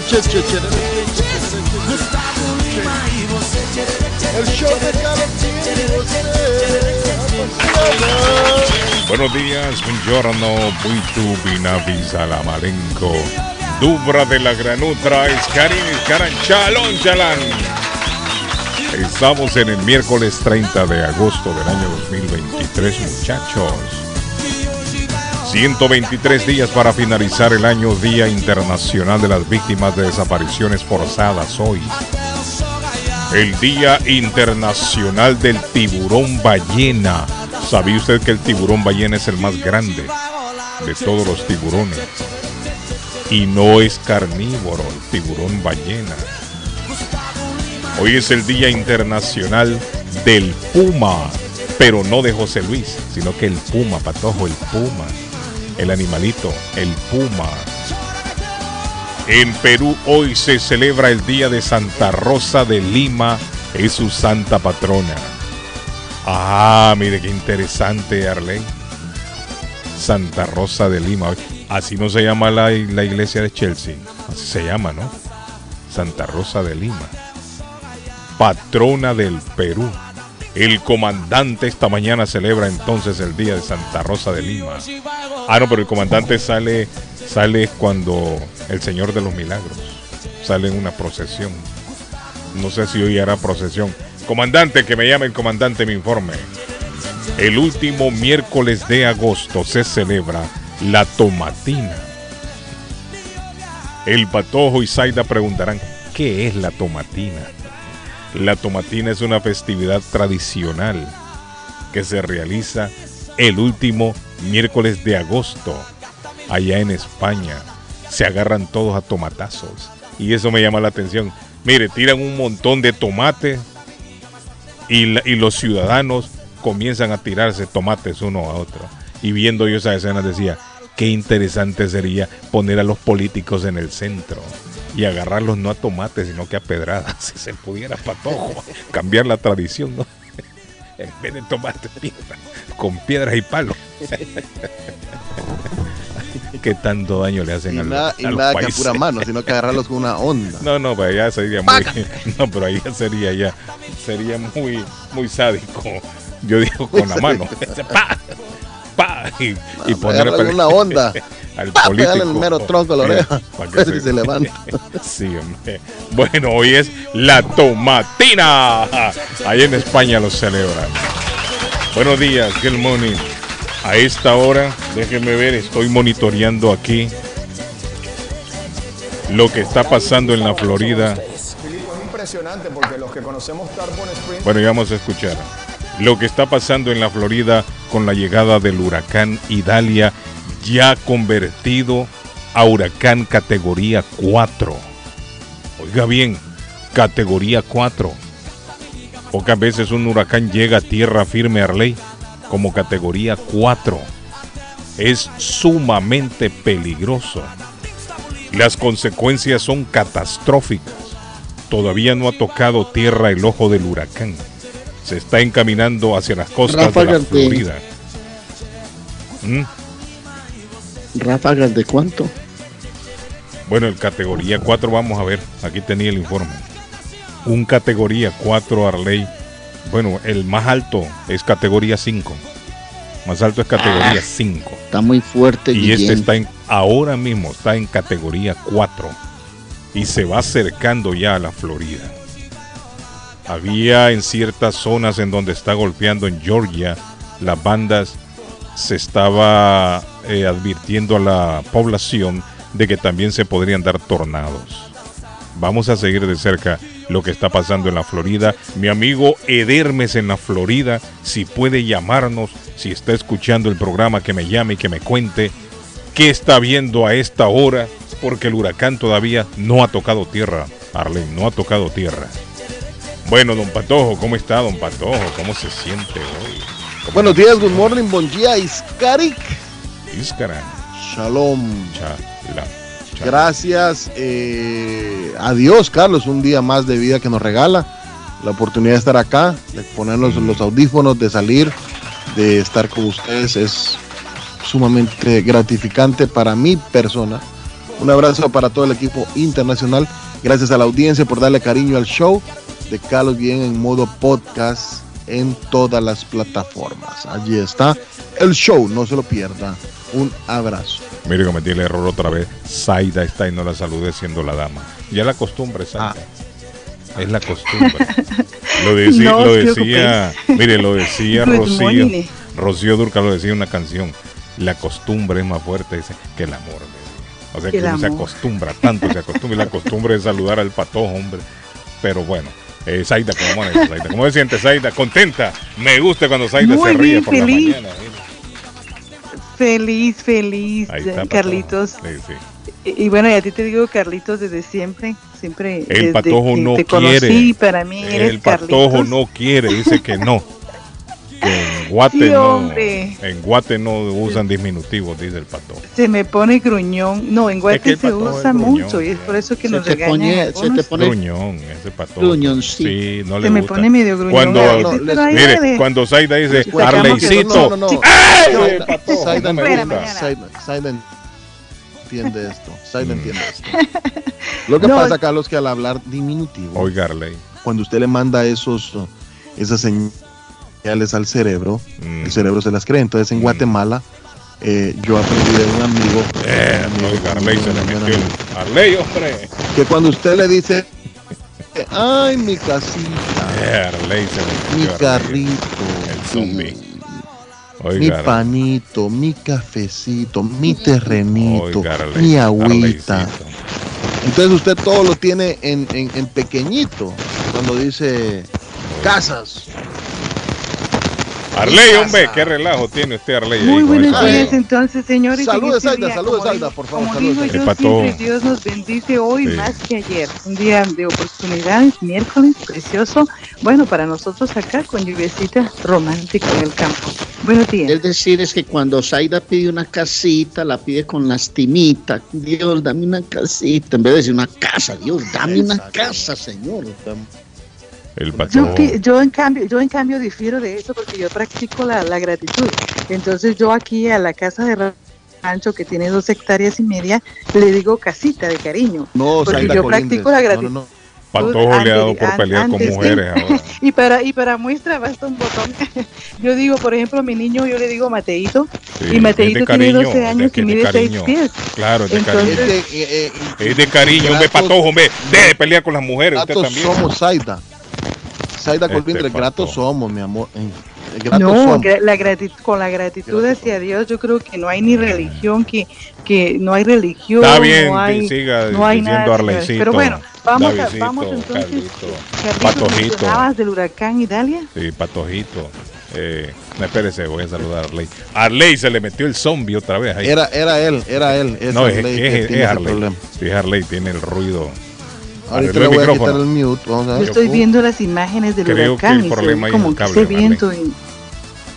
tchê tchê tchê Gustavo Lima El show de Buenos días, buongiorno, buitu, binavis. Dubra de la granutra, escarin, escaran, chalón, chalán. Estamos en el miércoles 30 de agosto del año 2023, muchachos. 123 días para finalizar el año Día Internacional de las Víctimas de Desapariciones Forzadas hoy. El Día Internacional del Tiburón Ballena. ¿Sabía usted que el tiburón ballena es el más grande de todos los tiburones? Y no es carnívoro, el tiburón ballena. Hoy es el Día Internacional del Puma, pero no de José Luis, sino que el Puma, Patojo, el Puma, el animalito, el Puma. En Perú hoy se celebra el Día de Santa Rosa de Lima, es su santa patrona. Ah, mire qué interesante, Arley. Santa Rosa de Lima. Así no se llama la, la iglesia de Chelsea. Así se llama, ¿no? Santa Rosa de Lima. Patrona del Perú. El comandante esta mañana celebra entonces el día de Santa Rosa de Lima. Ah, no, pero el comandante sale, sale cuando el Señor de los Milagros sale en una procesión. No sé si hoy hará procesión. Comandante, que me llame el comandante, me informe. El último miércoles de agosto se celebra la tomatina. El patojo y Zaida preguntarán, ¿qué es la tomatina? La tomatina es una festividad tradicional que se realiza el último miércoles de agosto allá en España. Se agarran todos a tomatazos y eso me llama la atención. Mire, tiran un montón de tomate y, y los ciudadanos comienzan a tirarse tomates uno a otro. Y viendo yo esa escena decía, qué interesante sería poner a los políticos en el centro y agarrarlos no a tomates, sino que a pedradas, si se pudiera, patojo, cambiar la tradición, ¿no? En vez de tomate, piedra, con piedras y palos. ¿Qué tanto daño le hacen Y a, nada, y a los nada que a países? pura mano, sino que agarrarlos con una onda. No, no, pero ya sería muy, no, pero ahí ya sería ya, sería muy, muy sádico. Yo digo con la mano, pa, pa, y, y ponerle una onda. Al Pa, político. pegarle el mero tronco a la Eh, oreja. para si se levanta. Sí, hombre. Bueno, hoy es la tomatina. Ahí en España lo celebran. Buenos días, good morning. A esta hora, déjenme ver, estoy monitoreando aquí lo que está pasando en la Florida. Filipo, es impresionante porque los que conocemos Bueno, ya vamos a escuchar lo que está pasando en la Florida con la llegada del huracán Idalia, ya convertido a huracán categoría 4. Oiga bien, categoría 4. Pocas veces un huracán llega a tierra firme, Arley, como categoría 4. es sumamente peligroso. Las consecuencias son catastróficas. Todavía no ha tocado tierra el ojo del huracán. Se está encaminando hacia las costas de- la Florida. ¿Mm? ¿Ráfagas de cuánto? Bueno, el categoría 4, vamos a ver. Aquí tenía el informe. Un categoría 4 Arley. Bueno, el más alto es categoría 5. Más alto es categoría Ah, 5. Está muy fuerte. Y este está en, ahora mismo está en categoría 4 y se va acercando ya a la Florida. Había en ciertas zonas en donde está golpeando en Georgia, las bandas se estaba eh, advirtiendo a la población de que también se podrían dar tornados. Vamos a seguir de cerca lo que está pasando en la Florida. Mi amigo Edermes en la Florida, si puede llamarnos, si está escuchando el programa, que me llame y que me cuente qué está viendo a esta hora, porque el huracán todavía no ha tocado tierra, Arlen, no ha tocado tierra. Bueno, don Patojo, ¿cómo está, don Patojo? ¿Cómo se siente hoy? ¿Cómo Buenos días, good morning, bon día, Iskarik. Iscaran, Shalom. cha. Gracias. eh, adiós, Carlos. Un día más de vida que nos regala. La oportunidad de estar acá, de ponernos los audífonos, de salir, de estar con ustedes es sumamente gratificante para mi persona. Un abrazo para todo el equipo internacional. Gracias a la audiencia por darle cariño al show de Carlos Bien en modo podcast en todas las plataformas. Allí está el show, no se lo pierda. Un abrazo. Mire, cometí el error otra vez. Zaida está y no la saludé siendo la dama. Ya la costumbre, Zaida. Es la costumbre. Lo, No lo decía, mire, lo decía Rocío. morning. Rocío Durca lo decía en una canción. La costumbre es más fuerte dice, que el amor. O sea Que uno se acostumbra tanto, se acostumbra. Y la costumbre es saludar al patojo, hombre. Pero bueno. Eh, Zaida, ¿cómo, amanece, Zaida? ¿Cómo se siente Zaida? ¿Contenta? Me gusta cuando Zaida Muy se ríe bien, por feliz. la mañana. mira. Feliz, feliz, eh. Carlitos. Sí, sí. Y, y bueno, y a ti te digo Carlitos desde siempre, siempre. desde El patojo que no te quiere. conocí, para mí eres El patojo Carlitos. no quiere, dice que no. Que en Guate Sí, no, en Guate no usan diminutivos, dice el patojo. Se me pone gruñón. No, en Es que Guate se usa gruñón, mucho y es por eso que Se nos te regañan. pone- se te pone- Gruñón, ese patojo. Gruñoncito. Sí, no le se me gusta. pone medio gruñón. Cuando, no, les- mire, cuando Zaida dice Arleicito, No, no, no. ¡Ay! Zaida No Zaida entiende esto. Zaida Mm. entiende esto. Lo que No, pasa, es- Carlos, que al hablar diminutivo, Oiga, Arley. cuando usted le manda esos, esas señales al cerebro, Mm. el cerebro se las cree. Entonces, en Mm. Guatemala, eh, yo aprendí de un amigo, Eh, un amigo, oiga, un Arley se le buen metió amigo, el... Arley, hombre. que cuando usted le dice, ay, mi casita, Eh, Arley se le mi Arley. carrito, El zombie. mi Oiga, panito, mi cafecito, mi terrenito, Oiga, Arley. mi agüita. Arleycito. Entonces usted todo lo tiene en, en- en pequeñito. Cuando dice casas. Arley, hombre, qué relajo tiene usted, Arley. Muy buenos días entonces, señores. Este salude, como Zaida, digo- por favor, Como digo yo patojo. siempre, Dios nos bendice hoy Sí. más que ayer. Un día de oportunidades, miércoles, precioso. Bueno, para nosotros acá con lluviecita romántica en el campo. Buenos días. Es decir, es que cuando Zaida pide una casita, la pide con lastimita. Dios, dame una casita. En vez de decir una casa, Dios, dame una casa, Señor. El Yo, yo en cambio, yo en cambio difiero de eso porque yo practico la, la gratitud. Entonces yo aquí a la casa de rancho que tiene dos hectáreas y media le digo casita de cariño. No, Porque yo practico la No, gratitud. no, no. Patojo le ha dado por pelear con antes mujeres ahora. Y para y para muestra basta un botón. yo digo, por ejemplo, a mi niño yo le digo Mateito Sí, y Mateito de tiene cariño, 12 es años y mide 6 cariño. pies. Claro, es de Entonces- cariño. Es de, eh, eh, Es de cariño, hombre, patojo, hombre. Deje de pelear con las mujeres, usted también. somos, Zaida. Zaida Este Colindres, gratos patojo. somos, mi amor. Eh, Gratos No, somos. la gratitud, con la gratitud hacia Dios, yo creo que no hay ni religión, que, que no hay religión, Está bien, no hay, siga no hay diciendo nada. Pero bueno, vamos, a, Davidcito, vamos entonces. Carlito, Carlitos, Patojito. del huracán Idalia. Sí, patojito. Eh, no, espérese, voy a saludar a Arley. Arley se le metió el zombie otra vez ahí. Era, era él, era él. Es no, es, Arley es, que es, ese Arley. problema. Sí, es Arley, tiene el ruido. Ahorita le voy a quitar el mute. Vamos a Yo ver. estoy viendo las imágenes del Creo que huracán el y se problema ve como el que ese viento. y-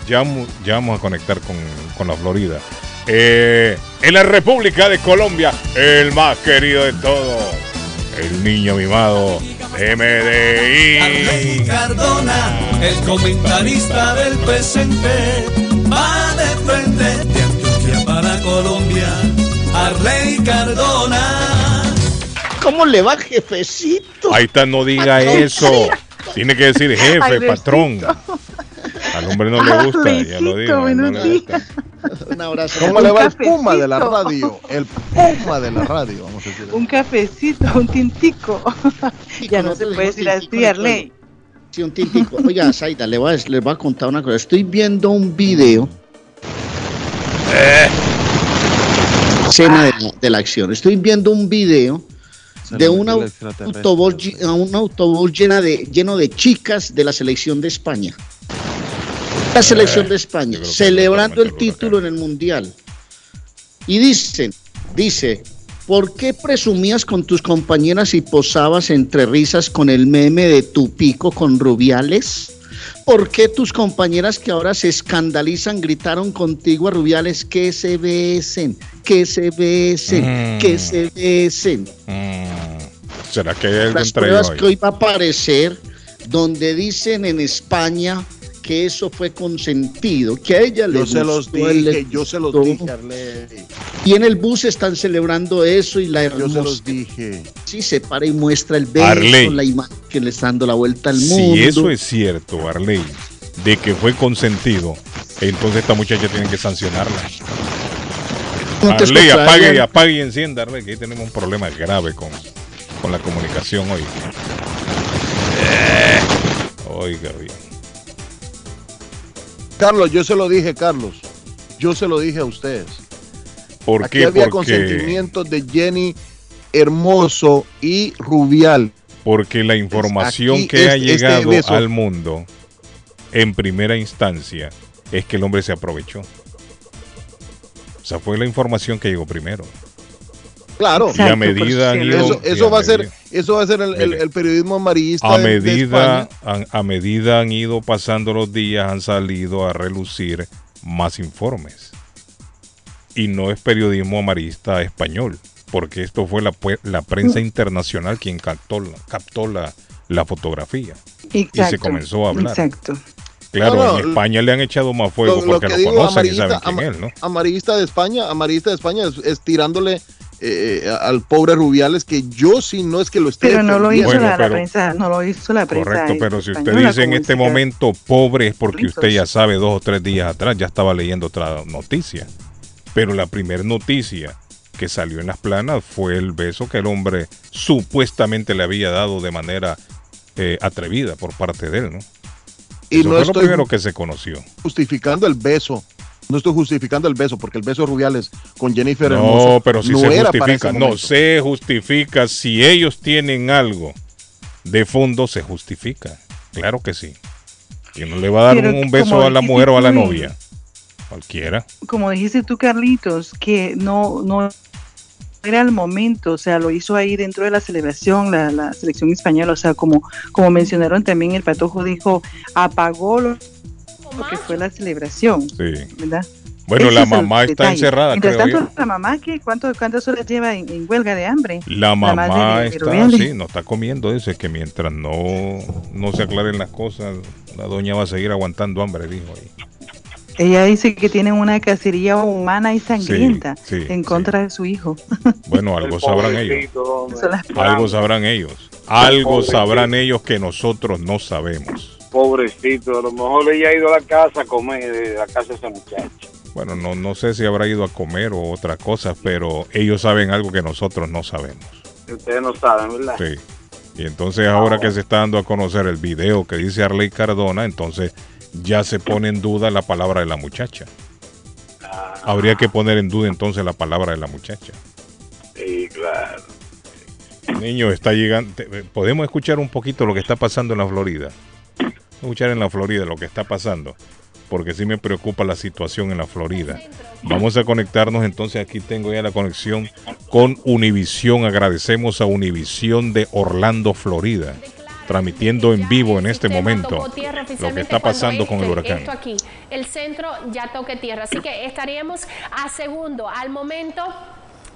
Ya, ya vamos a conectar con, con la Florida. Eh, en la República de Colombia, el más querido de todos, el niño mimado de MDI. Cardona, el comentarista del presente, va de frente ¿Cómo le va, jefecito? Ahí está, no diga eso. Tiene que decir jefe, Ay, patrón. Al hombre no le gusta, ya lo digo. no buenos le gusta. Un abrazo. ¿Cómo Un le va el cafecito. puma de la radio? El puma de la radio, vamos a decir. Un cafecito, un tintico. ya no se puede decir así, el Arley. Sí, un tintico. Oiga, Zaida, le voy, a, les voy a contar una cosa. Estoy viendo un video. Escena de de la acción. Estoy viendo un video de un au- autobús, a un autobús llena de, lleno de chicas de la selección de España. La selección de España, celebrando el título en el Mundial. Y dicen, dice, ¿por qué presumías con tus compañeras y posabas entre risas con el meme de tu pico con Rubiales? ¿Por qué tus compañeras que ahora se escandalizan gritaron contigo a Rubiales que se besen, que se besen, Mm. que se besen? Mm, ¿Será que hay algo las entre pruebas ellos? que hoy va a aparecer donde dicen en España que eso fue consentido, que a ella le Yo se los dije, yo se los dije, Arley. Y en el bus están celebrando eso y la Yo se hermosa los dije. sí se para y muestra el beso, Arley. la imagen que le está dando la vuelta al mundo. Si eso es cierto, Arley, de que fue consentido, entonces esta muchacha tiene que sancionarla. Arley, apague, apague y encienda, Arley, que ahí tenemos un problema grave con, con la comunicación hoy. Eh, Oiga, bien. Carlos, yo se lo dije, Carlos. Yo se lo dije a ustedes. ¿Por Aquí qué? había Porque, consentimientos de Jenny Hermoso y Rubial. porque la información que ha este- este llegado al mundo en primera instancia es que el hombre se aprovechó. O sea, fue la información que llegó primero. Claro. Y a medida han por ido- Eso, y eso a va a ser, eso va a ser el, el- Mire. el periodismo amarillista a de- de medida, España. a, a medida han ido pasando los días, han salido a relucir más informes. Y no es periodismo amarista español, porque esto fue la, la prensa internacional quien captó, la- captó la, la fotografía. Exacto. comenzó a hablar. Exacto. Claro, No, no, en España le han echado más fuego Lo- lo porque que lo, digo, conocen y amarillista, saben quién ama- es, ¿no? amarillista de España, amarillista de España es, es tirándole eh, al pobre Rubiales que yo sí no es que lo esté Pero no lo hizo. Bueno, la, la pero- prensa, no lo hizo la prensa. Correcto, pero si usted dice en este momento pobre es porque usted ya sabe dos o tres días atrás, ya estaba leyendo otra noticia. Pero la primera noticia que salió en las planas fue el beso que el hombre supuestamente le había dado de manera eh, atrevida por parte de él, ¿no? y Eso no fue lo primero que se conoció. justificando el beso. No estoy justificando el beso, porque el beso Rubiales con Jennifer Hermoso No, pero si no se justifica, no, se justifica. Si ellos tienen algo de fondo, se justifica. Claro que sí. Y no le va a dar Pero un, un beso a la mujer o a la tú, novia. Cualquiera. como dijiste tú, Carlitos, que no, no era el momento, o sea, lo hizo ahí dentro de la celebración, la, la selección española, o sea, como, como mencionaron también, el patojo dijo, apagó lo, lo que fue la celebración, Sí. ¿verdad? Bueno, Ese la es mamá está detalle. encerrada, Mientras creo tanto, yo. la mamá, ¿qué? ¿Cuánto, ¿cuántas horas lleva en, en huelga de hambre? La mamá de- de está Rubiales. así, no está comiendo eso, es que mientras no, no se aclaren las cosas, la doña va a seguir aguantando hambre, dijo ahí. Ella dice que tienen una cacería humana y sangrienta sí, en contra de su hijo. Bueno, algo sabrán ellos. Algo sabrán ellos. Algo sabrán ellos que nosotros no sabemos. Pobrecito, a lo mejor ella ha ido a la casa a comer, de la casa de esa muchacha. Bueno, no, no sé si habrá ido a comer o otra cosa, pero ellos saben algo que nosotros no sabemos. Ustedes no saben, ¿verdad? Sí. Y entonces ahora que se está dando a conocer el video que dice Arley Cardona, entonces ya se pone en duda la palabra de la muchacha. Habría que poner en duda entonces la palabra de la muchacha. Sí, claro. Niño, está llegando. te- Podemos escuchar un poquito lo que está pasando en la Florida. Escuchar en la Florida lo que está pasando, porque sí me preocupa la situación en la Florida. Vamos a conectarnos entonces. Aquí tengo ya la conexión con Univisión. Agradecemos a Univisión de Orlando, Florida. transmitiendo en vivo en este momento lo que está pasando con el huracán. Aquí, el centro ya toque tierra. Así que estaríamos a segundo. Al momento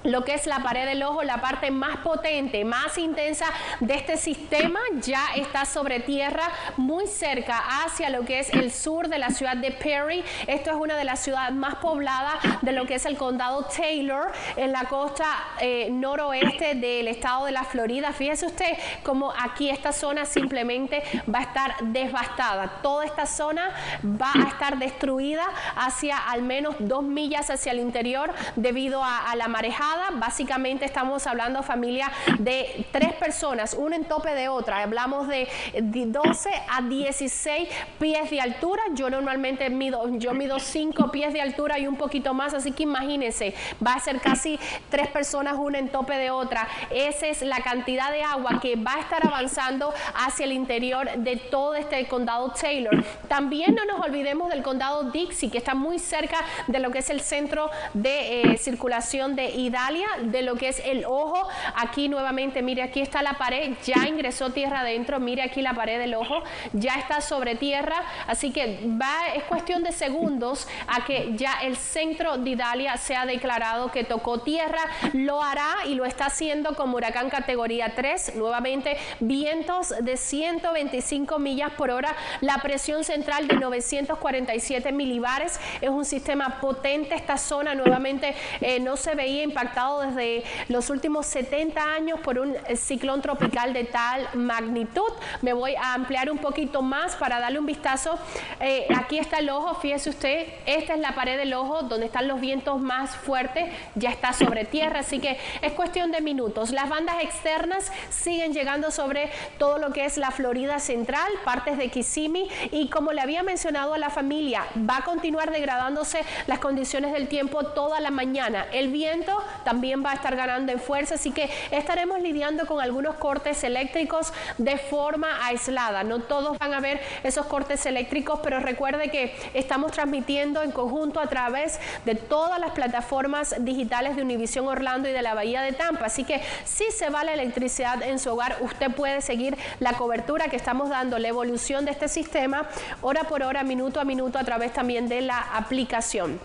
lo que es la pared del ojo, la parte más potente, más intensa de este sistema, ya está sobre tierra, muy cerca hacia lo que es el sur de la ciudad de Perry. Esto es una de las ciudades más pobladas de lo que es el condado Taylor, en la costa eh, noroeste del estado de la Florida. Fíjese usted cómo aquí esta zona simplemente va a estar devastada. Toda esta zona va a estar destruida hacia al menos dos millas hacia el interior debido a, a la marejada. Básicamente estamos hablando familia de tres personas, una en tope de otra. Hablamos de de 12 a 16 pies de altura. Yo normalmente mido, yo mido 5 pies de altura y un poquito más, así que imagínense, va a ser casi tres personas una en tope de otra. Esa es la cantidad de agua que va a estar avanzando hacia el interior de todo este condado Taylor. También no nos olvidemos del condado Dixie, que está muy cerca de lo que es el centro de eh, circulación de Idalia, de lo que es el ojo. Aquí nuevamente, mire, aquí está la pared, ya ingresó tierra adentro, mire aquí la pared del ojo, ya está sobre tierra, así que va, es cuestión de segundos a que ya el centro de Idalia sea declarado que tocó tierra, lo hará y lo está haciendo como huracán categoría 3, nuevamente vientos de 125 millas por hora, la presión central de 947 milibares, es un sistema potente, esta zona nuevamente eh, no se veía impactado desde los últimos 70 años por un ciclón tropical de tal magnitud. Me voy a ampliar un poquito más para darle un vistazo. Eh, aquí está el ojo, fíjese usted, esta es la pared del ojo donde están los vientos más fuertes, ya está sobre tierra, así que es cuestión de minutos. Las bandas externas siguen llegando sobre todo lo que es la Florida Central, partes de Kissimmee y como le había mencionado a la familia, va a continuar degradándose las condiciones del tiempo toda la mañana. El viento también va a estar ganando en fuerza, así que estaremos lidiando con algunos cortes eléctricos de forma aislada. No todos van a ver esos cortes eléctricos, pero recuerde que estamos transmitiendo en conjunto a través de todas las plataformas digitales de Univisión Orlando y de la Bahía de Tampa. Así que si se va la electricidad en su hogar, usted puede seguir la cobertura que estamos dando, la evolución de este sistema, hora por hora, minuto a minuto, a través también de la aplicación.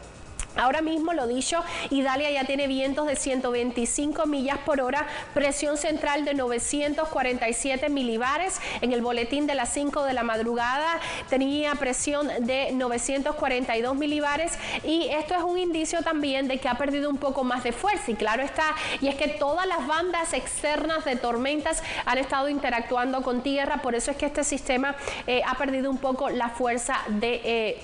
Ahora mismo, lo dicho, Idalia ya tiene vientos de 125 millas por hora, presión central de 947 milibares. En el boletín de las 5 de la madrugada tenía presión de 942 milibares y esto es un indicio también de que ha perdido un poco más de fuerza. Y claro está, y es que todas las bandas externas de tormentas han estado interactuando con tierra, por eso es que este sistema eh, ha perdido un poco la fuerza del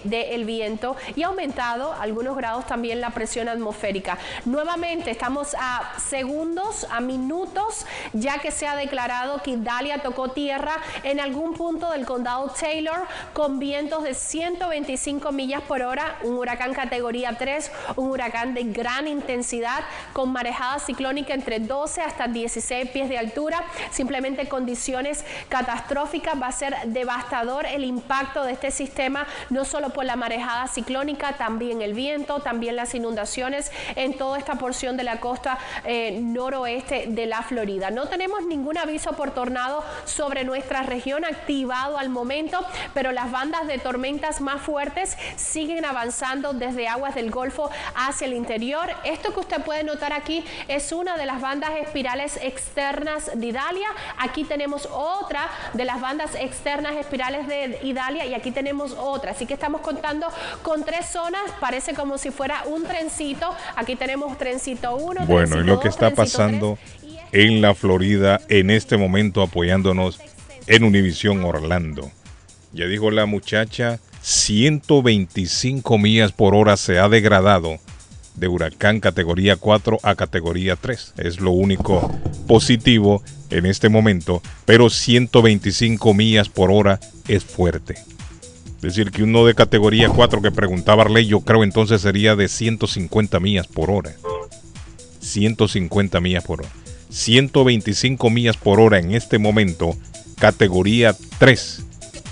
de, eh, viento y ha aumentado algunos grados también la presión atmosférica. Nuevamente estamos a segundos, a minutos, ya que se ha declarado que Idalia tocó tierra en algún punto del condado Taylor con vientos de 125 millas por hora, un huracán categoría 3, un huracán de gran intensidad con marejada ciclónica entre 12 hasta 16 pies de altura, simplemente condiciones catastróficas, va a ser devastador el impacto de este sistema, no solo por la marejada ciclónica, también el viento, también las inundaciones en toda esta porción de la costa eh, noroeste de la Florida. No tenemos ningún aviso por tornado sobre nuestra región activado al momento, pero las bandas de tormentas más fuertes siguen avanzando desde aguas del Golfo hacia el interior. Esto que usted puede notar aquí es una de las bandas espirales externas de Idalia. Aquí tenemos otra de las bandas externas espirales de Idalia y aquí tenemos otra. Así que estamos contando con tres zonas. Parece como si fuera un trencito. Aquí tenemos trencito 1. Bueno, y lo que está pasando en la Florida en este momento apoyándonos en Univisión Orlando. Ya dijo la muchacha, 125 millas por hora se ha degradado de huracán categoría 4 a categoría 3. Es lo único positivo en este momento, pero 125 millas por hora es fuerte. Es decir, que uno de categoría 4 que preguntaba Arley, yo creo entonces sería de 150 millas por hora. 150 millas por hora. 125 millas por hora en este momento, categoría 3.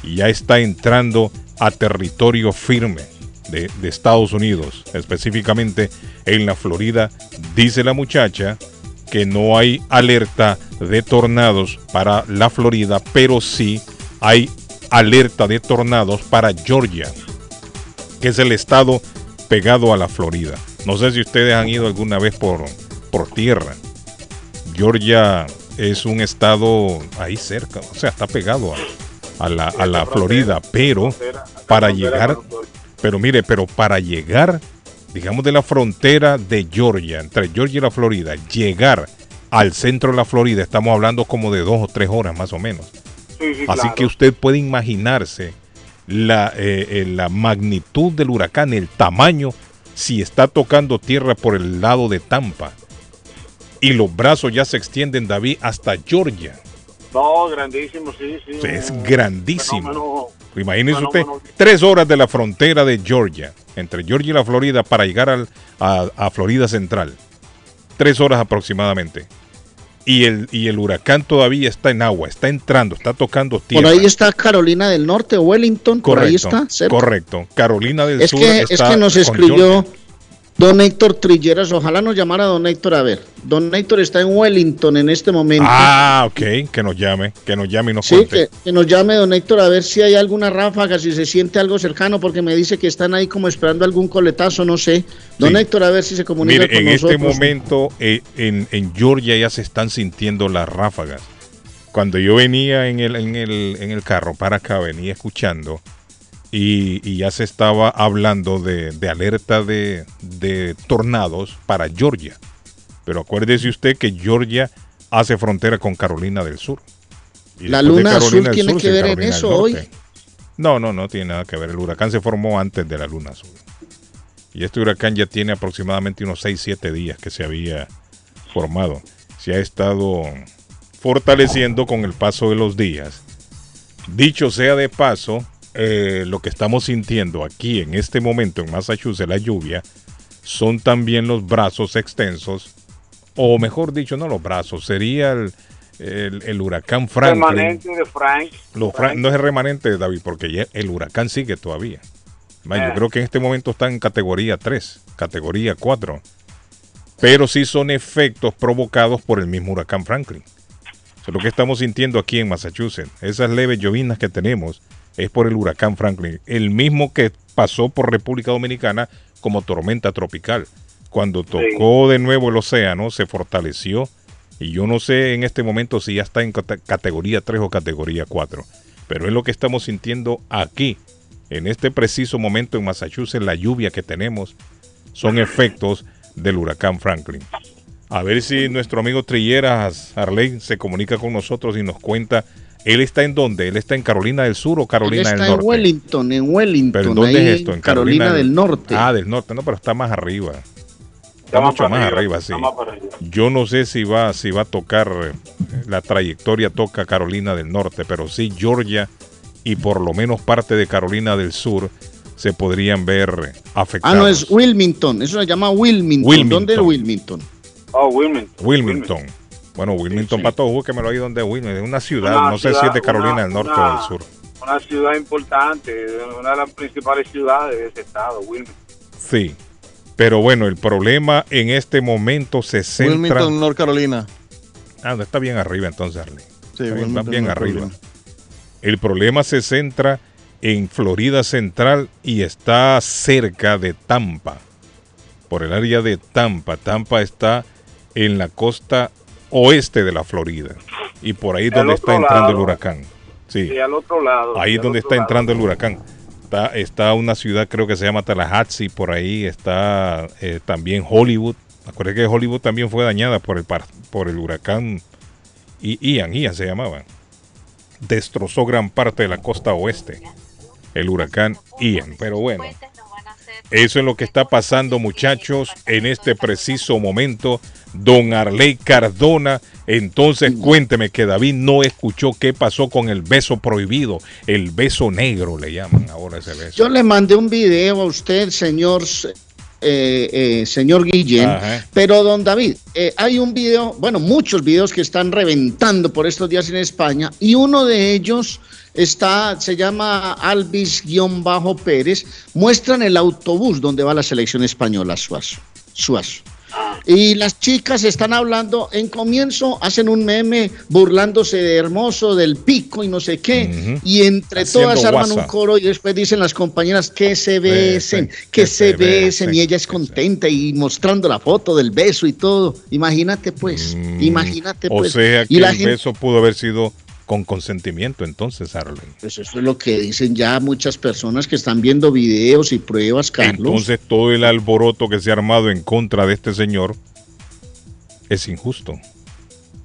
Y ya está entrando a territorio firme de, de, Estados Unidos, específicamente en la Florida. Dice la muchacha que no hay alerta de tornados para la Florida, pero sí hay alerta de tornados para Georgia, que es el estado pegado a la Florida. No sé si ustedes han ido alguna vez por, por tierra. Georgia es un estado ahí cerca, o sea, está pegado a, la, a la Florida, pero para llegar, pero mire, pero para llegar, digamos de la frontera de Georgia, entre Georgia y la Florida, llegar al centro de la Florida, estamos hablando como de dos o tres horas más o menos. Así que usted puede imaginarse la, eh, eh, la magnitud del huracán, el tamaño, si está tocando tierra por el lado de Tampa. Y los brazos ya se extienden, David, hasta Georgia. No, grandísimo, sí, sí. Es grandísimo. Imagínese usted, tres horas de la frontera de Georgia, entre Georgia y la Florida, para llegar al- a, a Florida Central. Tres horas aproximadamente. Y el, y el huracán todavía está en agua, está entrando, está tocando Por tierra. ahí está Carolina del Norte, Wellington, por ahí Correcto, está, cerca. correcto. Carolina del Es Sur que, es que nos escribió Georgia. Don Héctor Trilleras, ojalá nos llamara don Héctor a ver. Don Héctor está en Wellington en este momento. Ah, ok, que nos llame, que nos llame y nos Sí, cuente. que, que nos llame don Héctor a ver si hay alguna ráfaga, si se siente algo cercano, porque me dice que están ahí como esperando algún coletazo, no sé. Don Sí. Héctor, a ver si se comunica Mire, con en nosotros. este momento eh, en, en Georgia ya se están sintiendo las ráfagas. Cuando yo venía en el, en el, en el carro para acá, venía escuchando y, y ya se estaba hablando de, de alerta de, de tornados para Georgia. Pero acuérdese usted que Georgia hace frontera con Carolina del Sur. Y La luna azul del tiene Sur, que ver en Carolina del eso hoy. No, no, no tiene nada que ver. El huracán se formó antes de la luna azul. Y este huracán ya tiene aproximadamente unos 6-7 días que se había formado. Se ha estado fortaleciendo con el paso de los días. Dicho sea de paso, eh, lo que estamos sintiendo aquí en este momento en Massachusetts, la lluvia, son también los brazos extensos, o mejor dicho, no los brazos, sería el, el- el huracán Franklin. Permanente de Frank. Fra- no es el remanente, David, porque ya el huracán sigue todavía. Yo Ah. creo que en este momento está en categoría 3, categoría 4. Pero sí son efectos provocados por el mismo huracán Franklin. Eso es lo que estamos sintiendo aquí en Massachusetts. Esas leves llovinas que tenemos es por el huracán Franklin. El mismo que pasó por República Dominicana como tormenta tropical. Cuando tocó de nuevo el océano, se fortaleció. Y yo no sé en este momento si ya está en cate- categoría 3 o categoría 4. Pero es lo que estamos sintiendo aquí. En este preciso momento en Massachusetts, la lluvia que tenemos son efectos del huracán Franklin. A ver si nuestro amigo Trilleras Arley se comunica con nosotros y nos cuenta. ¿Él está en dónde? ¿Él está en Carolina del Sur o Él Carolina está del en Norte? Wellington, en Wellington, ¿Pero en dónde ahí es esto? en Carolina, del Norte. Ah, del norte. No, pero está más arriba. Está mucho más arriba, sí. más para arriba. Yo no sé si va, si va a tocar, eh, la trayectoria toca Carolina del Norte, pero sí Georgia y por lo menos parte de Carolina del Sur se podrían ver eh, Ah, afectados. no, es Wilmington, eso se llama Wilmington. Wilmington. ¿Dónde es Wilmington? Oh, Wilmington. Wilmington. Bueno, Wilmington, para todos, búsquemelo ahí donde es Wilmington. Es una ciudad, Una no sé si es de Carolina una- del Norte una- o del Sur. Una ciudad importante, una de las principales ciudades de ese estado, Wilmington. Sí. Pero bueno, el problema en este momento se centra. Wilmington, North Carolina. Ah, no, está bien arriba entonces, Arley. Sí, Está bien, arriba. Carolina. El problema se centra en Florida Central y está cerca de Tampa. Por el área de Tampa. Tampa está en la costa oeste de la Florida. Y por ahí es donde está entrando el huracán. Sí. Y al otro lado. Ahí y es donde está lado. entrando el huracán. Está, está una ciudad, creo que se llama Tallahassee, por ahí está eh, también Hollywood. Acuérdense que Hollywood también fue dañada por el, par- por el huracán I- Ian, Ian se llamaba. Destrozó gran parte de la costa oeste, el huracán Ian. Pero bueno, eso es lo que está pasando, muchachos, en este preciso momento. Don Arley Cardona, entonces cuénteme que David no escuchó qué pasó con el beso prohibido, el beso negro le llaman ahora ese beso. Yo le mandé un video a usted, señor, eh, eh, señor Guillén, Ajá. pero don David, eh, hay un video, bueno, muchos videos que están reventando por estos días en España y uno de ellos está, se llama Alvis-Pérez, muestran el autobús donde va la selección española, Suazo. Suazo. Y las chicas están hablando, en comienzo hacen un meme burlándose de hermoso, del pico y no sé qué. Y entre Haciendo todas arman un coro y después dicen las compañeras que se besen, que, que se, se besen. Y ella es contenta y mostrando la foto del beso y todo. Imagínate pues, imagínate Mm, O pues. sea que y la el gente, beso pudo haber sido con consentimiento entonces, Arlen. pues eso es lo que dicen ya muchas personas que están viendo videos y pruebas, Carlos. Entonces todo el alboroto que se ha armado en contra de este señor es injusto.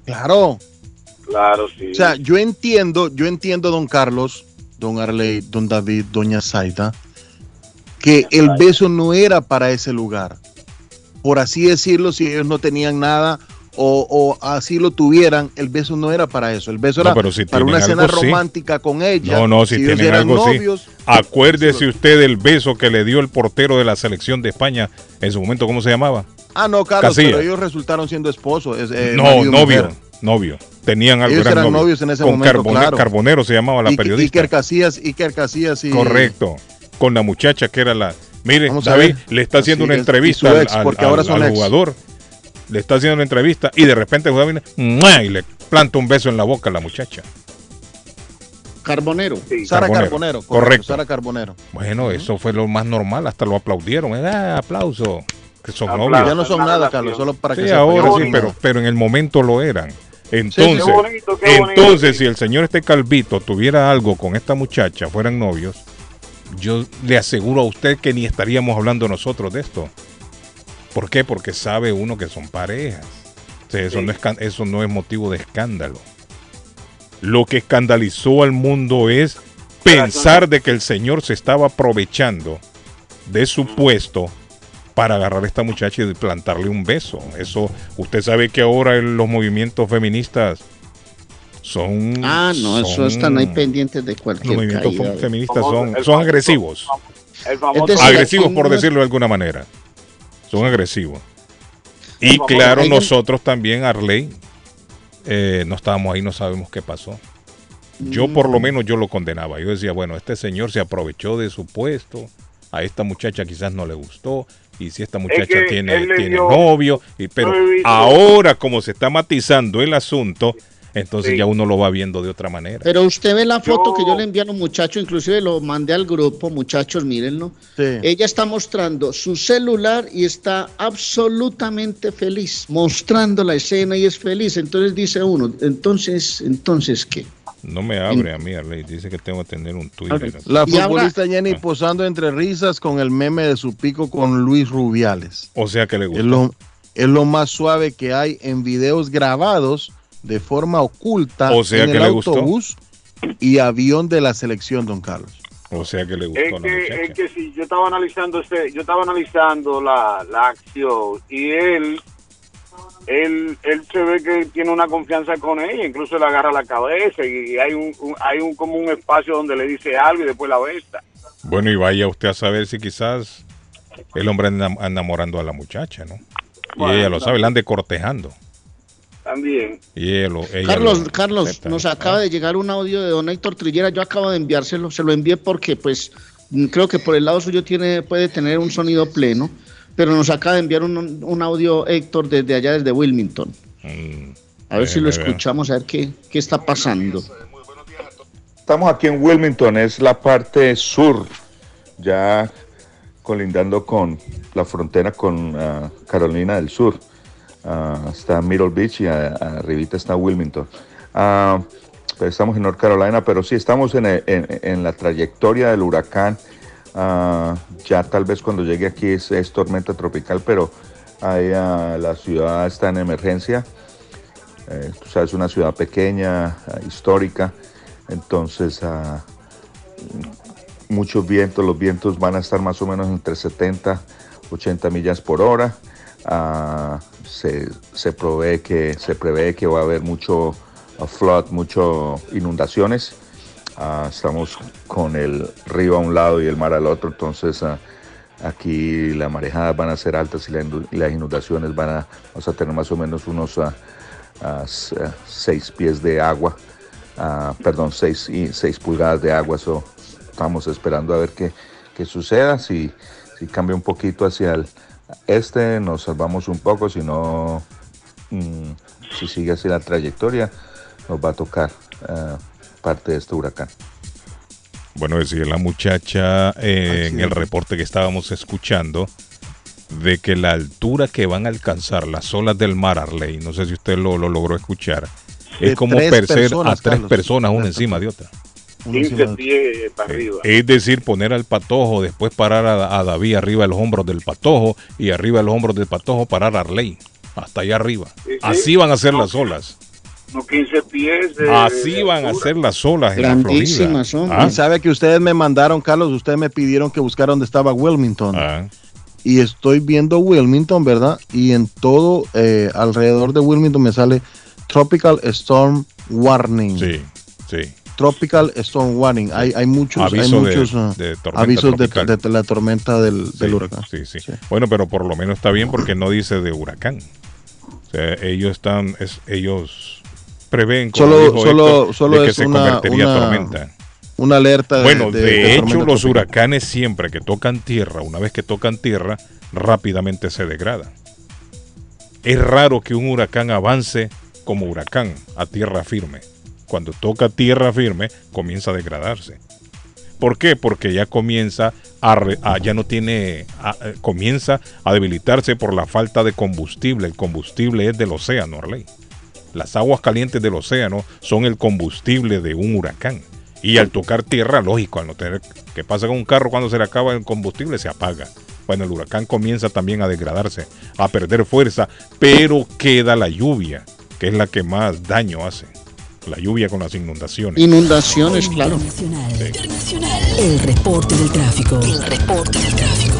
Claro. Claro, sí. O sea, yo entiendo, yo entiendo, don Carlos, don Arley, don David, doña Zaida, que el beso no era para ese lugar. Por así decirlo, si ellos no tenían nada o, o así lo tuvieran, el beso no era para eso. El beso No, era si para una escena algo, sí. romántica con ella. No, no, si, tienen eran algo novios, así. Acuérdese usted del beso que le dio el portero de la selección de España en su momento, ¿cómo se llamaba? Ah, no, Carlos, Casillas. pero ellos resultaron siendo esposos. es, eh, no, y novio, novio. Tenían algo, Ellos eran novios en ese Con momento, Carbone- claro. Carbonero se llamaba la I- periodista. Iker Casillas, Iker Casillas y... Correcto. Con la muchacha que era la. Mire, David le está haciendo Así una es. entrevista Y al, jugador. Le está haciendo una entrevista y de repente viene ¡mua! y le planta un beso en la boca a la muchacha. Carbonero. Sara Carbonero. Carbonero. Correcto. Sara Carbonero. Bueno, eso fue lo más normal, hasta lo aplaudieron. ¿eh? Ah, aplauso. Que son Aplauso. novios. Ya no son nada, Carlos, solo para que Sí, sepa, ahora sí, pero, pero en el momento lo eran. Entonces, qué bonito, qué bonito. entonces si el señor este calvito tuviera algo con esta muchacha, fueran novios, yo le aseguro a usted que ni estaríamos hablando nosotros de esto. ¿Por qué? Porque sabe uno que son parejas. O sea, eso, no es, can- eso no es motivo de escándalo. Lo que escandalizó al mundo es pensar de que el señor se estaba aprovechando de su puesto para agarrar a esta muchacha y plantarle un beso. Eso, usted sabe que ahora los movimientos feministas son... Ah, no, eso están ahí pendientes de Los cualquier movimientos caída. fe- feministas son, agresivos. Famoso- decir, agresivos por decirlo de alguna manera. Son agresivos. Y claro, nosotros también, Arley, eh, no estábamos ahí, no sabemos qué pasó. Yo por Mm. lo menos yo lo condenaba. Yo decía, bueno, este señor se aprovechó de su puesto, a esta muchacha quizás no le gustó, y si esta muchacha que tiene, tiene novio, y, pero ahora como se está matizando el asunto, entonces Sí. ya uno lo va viendo de otra manera. Pero usted ve la foto Yo- que yo le envié a los muchachos, inclusive lo mandé al grupo, muchachos, mírenlo. Sí. Ella está mostrando su celular y está absolutamente feliz, mostrando la escena y es feliz. Entonces dice uno, entonces, entonces qué? No me abre a mí, Arley, dice que tengo que tener un Twitter. La futbolista Jenny posando entre risas con el meme de su pico con Luis Rubiales. O sea que le gusta. Es lo, es lo más suave que hay en videos grabados de forma oculta O sea en que el le gustó. autobús y avión de la selección, don Carlos. O sea que le gustó Es a la que, muchacha. es que sí, yo estaba analizando este, yo estaba analizando la, la acción y él, él, él se ve que tiene una confianza con ella, incluso le agarra la cabeza y hay un, un- hay un como un espacio donde le dice algo y después la besa. Bueno, y vaya usted a saber si quizás el hombre anda enamorando a la muchacha, ¿no? Y Bueno, ella lo sabe, la ande cortejando. También. Carlos, lo Carlos, acepta, nos ¿no? acaba de llegar un audio de don Héctor Trillera, yo acabo de enviárselo, se lo envié porque pues mm, creo que por el lado suyo tiene, puede tener un sonido pleno, pero nos acaba de enviar un, un audio Héctor desde allá, desde Wilmington. Mm, A ver si lo escuchamos, a ver qué, qué está pasando. Estamos aquí en Wilmington, es la parte sur, ya colindando con la frontera con ah, Carolina del Sur. Ah, está Middle Beach y a- arribita está Wilmington. Pero estamos en North Carolina, pero sí estamos en, en la trayectoria del huracán. Ah, ya tal vez cuando llegue aquí es, tormenta tropical, pero ahí, ah, la ciudad está en emergencia. Eh, tú sabes, una ciudad pequeña, histórica, entonces muchos vientos, los vientos van a estar más o menos entre 70, 80 millas por hora. Se, se, prevé que, se prevé que va a haber mucho ah, flood, mucho inundaciones. Ah, estamos con el río a un lado y el mar al otro, entonces ah, aquí las marejadas van a ser altas y, las inundaciones van a, vamos a tener más o menos unos ah, ah, s- ah, seis pies de agua, perdón, seis, y- seis pulgadas de agua, so, estamos esperando a ver qué, qué suceda, si, si cambia un poquito hacia el este nos salvamos un poco, si no, mm, si sigue así la trayectoria, nos va a tocar eh, parte de este huracán. Bueno, decía la muchacha eh, en el reporte que estábamos escuchando de que la altura que van a alcanzar las olas del mar, Arley, no sé si usted lo, lo logró escuchar, De es como percer a tres Carlos. personas una encima de otra. 15 pies para arriba. Es decir, poner al patojo, después parar a, a David arriba de los hombros del patojo y arriba de los hombros del patojo parar a Arley, hasta allá arriba. Sí, sí. Así van a ser las olas. Unos 15 pies. de- Así de van a ser las olas en la Florida. Grandísimas son. Ah, Y sabe que ustedes me mandaron, Carlos, ustedes me pidieron que buscara dónde estaba Wilmington. ah, Y estoy viendo Wilmington, ¿verdad? Y en todo eh, alrededor de Wilmington me sale Tropical Storm Warning. sí, sí. Tropical Storm Warning. Hay, hay muchos, hay Aviso muchos ah, de avisos de, la tormenta del, huracán. Sí, sí. Bueno, pero por lo menos está bien porque no dice de huracán. O sea, ellos están, es, ellos prevén como Solo, dijo solo, Héctor, solo de que es se una, convertiría una, tormenta. una alerta. Bueno, de, hecho, los tropical. huracanes siempre que tocan tierra, una vez que tocan tierra, rápidamente se degradan. Es raro que un huracán avance como huracán a tierra firme. Cuando toca tierra firme, comienza a degradarse. ¿Por qué? Porque ya comienza a, a- ya no tiene, eh, comienza a debilitarse por la falta de combustible. El combustible es del océano, Arley. Las aguas calientes del océano son el combustible de un huracán. Y al tocar tierra, lógico, al no tener. ¿Qué pasa con un carro cuando se le acaba el combustible? Se apaga. Bueno, el huracán comienza también a degradarse, a perder fuerza, pero queda la lluvia, que es la que más daño hace. La lluvia con las inundaciones. Inundaciones, claro. El reporte del tráfico. El reporte del tráfico.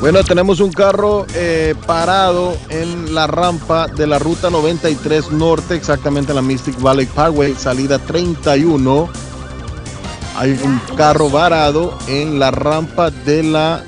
Bueno, tenemos un carro eh, parado en la rampa de la ruta 93 norte, exactamente en la Mystic Valley Parkway, salida 31. Hay un carro varado en la rampa de la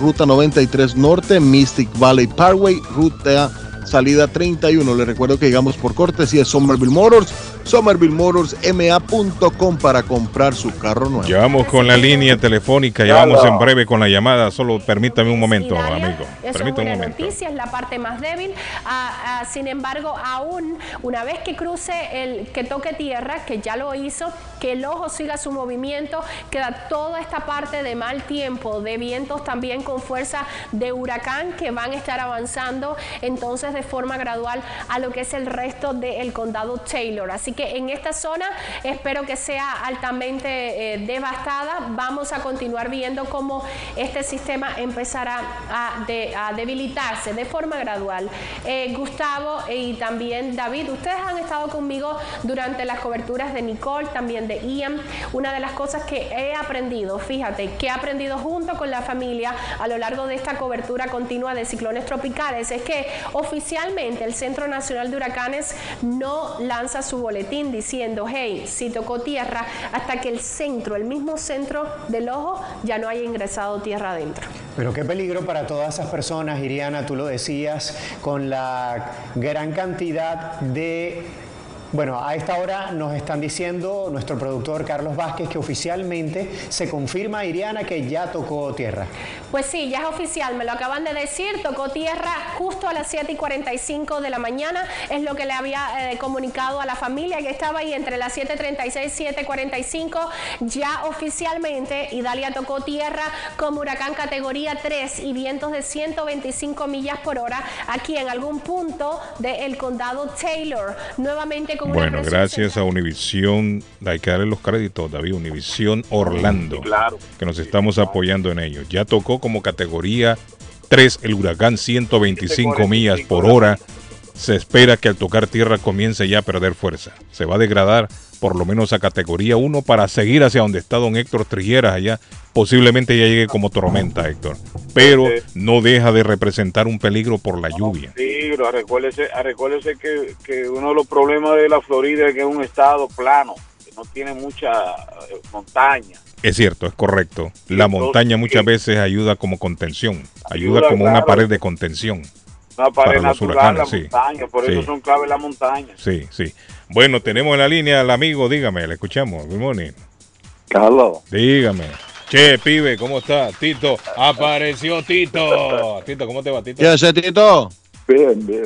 ruta 93 norte, Mystic Valley Parkway, ruta salida 31. Les recuerdo que llegamos por cortesía Somerville Motors, somervillemotorsma.com para comprar su carro nuevo. Ya vamos con la línea telefónica, ya vamos en breve con la llamada. Solo permítame un momento, amigo. Eso es Permítame buena un momento. noticia, es la parte más débil. Ah, ah, sin embargo, aún una vez que cruce el que toque tierra, que ya lo hizo, que el ojo siga su movimiento, queda toda esta parte de mal tiempo, de vientos también con fuerza de huracán que van a estar avanzando entonces de forma gradual a lo que es el resto del condado Taylor. Así que en esta zona espero que sea altamente eh, devastada. Vamos a continuar viendo cómo este sistema empezará a, de- a debilitarse de forma gradual. Eh, Gustavo y también David, ustedes han estado conmigo durante las coberturas de Nicole, también de Ian. Una de las cosas que he aprendido, fíjate, que he aprendido junto con la familia a lo largo de esta cobertura continua de ciclones tropicales es que oficialmente el Centro Nacional de Huracanes no lanza su boletín diciendo, hey, si tocó tierra, hasta que el centro, el mismo centro del ojo, ya no haya ingresado tierra adentro. Pero qué peligro para todas esas personas, Iriana, tú lo decías, con la gran cantidad de... Bueno, a esta hora nos están diciendo nuestro productor Carlos Vázquez que oficialmente se confirma, Iriana, que ya tocó tierra. Pues sí, ya es oficial, me lo acaban de decir, tocó tierra justo a las 7 y 45 de la mañana, es lo que le había eh, comunicado a la familia que estaba ahí entre las 7.36 y 7.45, ya oficialmente Idalia tocó tierra como huracán categoría 3 y vientos de 125 millas por hora aquí en algún punto del condado Taylor, nuevamente con Bueno, gracias a Univision, hay que darle los créditos, David, Univision Orlando, Claro. que nos estamos apoyando en ello. Ya tocó como categoría 3 el huracán 125 millas por hora. Se espera que al tocar tierra comience ya a perder fuerza. Se va a degradar por lo menos a categoría 1 para seguir hacia donde está don Héctor Trigueras allá. Posiblemente ya llegue como tormenta, Héctor. Pero no deja de representar un peligro por la lluvia. peligro. Recuérdese, ah, recuérdese que, que uno de los problemas de la Florida es que es un estado plano, que no tiene mucha eh, montaña. Es cierto, es correcto. La montaña muchas veces ayuda como contención, ayuda Ayuda, como una pared de contención. Una pared Para los natural, la huracanes, sí. montaña, por eso Sí. son clave las montañas. Sí, sí. Bueno, tenemos en la línea al amigo, dígame, le escuchamos. Good morning. Carlos, Dígame. Che, pibe, ¿cómo está? Tito, apareció Tito. Tito, ¿cómo te va, Tito? ¿Qué hace, Tito? Bien, bien.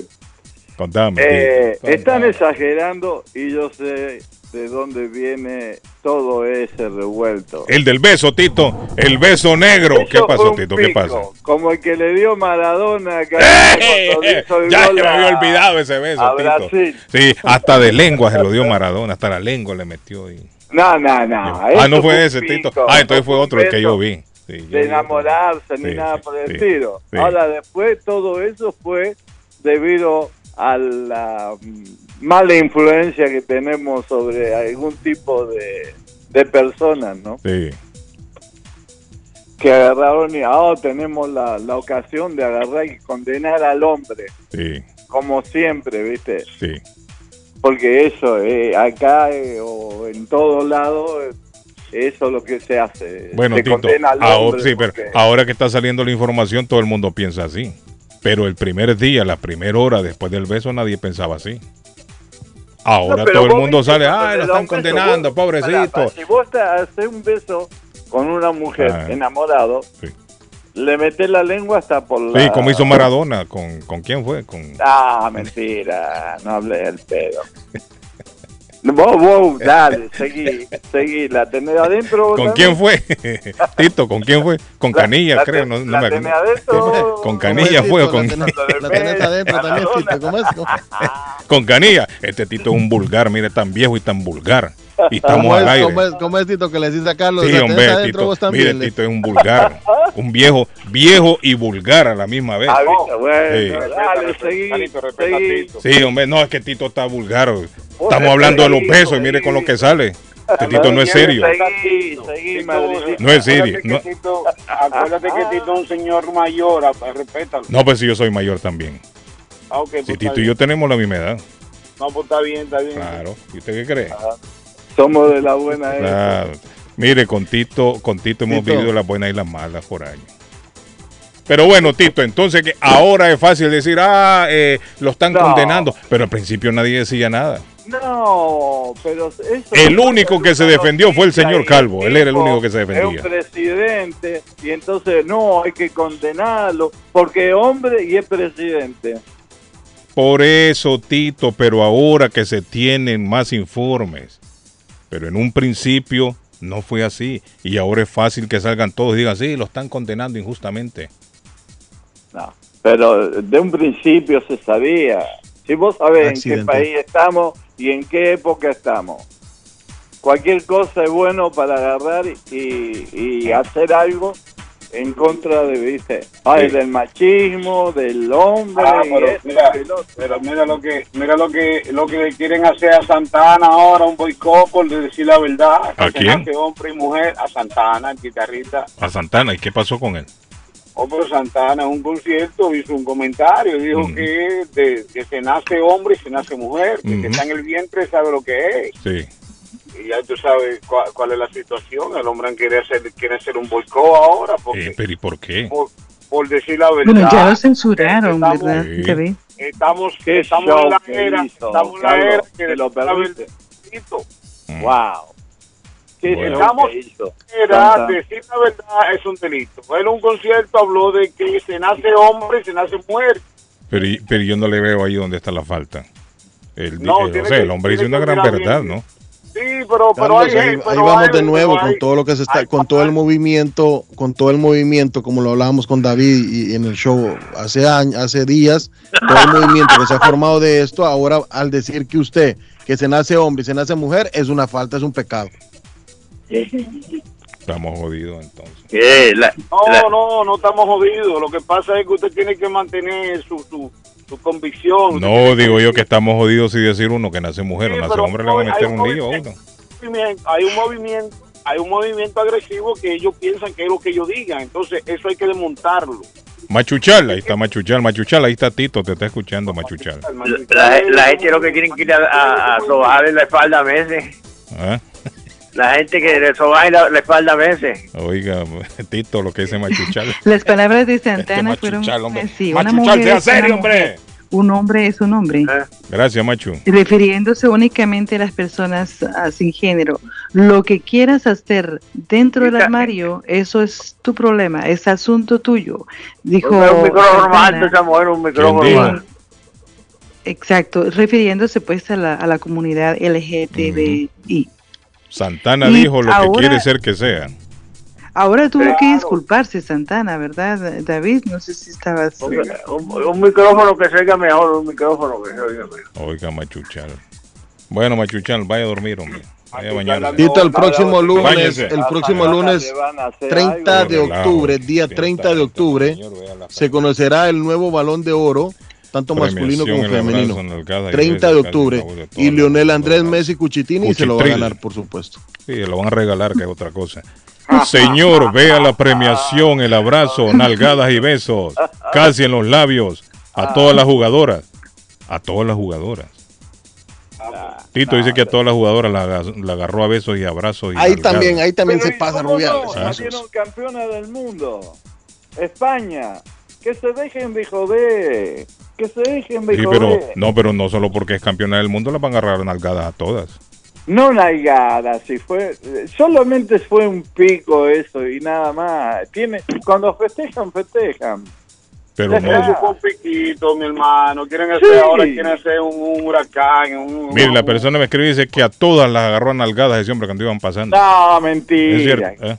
Contame. Eh, están exagerando y yo sé de dónde viene todo ese revuelto. El del beso, Tito. El beso negro. ¿Qué pasó, Tito? ¿Qué pasa? Como el que le dio Maradona que ¡Eh! Ya se me había olvidado ese beso, a Tito. Brasil. Sí, hasta de lengua se lo dio Maradona, hasta la lengua le metió. Y... No, no, no. Ah, no fue ese, pico, Tito. Ah, entonces fue otro el que yo vi. Sí, de enamorarse ni Sí, nada por el estilo. Ahora después todo eso fue debido a la mm, mala influencia que tenemos sobre algún tipo de, de personas, ¿no? Sí. Que agarraron y ahora tenemos la, la ocasión de agarrar y condenar al hombre, Sí, como siempre, ¿viste? sí. Porque eso, eh, acá eh, o en todos lados, eh, eso es lo que se hace. Bueno, se Tito, ahora, pero que está saliendo la información, todo el mundo piensa así. Pero el primer día, la primera hora después del beso, nadie pensaba así. Ahora No, todo el mundo sale, le lo están beso, condenando, vos- pobrecito. si vos te haces un beso con una mujer Ah. enamorado, le metes la lengua hasta por la... Sí, como hizo Maradona, ¿con, con quién fue? Con... Ah, mentira, no hables del pedo. Vos, vos, dale, seguí, seguí, la tenés adentro. ¿Con quién fue? Tito, ¿con quién fue? Con La- Canilla, la creo. ten- No, no la me acuerdo. adentro. Con Canilla fue o con... La tenés adentro también, Tito. ¿Cómo es? con Canilla. Este Tito es un vulgar, mire, tan viejo y tan vulgar. Y estamos ¿Cómo al es, aire. cómo es, cómo es, Tito, que le dices a Carlos? Sí, ¿La tenés hombre, adentro Tito. vos Mire, también? le- Tito es un vulgar. Un viejo, viejo y vulgar a la misma vez. Ah, bueno, Sí. dale, seguí, seguí. Sí, hombre, no, es que Tito está vulgar. Estamos hablando de los besos y mire con lo que sale. Este Tito no es serio. Seguí, seguí, madrecita. No es serio. No, Acuérdate que Tito es un señor mayor, ah, respétalo. no, pues si yo soy mayor también. Ah, pues Si Tito y yo tenemos la misma edad. No, pues está bien, está bien. Claro. ¿Y usted qué cree? Somos de la buena época. Claro. Mire, con Tito, con Tito hemos Tito. vivido las buenas y las malas por años. Pero bueno, Tito, entonces que ahora es fácil decir, ah, eh, lo están No. condenando. Pero al principio nadie decía nada. No, pero eso El único que se defendió fue el señor Calvo. Él era el único que se es un defendía. presidente y entonces no, hay que condenarlo porque es hombre y es presidente. Por eso, Tito, pero ahora que se tienen más informes. Pero en un principio no fue así. Y ahora es fácil que salgan todos y digan, sí, lo están condenando injustamente. No, pero de un principio se sabía. Si vos sabés en qué país estamos y en qué época estamos, cualquier cosa es bueno para agarrar y, y hacer algo en contra de, ¿viste? Ay, Sí. del machismo, del hombre. Ah, y pero esto mira, y pero mira lo que mira lo que lo que le quieren hacer a Santana ahora un boicot por decir la verdad ¿A quién? hombre y mujer a Santana el guitarrista A Santana, ¿y qué pasó con él? Hombre Santana en un concierto hizo un comentario dijo que de, que se nace hombre y se nace mujer que el que está en el vientre sabe lo que es Sí. y ya tú sabes cuál, cuál es la situación el hombre quiere hacer quiere hacer un boicot ahora porque Eh, pero ¿y por qué? por, por decir la verdad Bueno, ya lo censuraron, Estamos- ¿verdad? Sí. Estamos estamos en la que era hizo, estamos en la era que lo la perdiste. verdad. Wow. ¿Qué Bueno. Estamos- que? Era, decir la verdad es un delito. En un concierto habló de que se nace hombre y se nace mujer. Pero, y- pero yo no le veo ahí donde está la falta. El, No, eh, o sea, que- el hombre dice una que gran verdad, bien. ¿no? Sí, pero, pero Carlos, hay, ahí, pero ahí vamos hay- de nuevo con todo lo que se está, con todo el movimiento, con todo el movimiento, como lo hablábamos con David y en el show hace años, hace días, todo el movimiento que se ha formado de esto, ahora al decir que usted que se nace hombre y se nace mujer es una falta, es un pecado. Estamos jodidos entonces. No, no, no estamos jodidos. Lo que pasa es que usted tiene que mantener su, su, su convicción. No, digo yo que estamos jodidos si decir uno que nace mujer o nace pero hombre le van a meter un un lío a uno. hay un movimiento hay un movimiento agresivo que ellos piensan que es lo que ellos digan entonces eso hay que desmontarlo Machuchal, ahí está Machuchal, Machuchal, ahí está Tito, te está escuchando Machuchal. La, la gente lo que quieren que ir a, a, a sobarle la espalda a veces. ¿Ah? La gente que le sobaje la, la espalda a veces. Oiga, Tito, lo que dice Machuchal. Las palabras de Santana Este fueron Machuchal, hombre. así. Machuchal, una mujer sea serio, hombre. Un hombre es un hombre. Gracias, Machu. Refiriéndose únicamente a las personas ah, sin género. Lo que quieras hacer dentro del armario, eso es tu problema, es asunto tuyo. Dijo. un micrófono alto esa mujer, un micrófono. Exacto, refiriéndose pues a la, a la comunidad LGTBI. Santana Y dijo lo que quiere ser que sea. Ahora tuvo que disculparse Santana, ¿verdad, David? No sé si estabas... Un, un micrófono que se oiga mejor, un micrófono que se oiga mejor. Oiga, Machuchal. Bueno, Machuchal, vaya a dormir, hombre. Vaya. Tito, el próximo lunes, el próximo lunes 30 de octubre, día 30 de octubre, se conocerá el nuevo balón de oro, tanto masculino como femenino. abrazo, nalgada y 30 de octubre. de Y Lionel Andrés Messi Cuchitini se lo va a Cuchitril. ganar, por supuesto. Sí, lo van a regalar, que es otra cosa. Señor, vea la premiación, el abrazo, nalgadas y besos, casi en los labios, a todas las jugadoras. A todas las jugadoras. Tito dice que a todas las jugadoras la, la agarró a besos y abrazos. Y Ahí nalgadas. también, ahí también Pero se ¿y pasa Rubiales. no? Salieron campeonas del mundo. España. Que se dejen de joder. Que se dejen de Sí, pero no, pero no solo porque es campeona del mundo, la van a agarrar nalgadas a todas. No nalgada, si fue, eh, solamente fue un pico eso y nada más. Tiene, cuando festejan, festejan. Pero no. un piquito, mi hermano. Quieren Sí. hacer ahora, quieren hacer un, un huracán. Un, Mire, la persona me escribe y dice que a todas las agarró a nalgadas ese hombre cuando iban pasando. No, Es mentira. cierto. ¿eh?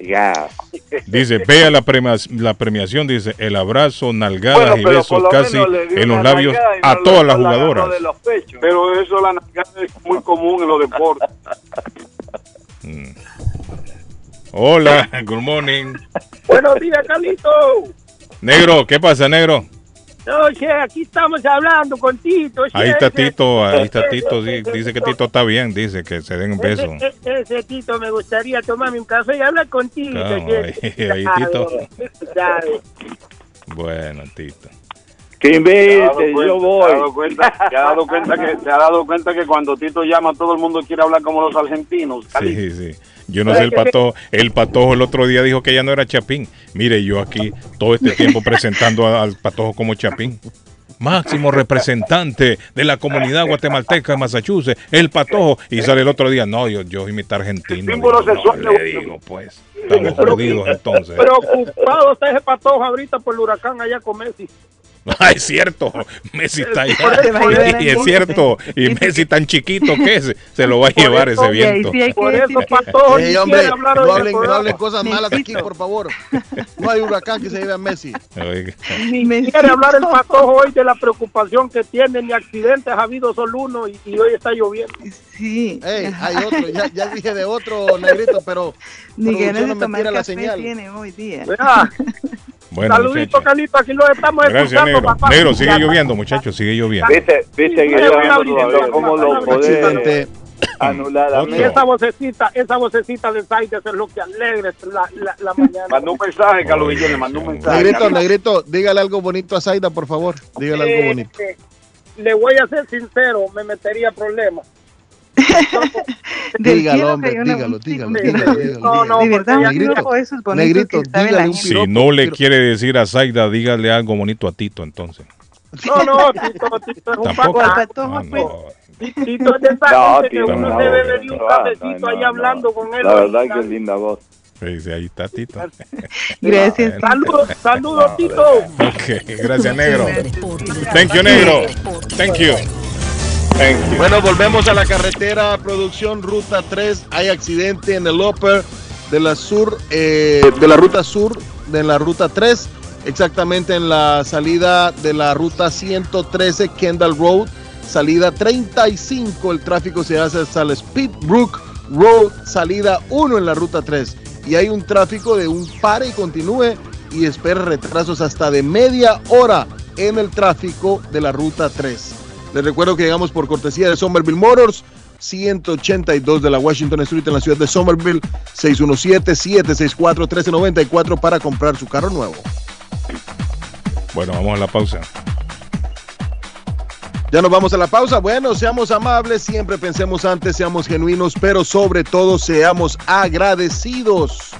Ya. Dice, vea la, la premiación, dice, el abrazo, nalgadas Bueno, y besos lo casi en los labios a no todas las la jugadoras. de los pechos. Pero eso, la nalgada es muy común en los deportes. Hola, good morning. Buenos días, Carlito. Negro, ¿qué pasa, negro? Oye, aquí estamos hablando con Tito. Ahí está Tito, ahí está Tito, dice que Tito está bien, dice que se den un beso. Ese, ese- Tito me gustaría tomarme un café y hablar. Claro, ahí- ahí, Tito. Sabe. Bueno, Tito. Que ¿Te invite, yo cuenta- voy. ¿Te has dado cuenta, te has dado cuenta que, te has dado cuenta que cuando Tito llama todo el mundo quiere hablar como los argentinos? Sí, sí. Yo no sé, el patojo, el patojo el otro día dijo que ya no era Chapín. Mire, yo aquí todo este tiempo presentando al patojo como Chapín. Máximo representante de la comunidad guatemalteca de Massachusetts, el patojo. Y sale el otro día, no, yo, yo imito argentino. símbolo sexual no, de- le digo, pues, estamos jodidos entonces. Preocupado está ese patojo ahorita por el huracán allá con Messi. Ah, es cierto, Messi está allá. Y es cierto, y Messi tan chiquito que es, se lo va a llevar ese viento. Por eso Patojo hombre, no hablen, no programa. hablen cosas malas aquí, por favor. No hay huracán que se lleve a Messi. Ni quiere hablar el patojo hoy de la preocupación que tiene, ni accidentes ha habido solo uno y, y hoy está lloviendo. Sí. Hay otro, ya, ya dije de otro, negrito, pero Ni ganas de me tomar tira la café señal. tiene hoy día. Bueno, Saludito. Carlito, aquí lo estamos Gracias, escuchando, negro. papá. Negro, sigue lloviendo, muchachos, sigue lloviendo. Viste, viste que Sí, yo una viendo todavía cómo lo puede anular a mí. Y esa vocecita, esa vocecita de Saides es lo que alegra la, la, la mañana. Mandó un mensaje, Carlos Guillén, le mandó un mensaje. Negrito, negrito, dígale algo bonito a Zaida, por favor. Dígale algo Eh, bonito. eh, le voy a ser sincero, me metería problemas. Del Dígalo, cielo hombre, dígalo, dígalo, dígalo, dígalo, No, no, de verdad, Negrito, de esos bonitos negrito, dígale un. Si no le quiere decir a Zaida, dígale algo bonito a Tito entonces. No, no, Tito, Tito es un. Patojo, Ah, pues, no. Tito es de esa No, gente que Tito, uno no, se un cafecito no, ahí no, hablando con él. La verdad que es linda voz. Ahí está Tito. Gracias. Saludos, saludos, Tito. Ok, gracias, negro. Thank you, negro. Thank you. Bueno, volvemos a la carretera, producción Ruta 3. Hay accidente en el upper de la sur, eh, de la ruta sur, de la ruta 3, exactamente en la salida de la ruta 113 Kendall Road, salida 35. El tráfico se hace hasta el Speedbrook Road, salida 1 en la ruta 3. Y hay un tráfico de un pare y continúe y espera retrasos hasta de media hora en el tráfico de la ruta 3. Les recuerdo que llegamos por cortesía de Somerville Motors, 182 de la Washington Street en la ciudad de Somerville, 617-764-1394 para comprar su carro nuevo. Bueno, vamos a la pausa. Ya nos vamos a la pausa. Bueno, seamos amables, siempre pensemos antes, seamos genuinos, pero sobre todo seamos agradecidos.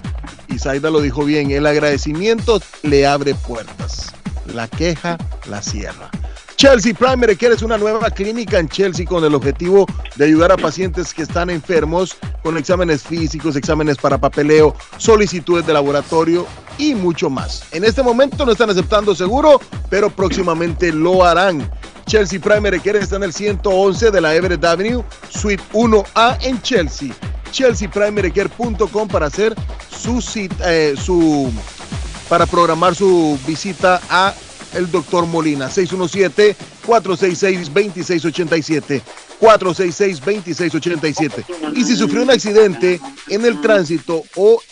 Y Zaida lo dijo bien, el agradecimiento le abre puertas, la queja la cierra. Chelsea Primary Care es una nueva clínica en Chelsea con el objetivo de ayudar a pacientes que están enfermos con exámenes físicos, exámenes para papeleo, solicitudes de laboratorio y mucho más. En este momento no están aceptando seguro, pero próximamente lo harán. Chelsea Primary Care está en el 111 de la Everett Avenue, Suite 1A en Chelsea. ChelseaPrimaryCare.com para hacer su cita, eh, su para programar su visita a el doctor Molina. 617-466-2687. 466-2687. Y si sufrió un accidente en el tránsito o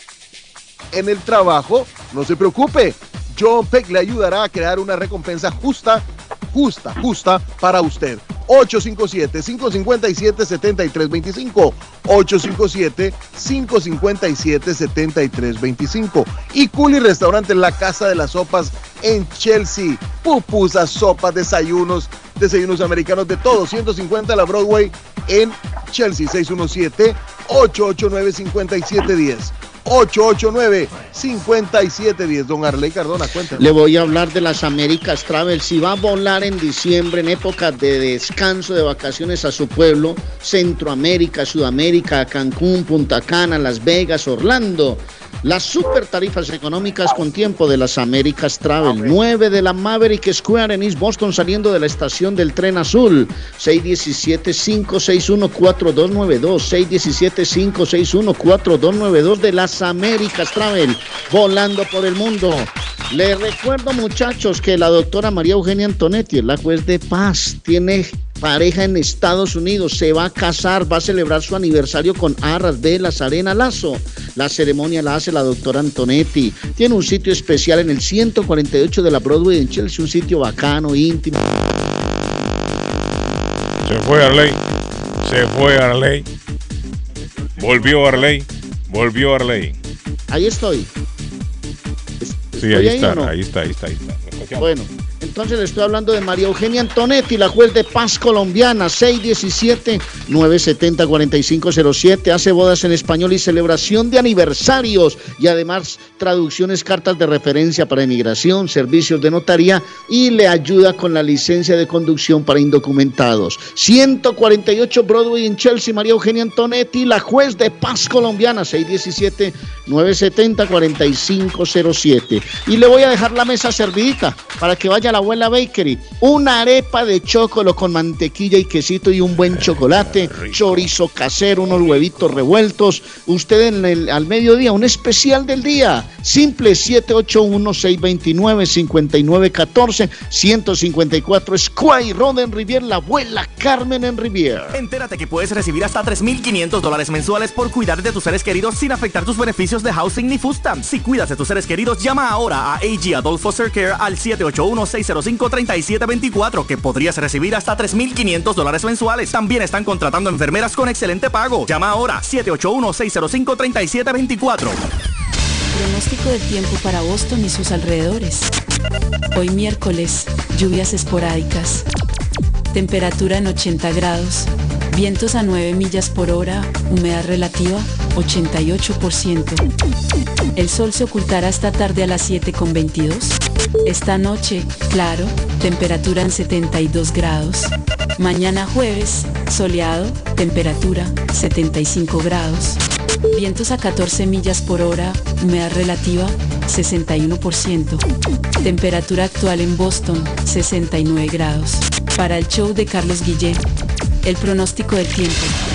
en el trabajo, no se preocupe. John Peck le ayudará a crear una recompensa justa, justa, justa para usted. 857-557-7325. 857-557-7325. Y Culi Restaurante La Casa de las Sopas en Chelsea. Pupusas, sopas, desayunos, desayunos americanos de todo. 150 la Broadway en Chelsea. 617-889-5710. 889-5710. Don Arley Cardona, cuéntame. Le voy a hablar de las Américas Travel. Si va a volar en diciembre, en época de descanso, de vacaciones a su pueblo, Centroamérica, Sudamérica, Cancún, Punta Cana, Las Vegas, Orlando. Las super tarifas económicas con tiempo de las Américas Travel. 9 de la Maverick Square en East Boston saliendo de la estación del tren azul. 617-561-4292. 617-561-4292 de las Américas Travel. Volando por el mundo. Les recuerdo muchachos que la doctora María Eugenia Antonetti es la juez de paz. Tiene pareja en Estados Unidos, se va a casar, va a celebrar su aniversario con arras, velas, arena, lazo. La ceremonia la hace la doctora Antonetti. Tiene un sitio especial en el 148 de la Broadway en Chelsea, un sitio bacano, íntimo. Se fue Arley. Se fue Arley. Volvió Arley. Volvió Arley. Ahí estoy. Sí, ahí, está, ahí está, ahí está, ahí está. Bueno, entonces le estoy hablando de María Eugenia Antonetti, la juez de paz colombiana, 617-970-4507. Hace bodas en español y celebración de aniversarios y además traducciones, cartas de referencia para inmigración, servicios de notaría y le ayuda con la licencia de conducción para indocumentados. 148 Broadway en Chelsea, María Eugenia Antonetti, la juez de paz colombiana, 617-970-4507. Y le voy a dejar la mesa servidita para que vaya la abuela Bakery. Una arepa de chocolo con mantequilla y quesito y un buen eh, chocolate. Chorizo casero, unos huevitos revueltos. Usted en el, al mediodía, un especial del día. Simple 781-629-5914. 154 Squay Road en Rivier, la abuela Carmen en Rivier. Entérate que puedes recibir hasta 3.500 dólares mensuales por cuidar de tus seres queridos sin afectar tus beneficios de housing ni Fustam. Si cuidas de tus seres queridos, llama ahora a AG Adolfo Circare al 781 605-3724 que podrías recibir hasta 3.500 dólares mensuales. También están contratando enfermeras con excelente pago. Llama ahora 781-605-3724. Pronóstico del tiempo para Boston y sus alrededores. Hoy miércoles, lluvias esporádicas. Temperatura en 80 grados. Vientos a 9 millas por hora. Humedad relativa 88%. El sol se ocultará esta tarde a las 7 con 22. Esta noche, claro, temperatura en 72 grados. Mañana jueves, soleado, temperatura 75 grados. Vientos a 14 millas por hora, humedad relativa 61%. Temperatura actual en Boston 69 grados. Para el show de Carlos Guillén, el pronóstico del tiempo.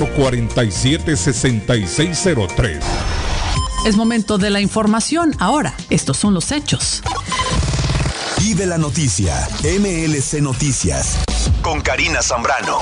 6603 Es momento de la información. Ahora, estos son los hechos. Y de la noticia, MLC Noticias, con Karina Zambrano.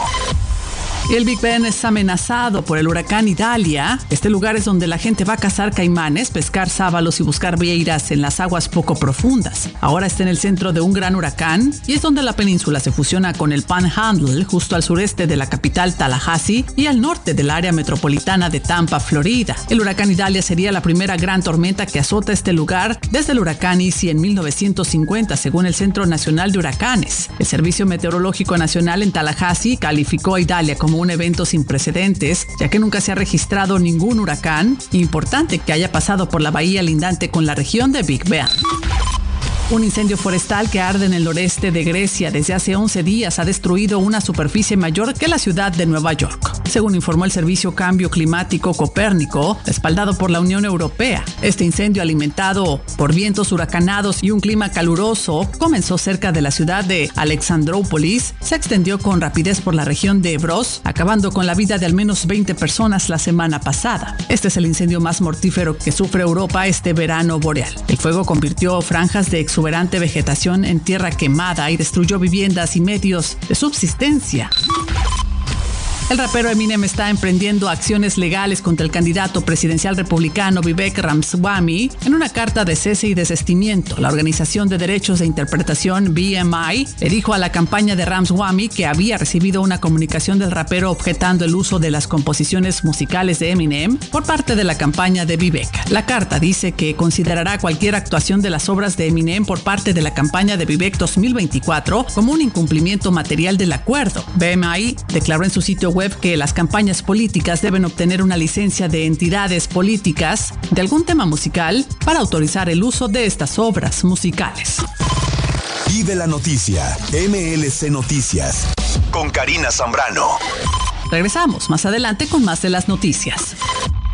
El Big Ben es amenazado por el huracán Idalia. Este lugar es donde la gente va a cazar caimanes, pescar sábalos y buscar vieiras en las aguas poco profundas. Ahora está en el centro de un gran huracán y es donde la península se fusiona con el Panhandle, justo al sureste de la capital Tallahassee y al norte del área metropolitana de Tampa, Florida. El huracán Idalia sería la primera gran tormenta que azota este lugar desde el huracán Isi en 1950, según el Centro Nacional de Huracanes. El Servicio Meteorológico Nacional en Tallahassee calificó a Idalia como un evento sin precedentes, ya que nunca se ha registrado ningún huracán importante que haya pasado por la bahía lindante con la región de Big Bear. Un incendio forestal que arde en el noreste de Grecia desde hace 11 días ha destruido una superficie mayor que la ciudad de Nueva York, según informó el Servicio Cambio Climático Copérnico, respaldado por la Unión Europea. Este incendio alimentado por vientos huracanados y un clima caluroso comenzó cerca de la ciudad de Alexandrópolis, se extendió con rapidez por la región de Ebros, acabando con la vida de al menos 20 personas la semana pasada. Este es el incendio más mortífero que sufre Europa este verano boreal. El fuego convirtió franjas de exuberante vegetación en tierra quemada y destruyó viviendas y medios de subsistencia. El rapero Eminem está emprendiendo acciones legales contra el candidato presidencial republicano Vivek Ramaswamy en una carta de cese y desestimiento. La Organización de Derechos de Interpretación BMI le dijo a la campaña de Ramaswamy que había recibido una comunicación del rapero objetando el uso de las composiciones musicales de Eminem por parte de la campaña de Vivek. La carta dice que considerará cualquier actuación de las obras de Eminem por parte de la campaña de Vivek 2024 como un incumplimiento material del acuerdo. BMI declaró en su sitio web que las campañas políticas deben obtener una licencia de entidades políticas de algún tema musical para autorizar el uso de estas obras musicales. Vive la noticia, MLC Noticias, con Karina Zambrano. Regresamos más adelante con más de las noticias.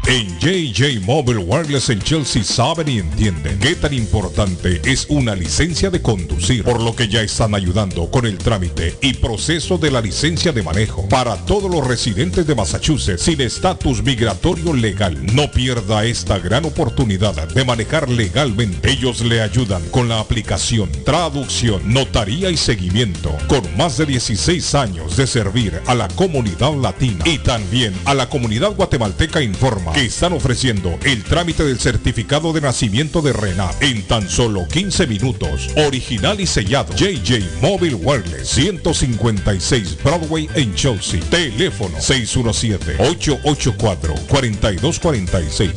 En JJ Mobile Wireless en Chelsea saben y entienden qué tan importante es una licencia de conducir, por lo que ya están ayudando con el trámite y proceso de la licencia de manejo para todos los residentes de Massachusetts sin estatus migratorio legal. No pierda esta gran oportunidad de manejar legalmente. Ellos le ayudan con la aplicación, traducción, notaría y seguimiento, con más de 16 años de servir a la comunidad latina y también a la comunidad guatemalteca informa que están ofreciendo el trámite del certificado de nacimiento de Renat en tan solo 15 minutos. Original y sellado. JJ Mobile Wireless 156 Broadway en Chelsea. Teléfono 617-884-4246.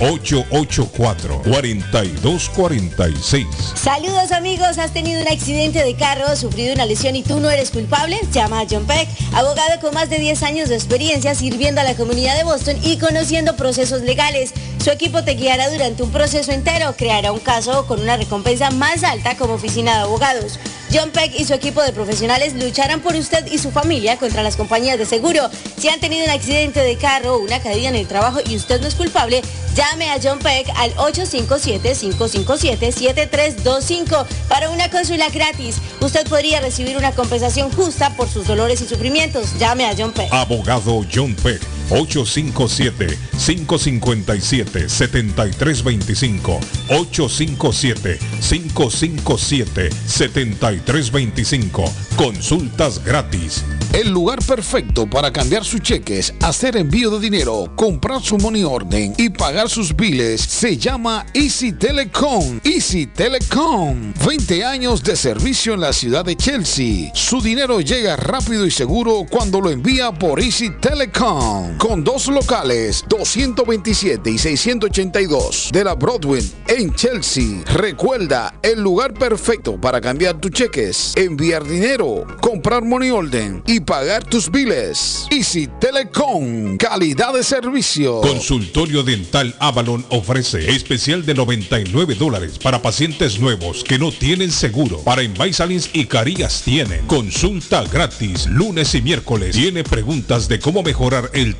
617-884-4246. Saludos amigos, ¿has tenido un accidente de carro, sufrido una lesión y tú no eres culpable? Llama a John Peck, abogado con más de 10 años de experiencia sirviendo a la comunidad de Boston y conociendo procesos legales. Su equipo te guiará durante un proceso entero, creará un caso con una recompensa más alta como oficina de abogados. John Peck y su equipo de profesionales lucharán por usted y su familia contra las compañías de seguro. Si han tenido un accidente de carro o una caída en el trabajo y usted no es culpable, llame a John Peck al 857-557-7325 para una consulta gratis. Usted podría recibir una compensación justa por sus dolores y sufrimientos. Llame a John Peck. Abogado John Peck. 857-557-7325. 857-557-7325. Consultas gratis. El lugar perfecto para cambiar sus cheques, hacer envío de dinero, comprar su money orden y pagar sus biles se llama Easy Telecom. Easy Telecom. 20 años de servicio en la ciudad de Chelsea. Su dinero llega rápido y seguro cuando lo envía por Easy Telecom. Con dos locales, 227 y 682 de la Broadway en Chelsea. Recuerda, el lugar perfecto para cambiar tus cheques, enviar dinero, comprar money order y pagar tus biles. Easy Telecom, calidad de servicio. Consultorio Dental Avalon ofrece especial de 99 dólares para pacientes nuevos que no tienen seguro. Para Invisalins y Carías tienen consulta gratis lunes y miércoles. Tiene preguntas de cómo mejorar el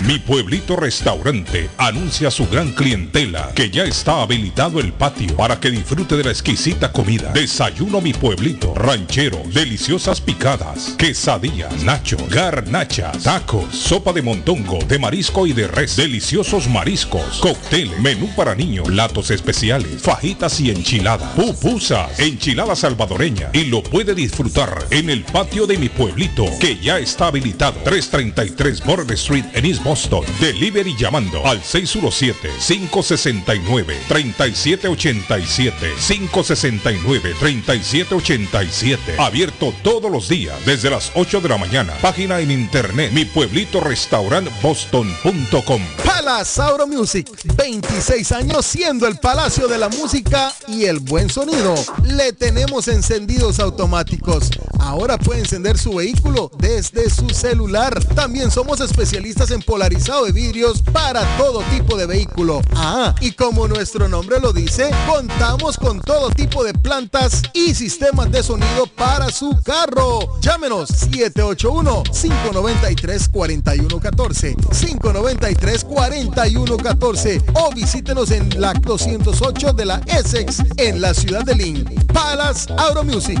Mi pueblito restaurante anuncia a su gran clientela que ya está habilitado el patio para que disfrute de la exquisita comida. Desayuno mi pueblito, ranchero, deliciosas picadas, quesadillas, nachos, garnachas, tacos, sopa de montongo, de marisco y de res, deliciosos mariscos, cócteles, menú para niños, platos especiales, fajitas y enchiladas, pupusas, enchilada salvadoreña y lo puede disfrutar en el patio de mi pueblito que ya está habilitado. 333 Border Street en East Boston. Delivery llamando al 617-569-3787. 569-3787. Abierto todos los días desde las 8 de la mañana. Página en internet mi pueblito restaurant boston.com. Palace Auro Music, 26 años siendo el palacio de la música y el buen sonido. Le tenemos encendidos automáticos. Ahora puede encender su vehículo desde su celular. También somos especialistas en polarizado de vidrios para todo tipo de vehículo. Ah, y como nuestro nombre lo dice, contamos con todo tipo de plantas y sistemas de sonido para su carro. Llámenos 781-593-4114. 593-4114 o visítenos en la 208 de la Essex en la ciudad de Lynn. Palace Auto Music.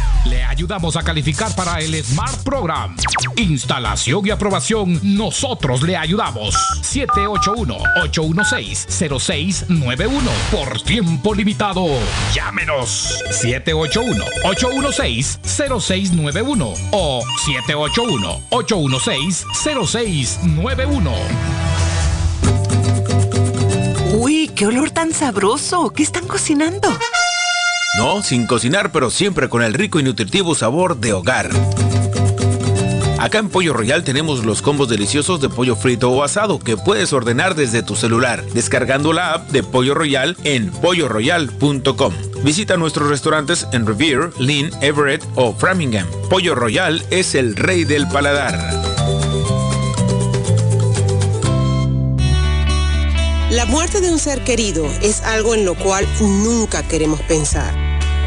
Le ayudamos a calificar para el Smart Program. Instalación y aprobación, nosotros le ayudamos. 781-816-0691. Por tiempo limitado. Llámenos. 781-816-0691 o 781-816-0691. Uy, qué olor tan sabroso. ¿Qué están cocinando? No, sin cocinar, pero siempre con el rico y nutritivo sabor de hogar. Acá en Pollo Royal tenemos los combos deliciosos de pollo frito o asado que puedes ordenar desde tu celular, descargando la app de Pollo Royal en polloroyal.com. Visita nuestros restaurantes en Revere, Lynn, Everett o Framingham. Pollo Royal es el rey del paladar. La muerte de un ser querido es algo en lo cual nunca queremos pensar,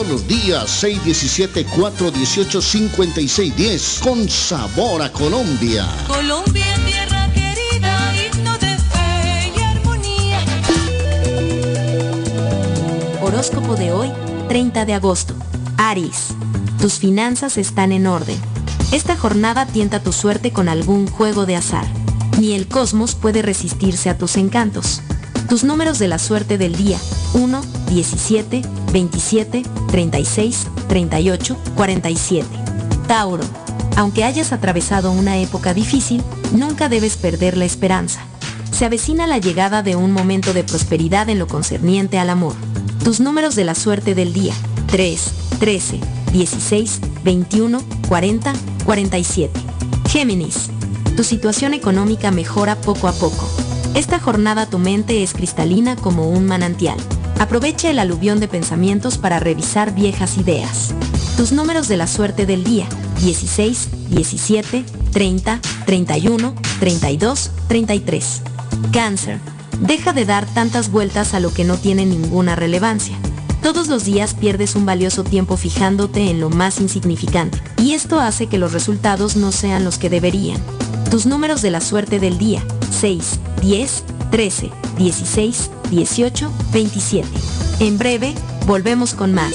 todos los días, 617-418-5610, con sabor a Colombia. Colombia, tierra querida, himno de fe y armonía. Horóscopo de hoy, 30 de agosto. Aries, tus finanzas están en orden. Esta jornada tienta tu suerte con algún juego de azar. Ni el cosmos puede resistirse a tus encantos. Tus números de la suerte del día, 1, 17, 27, 36, 38, 47. Tauro, aunque hayas atravesado una época difícil, nunca debes perder la esperanza. Se avecina la llegada de un momento de prosperidad en lo concerniente al amor. Tus números de la suerte del día, 3, 13, 16, 21, 40, 47. Géminis, tu situación económica mejora poco a poco. Esta jornada tu mente es cristalina como un manantial. Aprovecha el aluvión de pensamientos para revisar viejas ideas. Tus números de la suerte del día, 16, 17, 30, 31, 32, 33. Cáncer. Deja de dar tantas vueltas a lo que no tiene ninguna relevancia. Todos los días pierdes un valioso tiempo fijándote en lo más insignificante, y esto hace que los resultados no sean los que deberían. Tus números de la suerte del día, 6, 10, 13, 16, 18, 27. En breve, volvemos con más.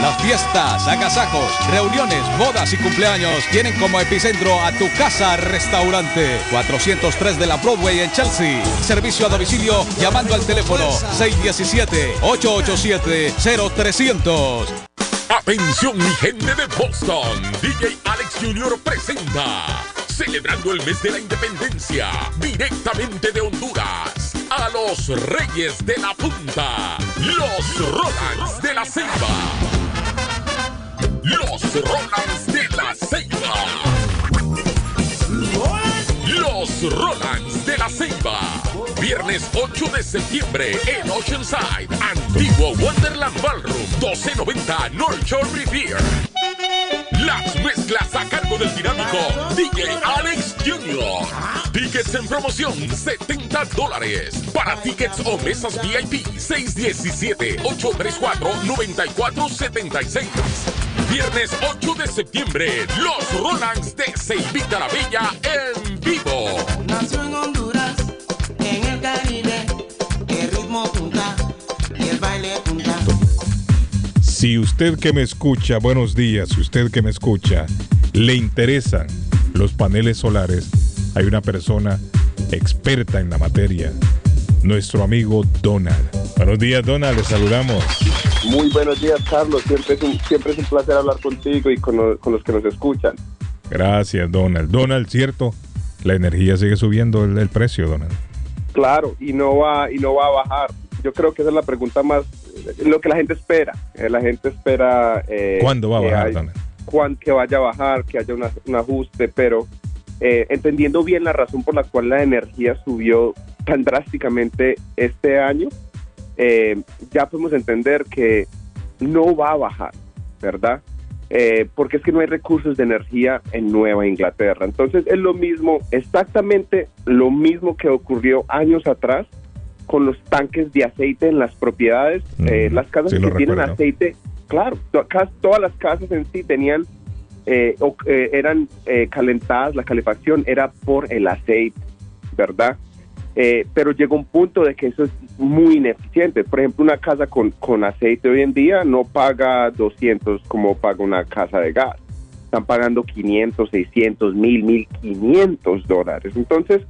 Las fiestas, agasajos, reuniones, bodas y cumpleaños tienen como epicentro a tu casa restaurante. 403 de la Broadway en Chelsea. Servicio a domicilio llamando al teléfono 617-887-0300. Atención mi gente de Boston, DJ Alex Jr. presenta, celebrando el mes de la independencia, directamente de Honduras, a los Reyes de la Punta, los Rolands de la Ceiba. Los Rolands de la Ceiba. Los Rolands de la Ceiba. Viernes 8 de septiembre en Oceanside, Antiguo Wonderland Ballroom, 1290 North Shore Rivier. Las mezclas a cargo del dinámico DJ Alex Jr. Tickets en promoción, 70 dólares. Para tickets o mesas VIP, 617-834-9476. Viernes 8 de septiembre, los Rolands de Ceibita la Bella en vivo. Nació en Honduras, en el Caribe, el ritmo punta y el baile punta. Si usted que me escucha, buenos días, si usted que me escucha, le interesan los paneles solares, hay una persona experta en la materia, nuestro amigo Donald. Buenos días, Donald, le saludamos. Muy buenos días, Carlos. Siempre es un, siempre es un placer hablar contigo y con, lo- con los que nos escuchan. Gracias, Donald. Donald, cierto, la energía sigue subiendo el, el precio, Donald. Claro, y no va y no va a bajar. Yo creo que esa es la pregunta más lo que la gente espera. Eh, la gente espera eh, ¿Cuándo va a bajar, hay- Donald? cuán- que vaya a bajar, que haya una- un ajuste, pero eh, entendiendo bien la razón por la cual la energía subió tan drásticamente este año, eh, ya podemos entender que no va a bajar, ¿verdad? Eh, porque es que no hay recursos de energía en Nueva Inglaterra. Entonces es lo mismo, exactamente lo mismo que ocurrió años atrás con los tanques de aceite en las propiedades. Eh, las casas sí que tienen recuerdo. aceite, claro, to- todas las casas en sí tenían, eh, o- eh, eran calentadas, la calefacción era por el aceite, ¿verdad? Eh, pero llegó un punto de que eso es muy ineficiente. Por ejemplo, una casa con, con aceite hoy en día no paga 200 como paga una casa de gas. Están pagando 500, 600, 1000, 1500 dólares. Entonces,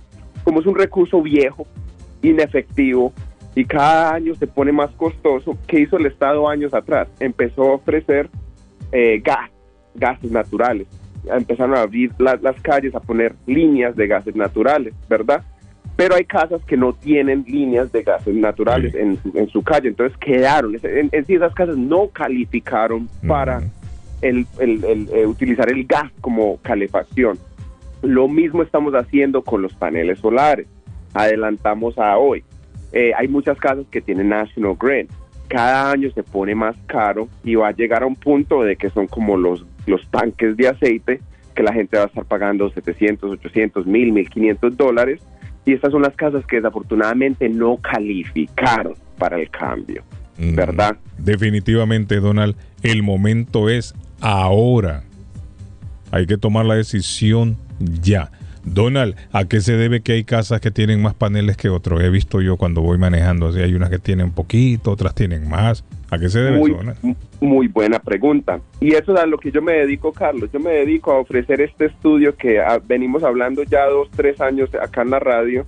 como es un recurso viejo, inefectivo y cada año se pone más costoso, ¿qué hizo el Estado años atrás? Empezó a ofrecer eh, gas, gases naturales. Empezaron a abrir la- las calles, a poner líneas de gases naturales, ¿verdad? Pero hay casas que no tienen líneas de gases naturales en, su, en su calle, entonces quedaron. En, en sí, esas casas no calificaron para el, el- el, eh, utilizar el gas como calefacción. Lo mismo estamos haciendo con los paneles solares. Adelantamos a hoy. Eh, hay muchas casas que tienen National Grid. Cada año se pone más caro y va a llegar a un punto de que son como los, los tanques de aceite que la gente va a estar pagando 700, 800, 1000, 1500 dólares. Y estas son las casas que desafortunadamente no calificaron para el cambio. ¿Verdad? Definitivamente, Donald, el momento es ahora. Hay que tomar la decisión ya. Donald, ¿a qué se debe que hay casas que tienen más paneles que otros? He visto yo cuando voy manejando, así hay unas que tienen poquito, otras tienen más. ¿A qué se debe muy, eso, Donald? muy buena pregunta. Y eso es a lo que yo me dedico, Carlos. Yo me dedico a ofrecer este estudio que ah, venimos hablando ya dos, tres años acá en la radio.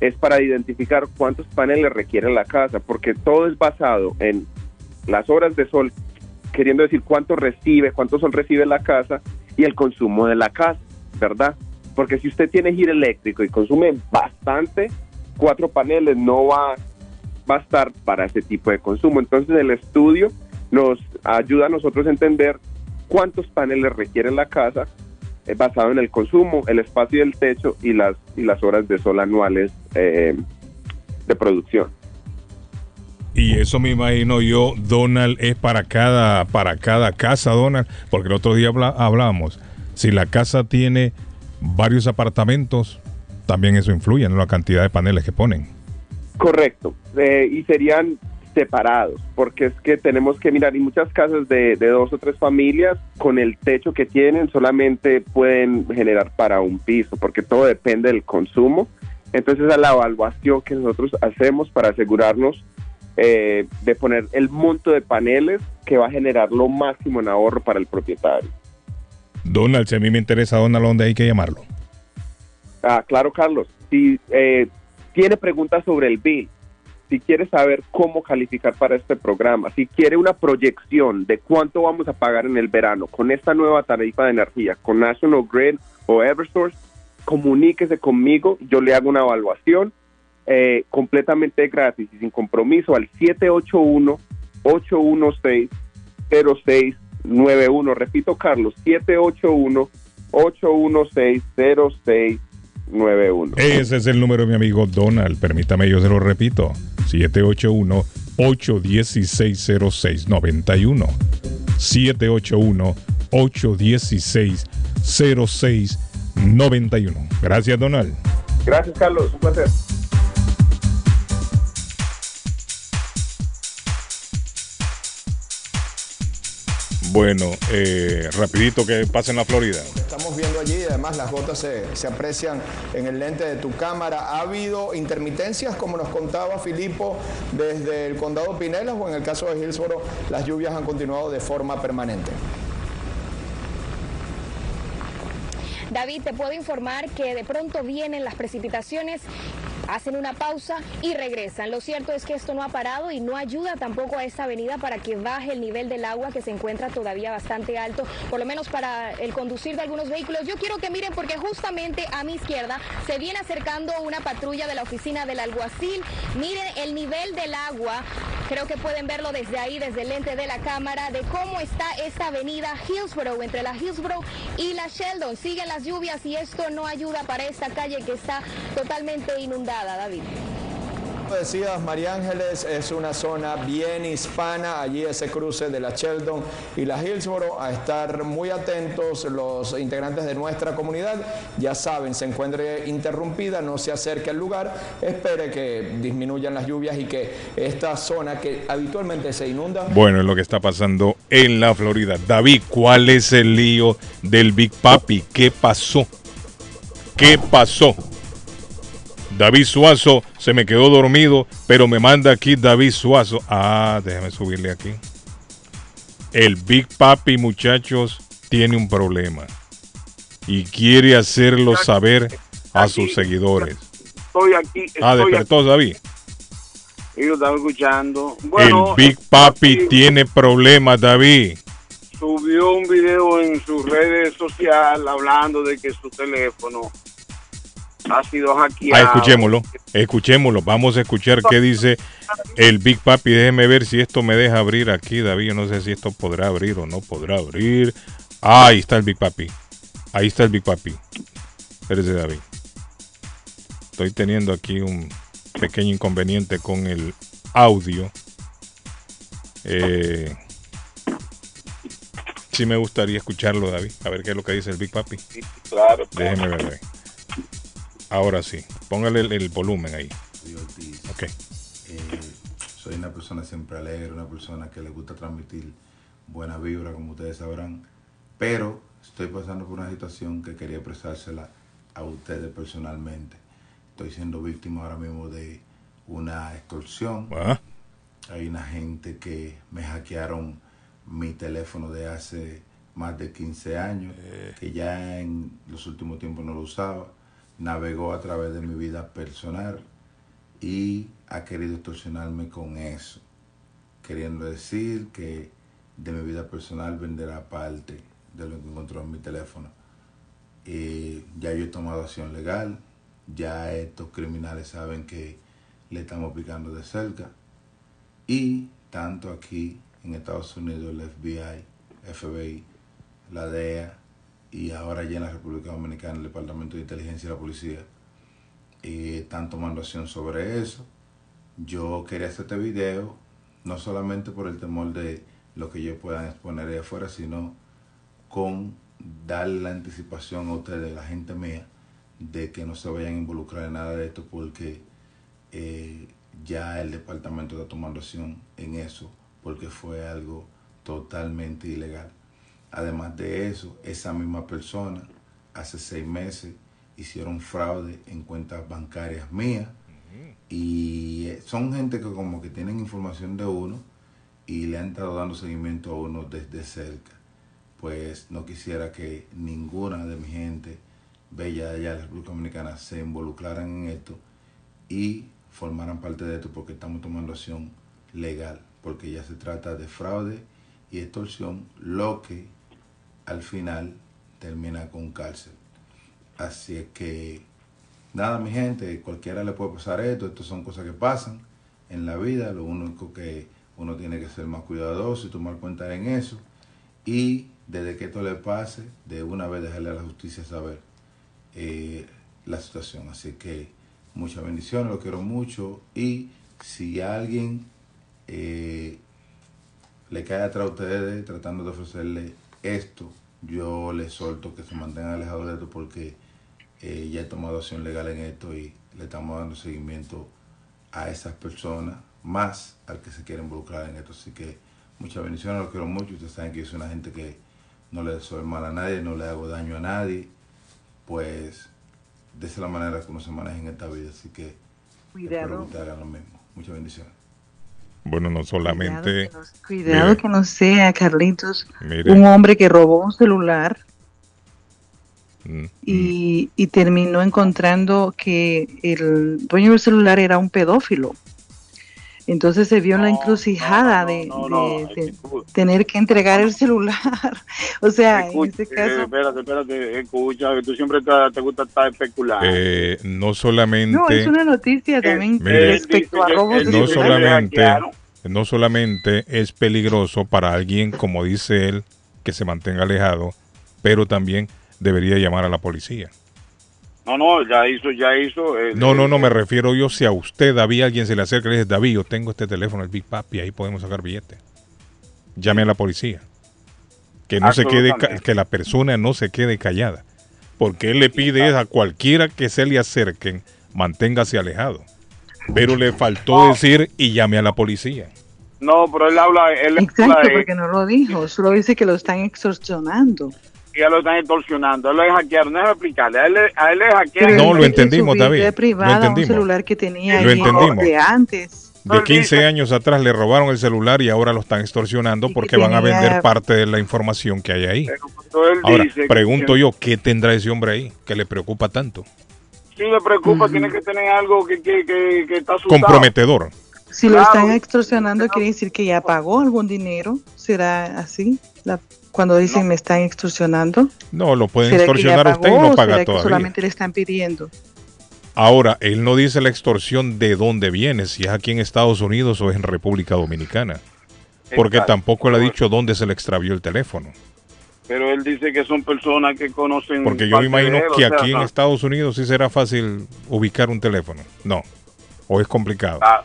Es para identificar cuántos paneles requiere la casa, porque todo es basado en las horas de sol, queriendo decir cuánto recibe, cuánto sol recibe la casa y el consumo de la casa, ¿verdad? Porque si usted tiene giro eléctrico y consume bastante, cuatro paneles no va a estar para ese tipo de consumo. Entonces el estudio nos ayuda a nosotros a entender cuántos paneles requiere la casa eh, basado en el consumo, el espacio del techo y las, y las horas de sol anuales eh, de producción. Y eso me imagino yo, Donald, es para cada, para cada casa, Donald, porque el otro día hablábamos, si la casa tiene varios apartamentos, también eso influye en la cantidad de paneles que ponen. Correcto, eh, y serían separados, porque es que tenemos que mirar, y muchas casas de, dos o tres familias, con el techo que tienen, solamente pueden generar para un piso, porque todo depende del consumo. Entonces, es la evaluación que nosotros hacemos para asegurarnos eh, de poner el monto de paneles que va a generar lo máximo en ahorro para el propietario. Donald, si a mí me interesa Donald, ¿dónde hay que llamarlo? Ah, claro, Carlos. Si eh, tiene preguntas sobre el bill, si quiere saber cómo calificar para este programa, si quiere una proyección de cuánto vamos a pagar en el verano con esta nueva tarifa de energía, con National Grid o Eversource, comuníquese conmigo, yo le hago una evaluación eh, completamente gratis y sin compromiso al 781-816-0691. Repito, Carlos, 781-816-0691. 91. Ese es el número de mi amigo Donald. Permítame, yo se lo repito. 781-816-0691. 781-816-0691. Gracias, Donald. Gracias, Carlos. Un placer. Bueno, eh, rapidito que pasa en la Florida. Estamos viendo allí, además las gotas se, se aprecian en el lente de tu cámara. ¿Ha habido intermitencias, como nos contaba Filipo, desde el condado Pinellas o en el caso de Hillsborough, las lluvias han continuado de forma permanente? David, te puedo informar que de pronto vienen las precipitaciones hacen una pausa y regresan. Lo cierto es que esto no ha parado y no ayuda tampoco a esta avenida para que baje el nivel del agua que se encuentra todavía bastante alto, por lo menos para el conducir de algunos vehículos. Yo quiero que miren porque justamente a mi izquierda se viene acercando una patrulla de la oficina del alguacil. Miren el nivel del agua. Creo que pueden verlo desde ahí, desde el lente de la cámara, de cómo está esta avenida Hillsborough, entre la Hillsborough y la Sheldon. Siguen las lluvias y esto no ayuda para esta calle que está totalmente inundada. David. Como decías, María Ángeles es una zona bien hispana, allí ese cruce de la Sheldon y la Hillsborough, a estar muy atentos los integrantes de nuestra comunidad, ya saben, se encuentre interrumpida, no se acerque al lugar, espere que disminuyan las lluvias y que esta zona que habitualmente se inunda. Bueno, es lo que está pasando en la Florida. David, ¿cuál es el lío del Big Papi? ¿Qué pasó? ¿Qué pasó? David Suazo se me quedó dormido, pero me manda aquí David Suazo. Ah, déjame subirle aquí. El Big Papi, muchachos, tiene un problema y quiere hacerlo saber a sus seguidores. Estoy aquí. Ah, estoy despertó David. aquí. Yo estaba escuchando. Bueno, El Big Papi tiene problemas, David. subió un video en sus redes sociales hablando de que su teléfono Ah, escuchémoslo, escuchémoslo. Vamos a escuchar qué dice el Big Papi. Déjeme ver si esto me deja abrir aquí, David. Yo no sé si esto podrá abrir o no podrá abrir. Ah, ahí está el Big Papi. Ahí está el Big Papi. Espérese, David. Estoy teniendo aquí un pequeño inconveniente con el audio. Eh, sí me gustaría escucharlo, David. A ver qué es lo que dice el Big Papi. Claro. Déjeme ver. David. Ahora sí. Póngale el, el volumen ahí. Ok. Eh, soy una persona siempre alegre, una persona que le gusta transmitir buena vibra, como ustedes sabrán. Pero estoy pasando por una situación que quería expresársela a ustedes personalmente. Estoy siendo víctima ahora mismo de una extorsión. Ah. Hay una gente que me hackearon mi teléfono de hace más de 15 años, que ya en los últimos tiempos no lo usaba. Navegó a través de mi vida personal y ha querido extorsionarme con eso, queriendo decir que de mi vida personal venderá parte de lo que encontró en mi teléfono. Eh, ya yo he tomado acción legal, ya estos criminales saben que le estamos picando de cerca y tanto aquí en Estados Unidos el FBI, FBI, la DEA y ahora ya en la República Dominicana el Departamento de Inteligencia y la Policía eh, están tomando acción sobre eso. Yo quería hacer este video no solamente por el temor de lo que ellos puedan exponer ahí afuera, sino con darle la anticipación a ustedes, la gente mía, de que no se vayan a involucrar en nada de esto porque eh, ya el departamento está tomando acción en eso porque fue algo totalmente ilegal. Además de eso, esa misma persona hace seis meses hicieron fraude en cuentas bancarias mías y eh, son gente que como que tienen información de uno y le han estado dando seguimiento a uno desde cerca. Pues no quisiera que ninguna de mi gente bella de allá de la República Dominicana se involucraran en esto y formaran parte de esto porque estamos tomando acción legal, porque ya se trata de fraude y extorsión, lo que al final termina con cárcel. Así es que, nada, mi gente, cualquiera le puede pasar esto, esto son cosas que pasan en la vida, lo único que uno tiene que ser más cuidadoso y tomar cuenta en eso. Y desde que esto le pase, de una vez dejarle a la justicia saber. Eh, la situación. Así que muchas bendiciones, lo quiero mucho. Y si alguien eh, le cae atrás a ustedes tratando de ofrecerle esto, yo les solto que se mantengan alejados de esto porque eh, ya he tomado acción legal en esto y le estamos dando seguimiento a esas personas, más al que se quiere involucrar en esto. Así que muchas bendiciones, los quiero mucho. Ustedes saben que yo soy una gente que no le el mal a nadie, no le hago daño a nadie. Pues de esa es la manera que uno se maneja en esta vida. Así que espero que ustedes hagan lo mismo. Muchas bendiciones. Bueno, no solamente... Cuidado Mire, que no sea, Carlitos, Mire. un hombre que robó un celular Mm, y, y terminó encontrando que el dueño del celular era un pedófilo. Entonces se vio en la encrucijada de, de- de tener que entregar el celular. o sea, en este Eh, caso... espérate, espérate, escucha, que tú siempre te, te gusta estar especulando. eh, no solamente... No, es una noticia también Mire, respecto a robos de no solamente, no solamente es peligroso para alguien, como dice él, que se mantenga alejado, pero también debería llamar a la policía. No, no, ya hizo, ya hizo. eh, No, no, no, me refiero yo si a usted, David, alguien se le acerca y le dice, David, yo tengo este teléfono, el Big Papi, ahí podemos sacar billetes. Llame a la policía. Que no se quede, que la persona no se quede callada. Porque él le pide a cualquiera que se le acerquen, manténgase alejado. Pero le faltó decir y llame a la policía. No, pero él habla, él Exacto, habla, eh, porque no lo dijo, solo dice que lo están extorsionando. Ya lo están extorsionando, él lo hackearon, déjame explicarle, a él, a él le hackearon. No, lo entendimos, David, lo privada, un entendimos. celular que tenía Lo entendimos. de antes. De 15 años atrás le robaron el celular y ahora lo están extorsionando porque van a vender parte de la información que hay ahí. Ahora, pregunto yo, ¿qué tendrá ese hombre ahí que le preocupa tanto? Si le preocupa, tiene que tener algo que, que, que, que está asustado. Comprometedor. Si lo están extorsionando, quiere decir que ya pagó algún dinero. ¿Será así? La- cuando dicen me están extorsionando. No, lo pueden ¿Será que ya extorsionar a usted y no paga todavía. solamente le están pidiendo? Ahora, él no dice la extorsión de dónde viene, si es aquí en Estados Unidos o es en República Dominicana. Porque Exacto. tampoco le ha dicho dónde se le extravió el teléfono. Pero él dice que son personas que conocen. Porque yo me imagino él, o que sea, aquí en no. Estados Unidos sí será fácil ubicar un teléfono. No. O es complicado. Ah,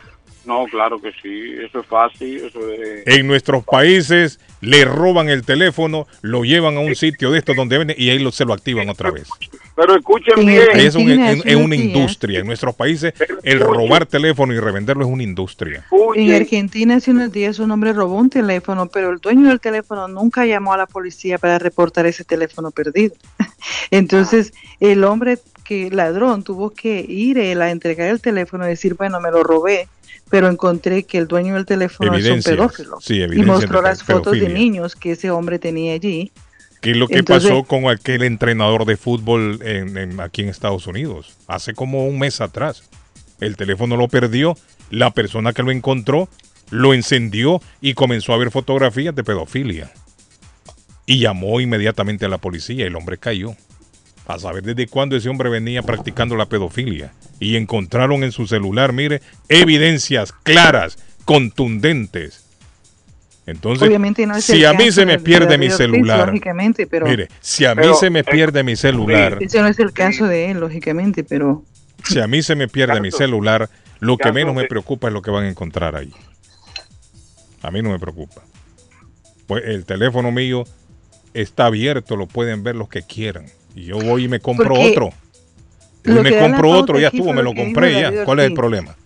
no, claro que sí, eso es fácil, eso es... En nuestros países le roban el teléfono, lo llevan a un sitio de estos donde venden y ahí lo, se lo activan otra vez. Pero escuchen En bien. Es, un- es- una días- industria. En nuestros países el robar teléfono y revenderlo es una industria. En Argentina hace unos días un hombre robó un teléfono, pero el dueño del teléfono nunca llamó a la policía para reportar ese teléfono perdido. Entonces, el hombre que ladrón tuvo que ir él a entregar el teléfono y decir, bueno, me lo robé, pero encontré que el dueño del teléfono es un pedófilo. Sí, y mostró las fotos de niños que ese hombre tenía allí. ¿Qué es lo que Entonces- pasó con aquel entrenador de fútbol en- en- aquí en Estados Unidos? Hace como un mes atrás. El teléfono lo perdió, la persona que lo encontró lo encendió y comenzó a ver fotografías de pedofilia. Y llamó inmediatamente a la policía y el hombre cayó. A saber desde cuándo ese hombre venía practicando la pedofilia. Y encontraron en su celular, mire, evidencias claras, contundentes. Entonces, no si a mí se me pierde mi celular, lógicamente, pero mire, si a mí Pero, se me eh, pierde mi celular, ese no es el caso de él, lógicamente, pero si a mí se me pierde mi celular, lo que menos me de- preocupa es lo que van a encontrar ahí. A mí no me preocupa. Pues el teléfono mío está abierto, lo pueden ver los que quieran. Y yo voy y me compro Porque otro. Yo me compro otro, ya estuvo, me lo compré ya. ¿Cuál es el problema?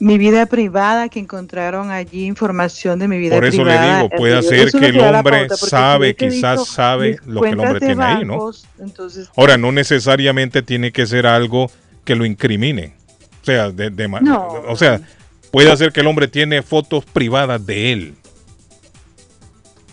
mi vida privada, que encontraron allí información de mi vida Por eso le privada. digo, puede eh, hacer eso que el hombre pauta, sabe, quizás dicho sabe lo que el hombre tiene ahí, ¿no? Entonces, Ahora, no necesariamente tiene que ser algo que lo incrimine. O sea, de, de ma- No. o sea, puede ser que el hombre tiene fotos privadas de él.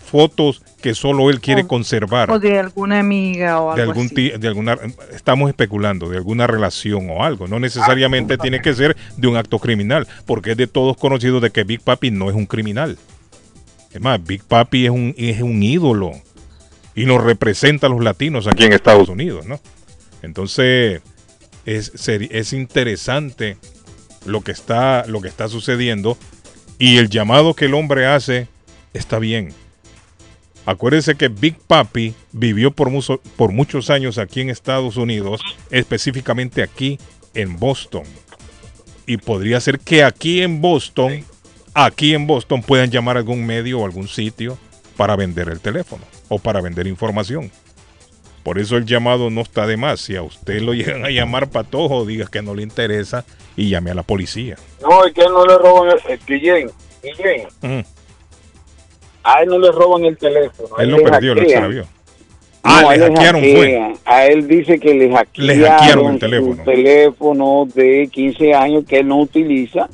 Fotos que solo él quiere O- conservar. o de alguna amiga o de algo algún así. de alguna estamos especulando de alguna relación o algo. No necesariamente tiene que ser de un acto criminal porque es de todos conocido de que Big Papi no es un criminal. Es más Big Papi es un es un ídolo y nos representa a los latinos aquí en Estados Unidos no entonces es es interesante lo que está lo que está sucediendo y el llamado que el hombre hace está bien Acuérdense que Big Papi vivió por, mucho- por muchos años aquí en Estados Unidos, específicamente aquí en Boston. Y podría ser que aquí en Boston, aquí en Boston puedan llamar a algún medio o algún sitio para vender el teléfono o para vender información. Por eso el llamado no está de más. Si a usted lo llegan a llamar patojo, diga que no le interesa y llame a la policía. No, es que no le roban el, el Guillén. A él no le roban el teléfono. Él lo le perdió, lo extravió. No, Ah, a le hackearon fue. A él dice que le hackearon, Le hackearon el teléfono. teléfono de 15 años que él no utiliza.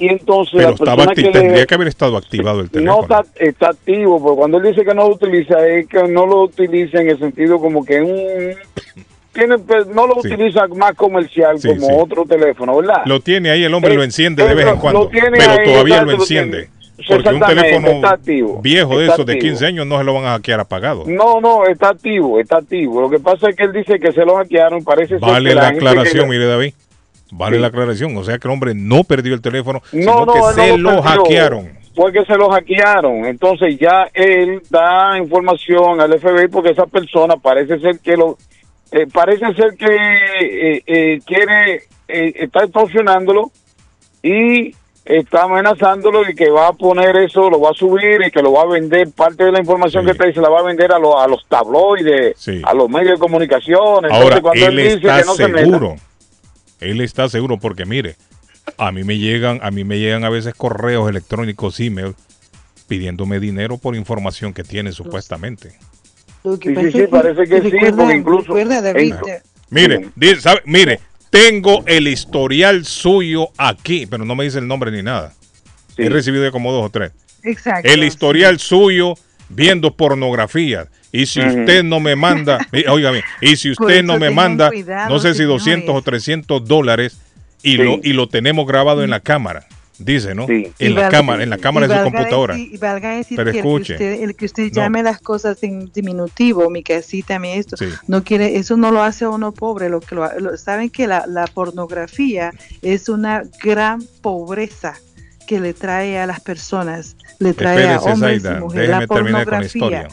Y entonces Pero la estaba acti- que le- tendría que haber estado activado el teléfono. no está, está activo, pero cuando él dice que no lo utiliza, es que no lo utiliza en el sentido como que un... Tiene, pues, no lo Sí. utiliza más comercial Sí, como sí. otro teléfono, ¿verdad? Lo tiene ahí, el hombre Eh, lo enciende de vez en cuando, lo tiene pero ahí, todavía lo enciende. Porque un teléfono está activo, viejo de esos de activo. 15 años no se lo van a hackear apagado. No, no, está activo, está activo. Lo que pasa es que él dice que se lo hackearon, parece ser Vale que la aclaración, mire David. Vale Sí. la aclaración. O sea que el hombre no perdió el teléfono, No, sino no, que se lo hackearon. Fue que se lo hackearon. Entonces ya él da información al FBI porque esa persona parece ser que lo... eh, parece ser que eh, eh, quiere... eh, está extorsionándolo y está amenazándolo y que va a poner eso, lo va a subir y que lo va a vender. Parte de la información que trae se la va a vender a, los a los tabloides, a los medios de comunicación. Ahora, él dice está que no se meta- seguro. Él está seguro porque mire, a mí me llegan, a mí me llegan a veces correos electrónicos, email, pidiéndome dinero por información que tienen supuestamente. Lo Sí, sí, sí, parece que sí, recuerda- porque incluso- recuerda, David, en- eh, Mire, sabe- mire, tengo el historial suyo aquí, pero no me dice el nombre ni nada. He recibido ya como dos o tres. Exacto. El historial suyo viendo pornografía. Y si usted no me manda, óigame, y si usted no me manda, cuidado, no sé si señores. 200 o 300 dólares y, Sí. lo, y lo tenemos grabado en la cámara, dice, ¿no? En Y la valga- cámara, en la cámara de su computadora. decir- y valga decir Pero que escuche. el que usted, el que usted No. llame las cosas en diminutivo, mi casita, mi esto, Sí. no quiere, eso no lo hace a uno pobre, lo que lo, lo- saben que la, la pornografía es una gran pobreza que le trae a las personas, le trae a hombres y mujeres. La con pornografía historia.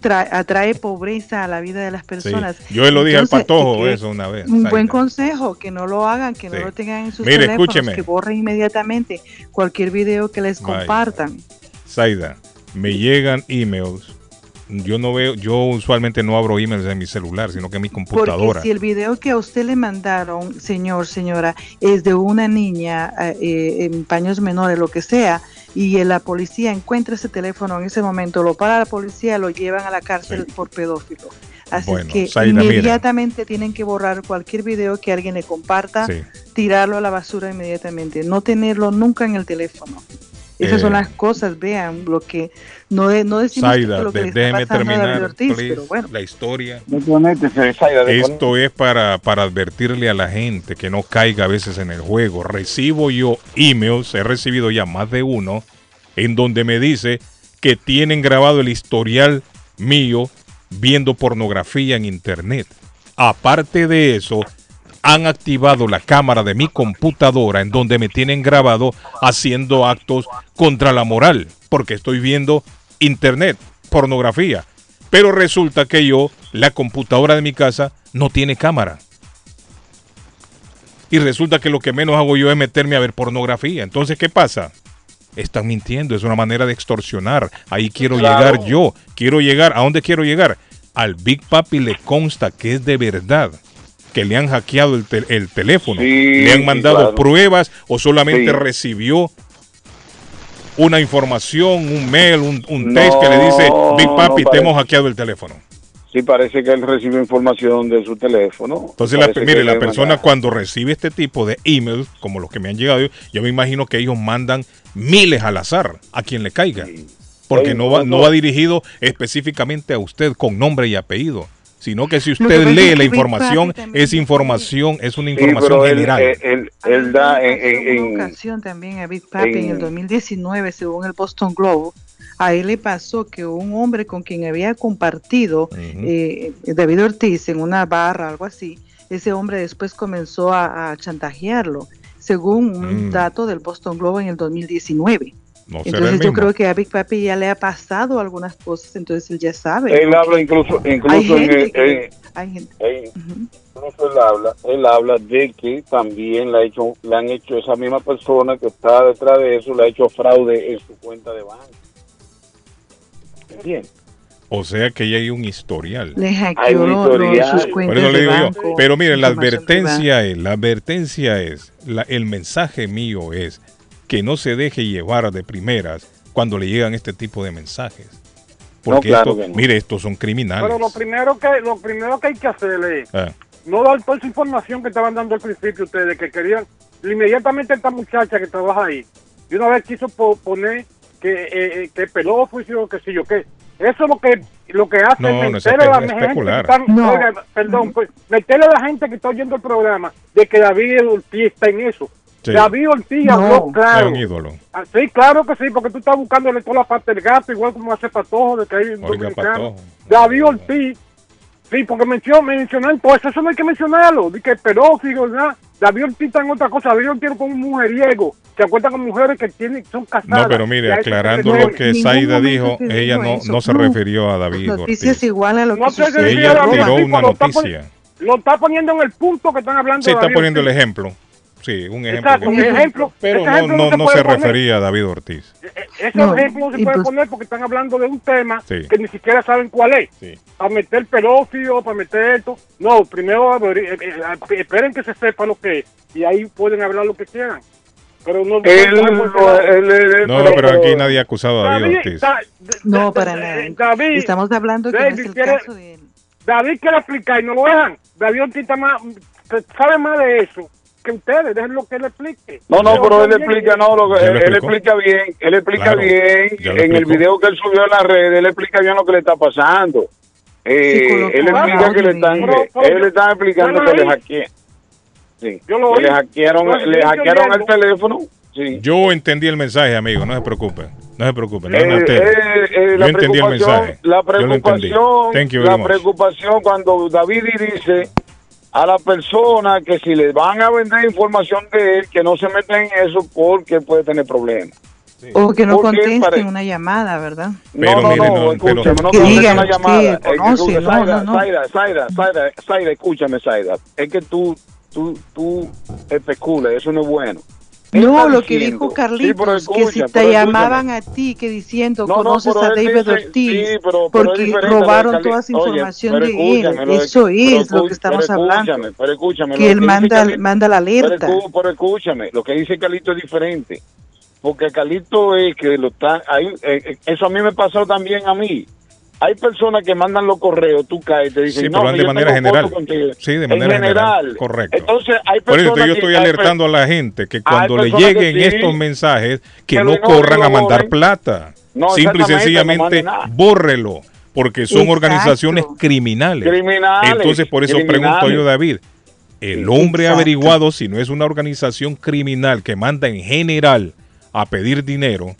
Tra- atrae pobreza a la vida de las Sí. personas. Yo le lo dije al Entonces, patojo que- eso una vez. un buen consejo, que no lo hagan, que Sí. no lo tengan en sus Mire, teléfonos, escúcheme. que borren inmediatamente cualquier video que les Vaya. compartan. Zaida, me llegan emails. Yo no veo, yo usualmente no abro emails en mi celular, sino que en mi Porque computadora. si el video que a usted le mandaron, señor, señora, es de una niña eh, eh, en paños menores, lo que sea, y la policía encuentra ese teléfono en ese momento, lo para la policía, lo llevan a la cárcel por pedófilo. Así Bueno, que inmediatamente tienen que borrar cualquier video que alguien le comparta, Sí. tirarlo a la basura inmediatamente, no tenerlo nunca en el teléfono. Esas Eh, son las cosas, vean, lo que no, de- no decimos que Zaida, lo que de- déjeme terminar Ortiz, please, pero bueno. la historia. Esto es para, para advertirle a la gente que no caiga a veces en el juego. Recibo yo emails, he recibido ya más de uno, en donde me dice que tienen grabado el historial mío viendo pornografía en internet. Aparte de eso, han activado la cámara de mi computadora en donde me tienen grabado haciendo actos contra la moral, porque estoy viendo internet, pornografía. Pero resulta que yo, la computadora de mi casa, no tiene cámara. Y resulta que lo que menos hago yo es meterme a ver pornografía. Entonces, ¿qué pasa? Están mintiendo, es una manera de extorsionar. Ahí quiero Claro. llegar yo. Quiero llegar, ¿a dónde quiero llegar? Al Big Papi le consta que es de verdad. Que le han hackeado el, tel- el teléfono. Sí, le han mandado claro. pruebas o solamente Sí. recibió una información, un mail, un, un text que le dice, Big Papi, no te hemos hackeado el teléfono. Sí, parece que él recibe información de su teléfono. Entonces, la, mire, la persona cuando recibe este tipo de emails, como los que me han llegado, yo me imagino que ellos mandan miles al azar a quien le caiga. Porque no va, no. va dirigido específicamente a usted con nombre y apellido, sino que si usted lee la información, es información, es una información general. él, él- él da en, en- Una en- ocasión también a Big Papi en, en- el 2019, según el Boston Globe, a él le pasó que un hombre con quien había compartido eh, David Ortiz en una barra, algo así, ese hombre después comenzó a, a chantajearlo, según un Mm. dato del Boston Globe en el 2019. No Entonces yo creo que a Big Papi ya le ha pasado algunas cosas, entonces él ya sabe. Él habla incluso, Hay incluso en, gente que- en- hay gente- en- incluso él habla, él habla de que también le, ha hecho, le han hecho esa misma persona que está detrás de eso, le ha hecho fraude en su cuenta de banco. ¿Entiendes? O sea que ya hay un historial. Le Hay hackeó un lo- historial. sus Por cuentas eso le de yo. banco. Pero miren, la advertencia es, la advertencia es, la- el mensaje mío es que no se deje llevar de primeras cuando le llegan este tipo de mensajes. Porque claro esto, que no. mire, estos son criminales. Pero lo primero que lo primero que hay que hacer es Ah, no dar toda esa información que estaban dando al principio ustedes, que querían, inmediatamente esta muchacha que trabaja ahí, de una vez quiso po- poner que, eh, eh, que pelóficio, que si yo qué. Eso es lo que lo que hace No, es no es meterle a la gente que están- No. oiga, perdón, pues, meterle a la gente que está oyendo el programa de que David Ortiz está en eso. Sí. David Ortiz No. habló es claro. un ídolo. Ah, Sí, claro que sí, porque tú estás buscándole toda la parte del gato, igual como hace Patojo, de que hay un Oiga, dominicano. Patojo. David Ortiz, sí, porque mencionó, mencionan todo eso, eso no hay que mencionarlo, de que ¿verdad? David Ortiz está en otra cosa, David Ortiz con un mujeriego, se acuesta con mujeres que tienen, son casadas. No, pero mire, se aclarando lo que Saida dijo, ella no, eso. no se No. refirió a David Noticias Ortiz. igual a lo que No sé si sucede. Ella a David tiró Ortiz, una noticia. Lo está poniendo en el punto que están hablando Sí, de está David poniendo el ejemplo. Sí, un ejemplo. Exacto, que- un ejemplo. pero ese no, ejemplo no, se no se refería a David Ortiz. Ese No, ejemplo se puede pues- poner porque están hablando de un tema Sí. que ni siquiera saben cuál es. Sí. Para meter pedófilo, para meter esto. No, primero eh, eh, esperen que se sepa lo que es. Y ahí pueden hablar lo que quieran. Pero no. Él, no- no- no- él- él- él- No, pero aquí nadie ha acusado a David David, Ortiz. Da- No, para Da- nada. David, Estamos hablando que no David es el quiere- caso de él. David quiere explicar y no lo dejan. David Ortiz está más, sabe más de eso que ustedes. Dejen lo que él explique. No, no, pero él explica, no, lo que, él, explica bien, él explica Claro, bien, en el video que él subió en las redes, él explica bien lo que le está pasando. Eh, Sí, él explica audio que le están, que- él le está explicando que le hackearon. Sí, Yo lo que le hackearon, Yo- le hackearon el teléfono. Sí. Yo entendí el mensaje, amigo, no se preocupe. No se preocupe, no Eh, eh, eh, Yo la entendí el preocupación, mensaje. la Yo lo entendí. preocupación, Thank you la much. preocupación cuando David dice a la persona que si le van a vender información de él, que no se metan en eso porque puede tener problemas. O que no Porque contesten una llamada, ¿verdad? Pero no, no, mire, no, no, escúchame, pero- no contesten sí, llamada. Que conoce, escucha, no, no, no. Zaida, Zaida, Zaida, Zaida, escúchame, Zaida. Es que tú, tú, tú especulas, eso no es bueno. No, lo que dijo Carlitos, Sí, que si te llamaban a ti, que diciendo, No, no, conoces a David dice- Ortiz, sí, pero- pero es porque robaron toda esa información de él. de- Eso pero es lo que estamos pero hablando. escúchame, pero escúchame, Que él manda, la alerta. Pero, escúchame, lo que dice Calito es diferente. Porque Calito es que lo está. Hay, eh, eh, eso a mí me pasó también a mí. Hay personas que mandan los correos, tú caes y te dicen, Sí, no, pero van que de manera general. contigo". Sí, de En manera general. general. Correcto. Entonces, hay Por eso personas yo que- estoy hay alertando a la gente que cuando le personas que lleguen sí, estos mensajes, que que no ignoren, corran a mandar borren. plata. No, Simple y no sencillamente, bórrelo. Porque son Exacto. organizaciones criminales. Criminales, Entonces, por eso criminales. pregunto yo, David. El hombre Exacto. averiguado, si no es una organización criminal que manda en general a pedir dinero,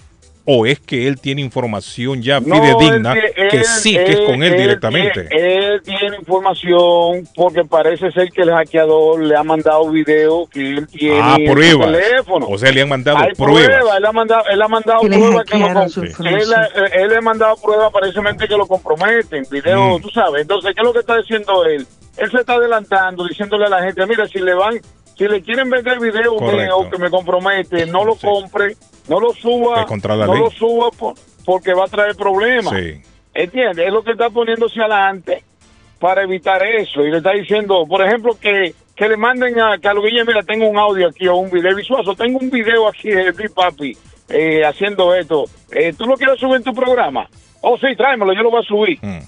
o es que él tiene información ya No, fidedigna él- que él- sí, que es con él, directamente. Él tiene información porque parece ser que el hackeador le ha mandado video que él tiene Ah, en su teléfono. O sea, le han mandado Hay pruebas. pruebas, él ha mandado, él ha mandado Que pruebas que lo él, eh, él le ha mandado pruebas aparentemente que lo comprometen, videos, Mm. tú sabes. Entonces, ¿qué es lo que está diciendo él? Él se está adelantando, diciéndole a la gente, mira, si le van, si le quieren vender video mío que me compromete, no lo Sí. compre, no lo suba, no ley. lo suba por- porque va a traer problemas. Sí. ¿Entiendes? Es lo que está poniéndose adelante para evitar eso. Y le está diciendo, por ejemplo, que, que le manden a Carlos Guille, mira, tengo un audio aquí o un video visual, tengo un video aquí de Big Papi eh, haciendo esto. Eh, ¿Tú lo quieres subir en tu programa? Oh, sí, tráemelo, yo lo voy a subir. Mm.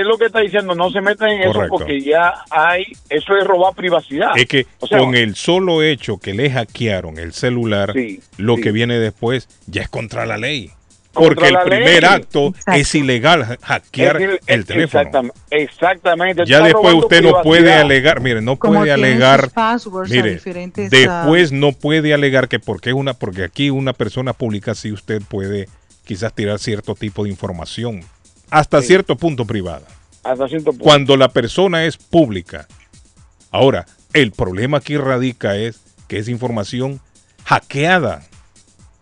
Es lo que está diciendo, no se metan en eso porque ya hay, eso es robar privacidad. Es que O sea, con el solo hecho que le hackearon el celular, Sí, lo sí. que viene después ya es contra la ley. Contra Porque el primer ley. acto Exacto. es ilegal ha- hackear Es el teléfono. exactam- Exactamente. Ya después usted no puede alegar, mire, no Como puede alegar, a mire, diferentes, después no puede alegar que porque es una, porque aquí una persona pública sí usted puede quizás tirar cierto tipo de información, hasta Sí. cierto punto privada. Hasta cierto punto. Cuando la persona es pública. Ahora, el problema aquí radica es que es información hackeada.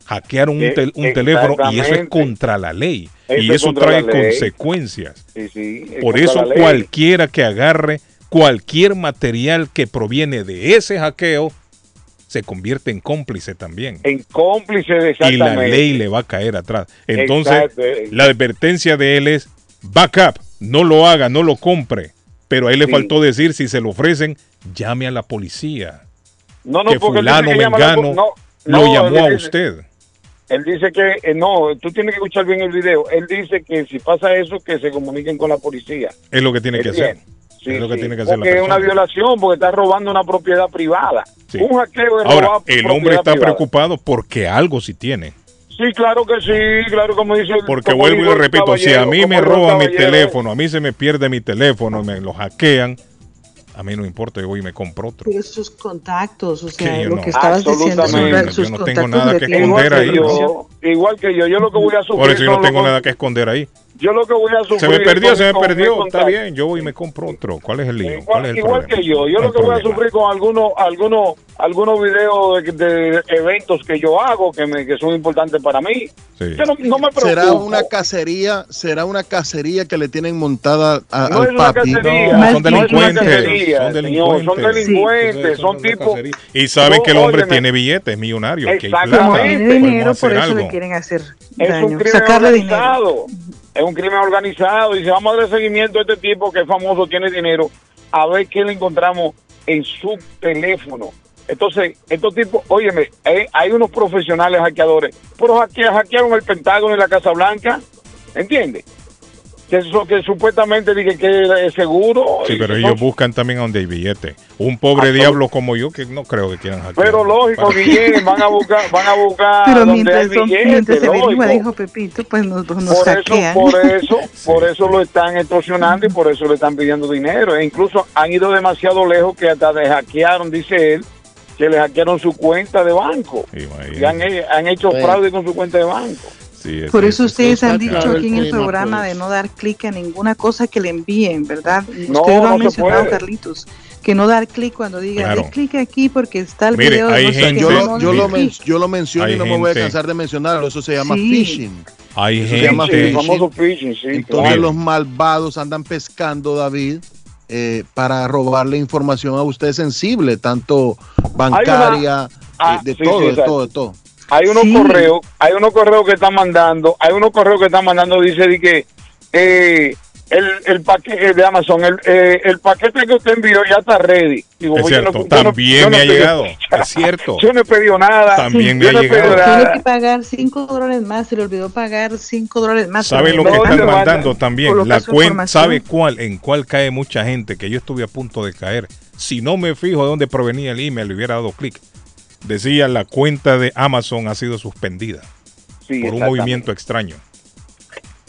hackear un, Eh, tel- un teléfono y eso es contra la ley. Eso y es eso trae consecuencias. Sí, sí, es Por eso cualquiera que agarre cualquier material que proviene de ese hackeo se convierte en cómplice también. En cómplice de Y la exactamente. ley le va a caer atrás. Entonces, Exacto, exacto. la advertencia de él es backup, no lo haga, no lo compre. Pero a él le Sí. faltó decir, si se lo ofrecen, llame a la policía. No, no, que porque fulano, mengano, no, lo llamó él a usted. Él dice que, eh, no, tú tienes que escuchar bien el video. Él dice que si pasa eso, que se comuniquen con la policía. Es lo que tiene que hacer. Sí, es lo que sí, tiene que hacer la porque es una persona. violación, porque está robando una propiedad privada. Sí. Un hackeo es Ahora, robar el hombre está privada. preocupado porque algo sí tiene. Sí, claro que sí, claro, como dice el- Porque como vuelvo y el repito, si a mí me roban mi teléfono, a mí se me pierde mi teléfono, me lo hackean, a mí no importa, yo voy y me compro otro. Pero sus contactos, o sea, Que lo no. que estabas diciendo Absolutamente. sobre Yo sus no tengo nada que esconder ahí. yo, igual que yo, yo lo que voy a sufrir Por eso yo no son tengo los- nada que esconder ahí. Yo lo que voy a sufrir Se me perdió, se me con- perdió, está bien, yo voy y me compro otro. ¿Cuál es el lío? ¿Cuál es el Igual problema? que yo, yo No lo que voy a sufrir con algunos algunos algunos videos de, de eventos que yo hago que, me, que son importantes para mí. Yo no, no me preocupo. será una cacería, será una cacería que le tienen montada a- No al es una papi. cacería, No, no son es una delincuentes, cacería, son señor, delincuentes. son delincuentes, son tipos... Y saben No, que el hombre óyeme. tiene billetes, es millonario. que hay Exactamente. plata, podemos dinero, por eso le quieren hacer Es daño, un crimen sacarle dinero. organizado. Es un crimen organizado. Y si vamos a dar seguimiento a este tipo que es famoso, tiene dinero, a ver qué le encontramos en su teléfono. Entonces, estos tipos, óyeme, hay, hay unos profesionales hackeadores, pero hacke- hackearon el Pentágono y la Casa Blanca, ¿entiendes? Que eso que supuestamente dije que es seguro. Sí, pero ellos buscan también a donde hay billete. Un pobre Absolut- diablo como yo que no creo que quieran hackear. Pero lógico, Para- Guillén, van a buscar, van a buscar Pero donde mientras, hay son- billetes, mientras se dijo Pepito, pues nos, nos por hackean. eso, por eso, por eso lo están extorsionando y por eso le están pidiendo dinero. E incluso han ido demasiado lejos que hasta le hackearon, dice él, que le hackearon su cuenta de banco. Y han, han hecho Bueno. fraude con su cuenta de banco. Sí, Por eso ustedes han dicho aquí en el programa pues. de no dar clic a ninguna cosa que le envíen, ¿verdad? No, ustedes lo no han se mencionado. Carlitos, que no dar clic cuando diga, Claro. dé clic aquí porque está el Mire, video. de hay no gente- Yo no, lo, no yo lo, men- yo lo menciono Hay y no me voy a cansar de mencionarlo. Eso se llama Sí. phishing. Hay Eso se gente, llama Sí, el phishing. famoso phishing, sí, Entonces claro. los malvados andan pescando, David, eh, para robarle información a usted sensible, tanto bancaria, Ah, eh, de sí, todo, sí, de todo, de todo. Hay unos Sí. correos, hay unos correos que están mandando, hay unos correos que están mandando, dice de que eh, el, el paquete de Amazon, el, eh, el paquete que usted envió ya está ready. Digo, es cierto, no- yo no- también yo no me ha pedí- llegado. Es cierto. Yo no he pedido nada. También me yo ha no llegado. Tiene que pagar 5 dólares más, se le olvidó pagar 5 dólares más. ¿Sabe lo que no, están mandando también? La cuenta. ¿sabe cuál? En cuál cae mucha gente que yo estuve a punto de caer. Si no me fijo de dónde provenía el email, le hubiera dado clic. Decía la cuenta de Amazon ha sido suspendida Sí, por un movimiento extraño.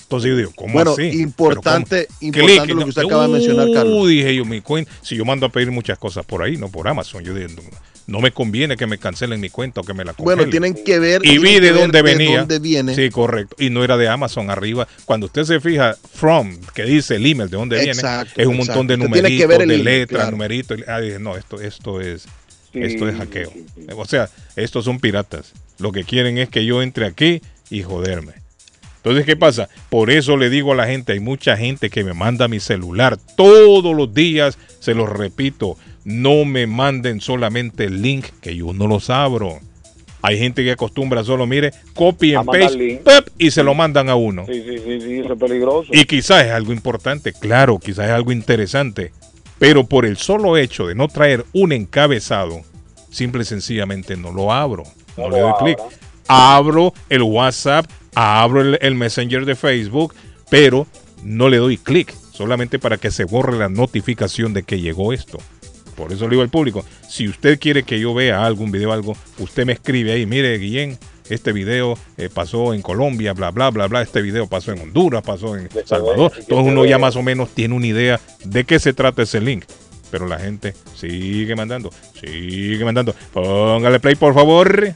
Entonces yo digo, ¿cómo Bueno, así? importante, ¿cómo? importante Clic, lo que usted no, acaba de mencionar, Carlos. dije yo, mi cuenta, si yo mando a pedir muchas cosas por ahí, no por Amazon, yo digo, no, no me conviene que me cancelen mi cuenta o que me la Bueno, congelen. tienen que ver y vi de dónde de venía. dónde viene. Sí, correcto. Y no era de Amazon arriba. Cuando usted se fija, from, que dice el email de dónde Exacto, viene, es un exacto. montón de numeritos, de letras, claro. numeritos. Ah, dije, no, esto, esto es, Sí, esto es hackeo. O sea, estos son piratas. Lo que quieren es que yo entre aquí y joderme. Entonces, ¿qué pasa? Por eso le digo a la gente, hay mucha gente que me manda mi celular todos los días, se los repito, no me manden solamente el link, que yo no los abro. Hay gente que acostumbra solo, mire, copy and paste, y se lo mandan a uno. Sí, sí, sí, sí, eso es peligroso. Y quizás es algo importante, claro, quizás es algo interesante, pero por el solo hecho de no traer un encabezado, simple y sencillamente no lo abro, no, No le doy clic. Abro el WhatsApp, abro el, el Messenger de Facebook, pero no le doy clic, solamente para que se borre la notificación de que llegó esto. Por eso le digo al público, si usted quiere que yo vea algún video, algo, usted me escribe ahí, mire, Guillén, este video eh, pasó en Colombia, bla, bla, bla, bla, este video pasó en Honduras, pasó en Salvador. Entonces uno ya más o menos tiene una idea de qué se trata ese link. Pero la gente sigue mandando, sigue mandando. Póngale play, por favor.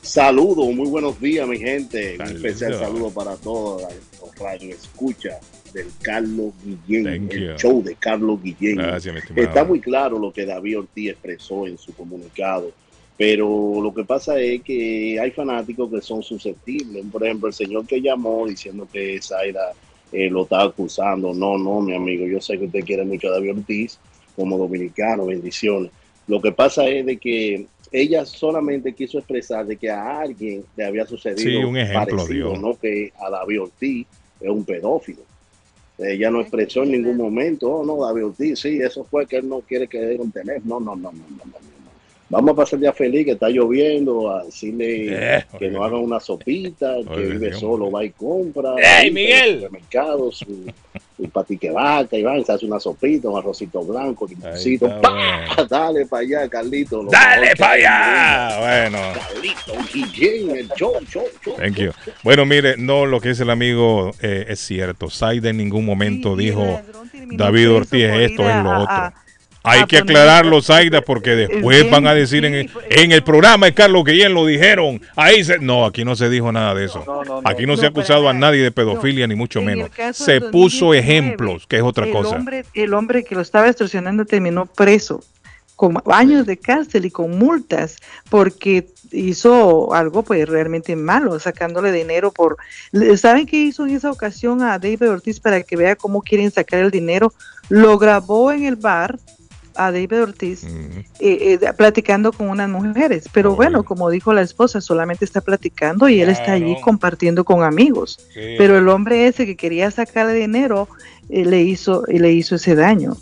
Saludos, muy buenos días, mi gente. Un especial saludo para todos los radio escucha del Carlos Guillén, Thank el you. show de Carlos Guillén. Gracias, mi. Está muy claro lo que David Ortiz expresó en su comunicado Pero lo que pasa es que hay fanáticos que son susceptibles. Por ejemplo, el señor que llamó diciendo que Zaira eh, lo está acusando. No, no, mi amigo, yo sé que usted quiere mucho a David Ortiz como dominicano, bendiciones. Lo que pasa es de que ella solamente quiso expresar de que a alguien le había sucedido Sí, un ejemplo parecido, dio. no que a David Ortiz es un pedófilo. Ella no expresó en ningún momento, oh no, David Ortiz, sí, eso fue que él no quiere que dé un teléfono. No, no, no, no, no, no, no. Vamos a pasar el día feliz, que está lloviendo, a decirle Eh, que no hagan una sopita, que Oye, vive Dios. solo, va y compra. ¡Ey, Miguel! supermercado, su, su patique vaca, y va, y se hace una sopita, un arrocito blanco, limoncito. ¡Pah! Dale para allá, Carlito. ¡Dale para allá! en Bueno. Carlito, Guillén, el show, show, show. Thank you. Bueno, mire, no, lo que dice el amigo eh, es cierto. Saida en ningún momento dijo David Ortiz esto, es lo a- otro. Hay a que poner- aclararlo, Zaida, porque después bien, van a decir en el, en el programa de Carlos Guillén lo dijeron. Ahí se, no, aquí no se dijo nada de eso. Aquí no se ha acusado a nadie de pedofilia, ni mucho menos. Se puso 2019, ejemplos, que es otra cosa. Hombre, el hombre que lo estaba extorsionando terminó preso con años de cárcel y con multas porque hizo algo pues realmente malo, sacándole dinero por... ¿Saben qué hizo en esa ocasión a David Ortiz para que vea cómo quieren sacar el dinero? Lo grabó en el bar a David Ortiz eh, eh, platicando con unas mujeres, pero bueno, como dijo la esposa, solamente está platicando y él está allí compartiendo con amigos, Sí. pero el hombre ese que quería sacarle dinero eh, le hizo le hizo ese daño.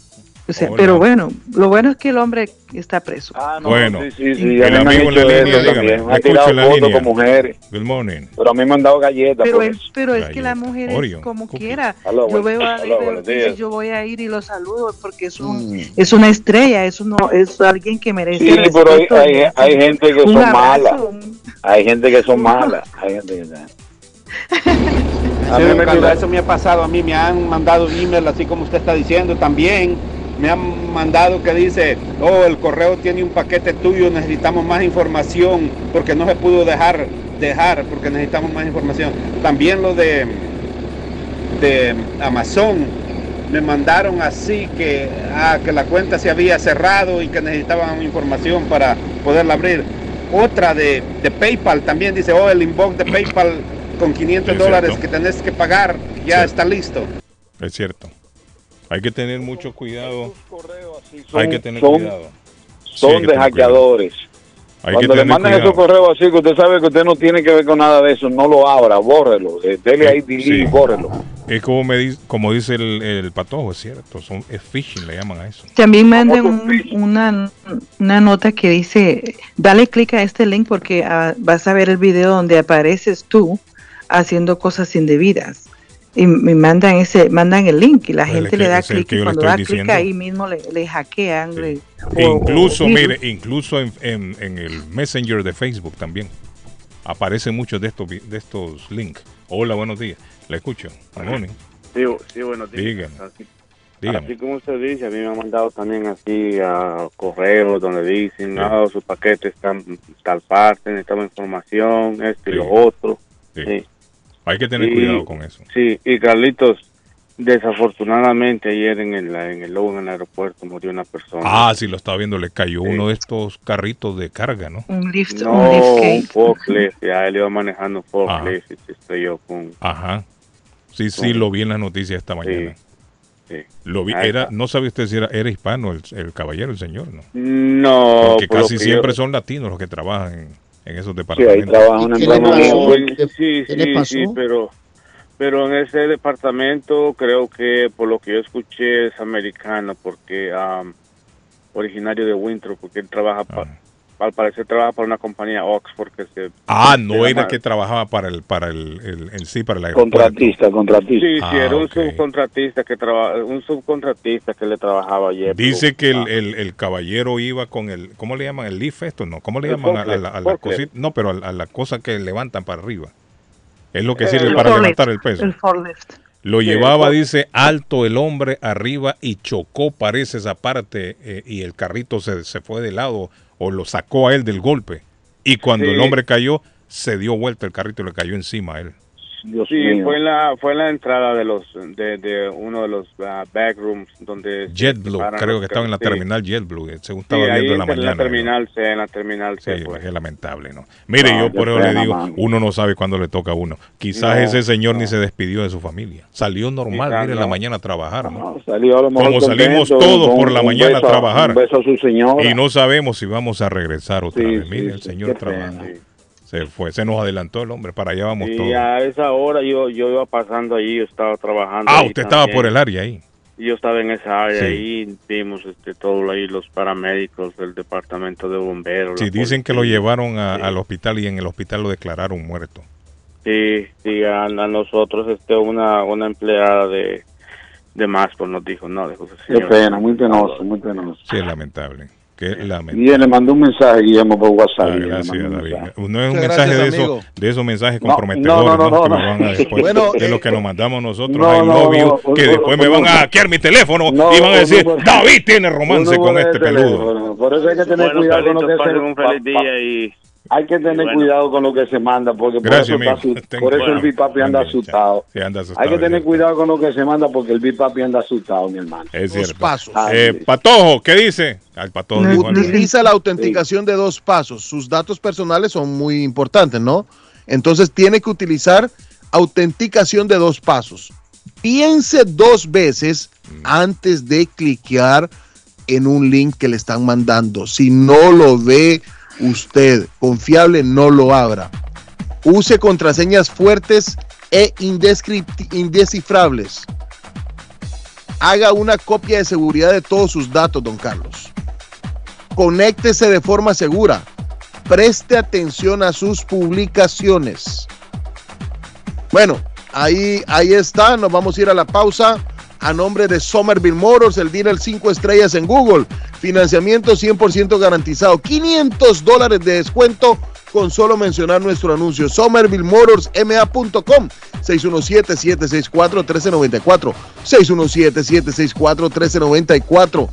O sea, Hola. pero bueno, lo bueno es que el hombre está preso. bueno, sí, sí, sí, el me han amigo en la línea, eso dígame. también. lo Ha escucho tirado la fotos con mujeres. Good morning. Pero a mí me han dado galletas. Pero es, pero es que la mujer es como quiera. Yo veo a yo voy a ir y lo saludo porque es un Mm. es una estrella, es uno es alguien que merece Sí, pero hay, hay, hay gente que son malas. Hay gente que son malas. Hay gente que A mí me eso me ha pasado a mí, me han mandado email así como usted está diciendo también. Me han mandado que dice, oh, el correo tiene un paquete tuyo, necesitamos más información porque no se pudo dejar, dejar porque necesitamos más información. También lo de, de Amazon, me mandaron así que, ah, que la cuenta se había cerrado y que necesitaban información para poderla abrir. Otra de, de PayPal también dice, oh, el inbox de PayPal con 500 Es dólares que tenés que pagar, ya está listo. Es cierto. Hay que tener mucho cuidado. son- Hay que tener son- cuidado. Sí, son que de hackeadores. Hay Cuando le mandan cuidado. esos correos así que usted sabe que usted no tiene que ver con nada de eso, no lo abra, bórrelo. Eh, dele ahí delete Sí. y bórrelo. Es como, me dice, como dice el, el patojo, es cierto. Son, es phishing, le llaman a eso. También manden un- una, una nota que dice, dale clic a este link porque ah, vas a ver el video donde apareces tú haciendo cosas indebidas. Y me mandan ese, mandan el link y la gente que- le da clic y cuando da clic ahí mismo le, le hackean. le- o- incluso, o mire, incluso en, en- en el Messenger de Facebook también aparecen muchos de estos de estos links. Hola, buenos días. Le escucho. Sí, sí, buenos días. Dígame. Así, como usted dice, a mí me han mandado también así a correos donde dicen, no, su paquete está en tal parte, necesitamos información, esto y lo otro. Sí. Sí. Hay que tener Y- cuidado con eso. Sí, y Carlitos, desafortunadamente ayer en el, en el lobo en el aeropuerto murió una persona. Ah, sí, lo estaba viendo, le cayó uno de estos carritos de carga, ¿no? Un lift, no, un forklift, ya él iba manejando forklift y se estrelló con... Ajá. Sí, sí, lo vi en las noticias esta mañana. sí. Lo vi, era, no sabe usted si era, era hispano el, el caballero, el señor, ¿no? No, Porque casi siempre yo- son latinos los que trabajan en, esos Sí, ahí departamentos. trabaja una ¿Y qué Sí, qué le sí, pasó? sí, pero, pero en ese departamento creo que por lo que yo escuché es americano, porque am, originario de Winthrop, porque él trabaja, pa- al parecer trabaja para una compañía Oxford que se... Ah, se no era llama- que trabajaba para el, para el, el- en sí, para el aeropuerto. Contratista, contratista. Sí, sí, Ah, era un ok. subcontratista que traba, un subcontratista que le trabajaba ayer. Dice que el, ah, el, el caballero iba con el, ¿cómo le llaman? ¿El leaf esto? No, ¿cómo le llaman a, la, a la forklift. cosita? No, pero a, a la cosa que levantan para arriba. Es lo que Eh, sirve el para forklift, levantar el peso. El forklift. Lo llevaba, dice, alto el hombre arriba y chocó, parece esa parte, eh, y el carrito se, se fue de lado o lo sacó a él del golpe. Y cuando Sí. el hombre cayó, se dio vuelta el carrito y le cayó encima a él. Dios sí, mío. fue en la fue en la entrada de los de, de uno de los ah, backrooms donde JetBlue, creo que estaba en la. Sí. terminal JetBlue, eh, según Sí, estaba ahí viendo en la en la mañana. terminal C, en la terminal C Sí, fue. es lamentable, ¿no? Mire, No, yo por eso le digo, uno no sabe cuándo le toca a uno. Quizás No, ese señor ni se despidió de su familia. Salió normal, Quizás mire, en la mañana a trabajar, ¿no? Salió a lo mejor Como salimos contento, todos con por la mañana beso a trabajar. Un beso a su señora. Y no sabemos si vamos a regresar otra Sí, vez. sí, Mire, el sí, señor trabaja. Se fue, se nos adelantó el hombre, para allá vamos Y todos. a esa hora yo yo iba pasando allí, yo estaba trabajando. Ah, ahí usted estaba por el área ahí. Yo estaba en esa área Sí. ahí, vimos este, todo ahí, los paramédicos del departamento de bomberos. Sí, dicen que lo llevaron a- al hospital y en el hospital lo declararon muerto. Sí, sí, a, a nosotros este, una, una empleada de, de Masco nos dijo, no, dijo ese Qué señor. pena, muy penoso, muy penoso. Sí, es lamentable. Qué lamentable. Y le mandó un mensaje, Guillermo, por WhatsApp. Ah, gracias, un David. mensaje. No es un mensaje gracias, de, esos, de esos mensajes No, comprometedores, no, no, ¿no? no, que no. me van a después, Bueno, de eh, lo que nos mandamos nosotros no, a I no, love you, no, que un- después me un- van a hackear mi teléfono No, y van a un decir, David tiene romance un con este peludo. Por eso hay que tener Bueno, cuidado con lo que pasen un feliz día y... Hay que tener bueno. cuidado con lo que se manda, porque Gracias, por eso, está amigo. asu- Tengo- por eso bueno, el Bipapi anda asustado. Sí, anda asustado, Hay que tener cuidado con lo que se manda, porque el Bipapi anda asustado, mi hermano. Es cierto. pasos. Eh, Patojo, ¿qué dice? Al Patojo dijo algo. Utiliza la autenticación de dos pasos. Sus datos personales son muy importantes, ¿no? Entonces tiene que utilizar autenticación de dos pasos. Piense dos veces antes de cliquear en un link que le están mandando. Si no lo ve usted confiable, no lo abra. Use contraseñas fuertes e indescifrables. Haga una copia de seguridad de todos sus datos, don Carlos. Conéctese de forma segura. Preste atención a sus publicaciones. Bueno, ahí, ahí está. Nos vamos a ir a la pausa. A nombre de Somerville Motors, el dealer 5 estrellas en Google. Financiamiento 100% garantizado. 500 dólares de descuento con solo mencionar nuestro anuncio. SomervilleMotorsMA.com 617-764-1394. 617-764-1394.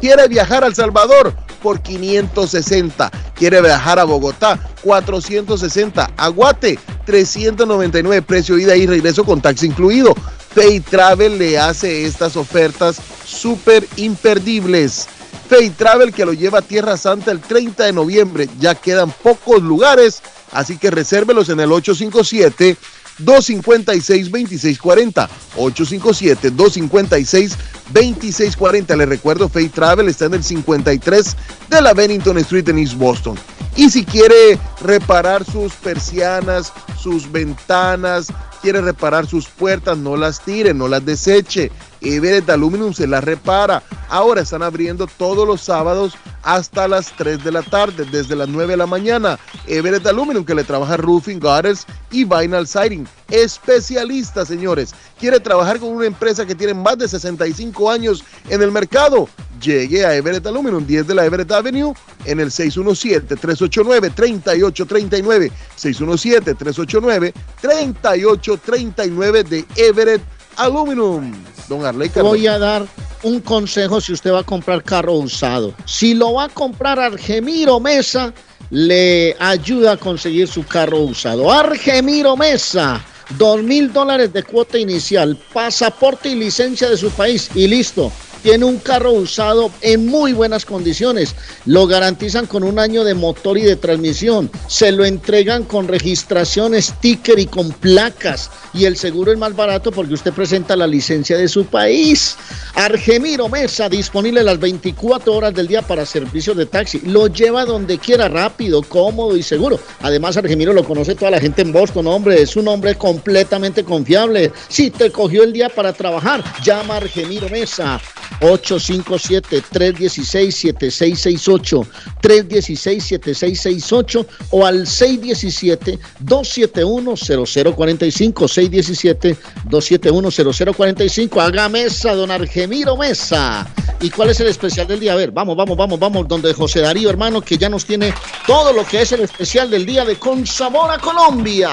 ¿Quiere viajar a Salvador? Por 560. ¿Quiere viajar a Bogotá? 460. Aguate, 399. Precio ida y regreso con taxi incluido. Pay Travel le hace estas ofertas súper imperdibles. Pay Travel que lo lleva a Tierra Santa el 30 de noviembre. Ya quedan pocos lugares, así que resérvelos en el 857 256-2640. 857-256-2640. Les recuerdo, Faith Travel está en el 53 de la Bennington Street en East Boston. Y si quiere reparar sus persianas, sus ventanas, quiere reparar sus puertas, no las tire, no las deseche. Everett Aluminum se las repara. Ahora están abriendo todos los sábados hasta las 3 de la tarde, desde las 9 de la mañana. Everett Aluminum que le trabaja roofing, gutters y vinyl siding. Especialista, señores. Quiere trabajar con una empresa que tiene más de 65 años en el mercado. Llegue a Everett Aluminum, 10 de la Everett Avenue, en el 617-389-3839. 617-389-3839 de Everett Aluminum. Don Arley Cardona. Voy a dar un consejo si usted va a comprar carro usado. Si lo va a comprar Argemiro Mesa, le ayuda a conseguir su carro usado. Argemiro Mesa. Dos mil dólares de cuota inicial, pasaporte y licencia de su país y listo. Tiene un carro usado en muy buenas condiciones. Lo garantizan con un año de motor y de transmisión. Se lo entregan con registración, sticker y con placas. Y el seguro es más barato porque usted presenta la licencia de su país. Argemiro Mesa, disponible las 24 horas del día para servicios de taxi. Lo lleva donde quiera, rápido, cómodo y seguro. Además, Argemiro lo conoce toda la gente en Boston, hombre. Es un hombre completamente confiable. Si te cogió el día para trabajar, llama a Argemiro Mesa. 857-316-7668, 316-7668 o al 617-271-0045, 617-271-0045. Haga mesa, don Argemiro Mesa. ¿Y cuál es el especial del día? A ver, vamos, vamos, vamos, vamos, donde José Darío, hermano, que ya nos tiene todo lo que es el especial del día de Con Sabor a Colombia.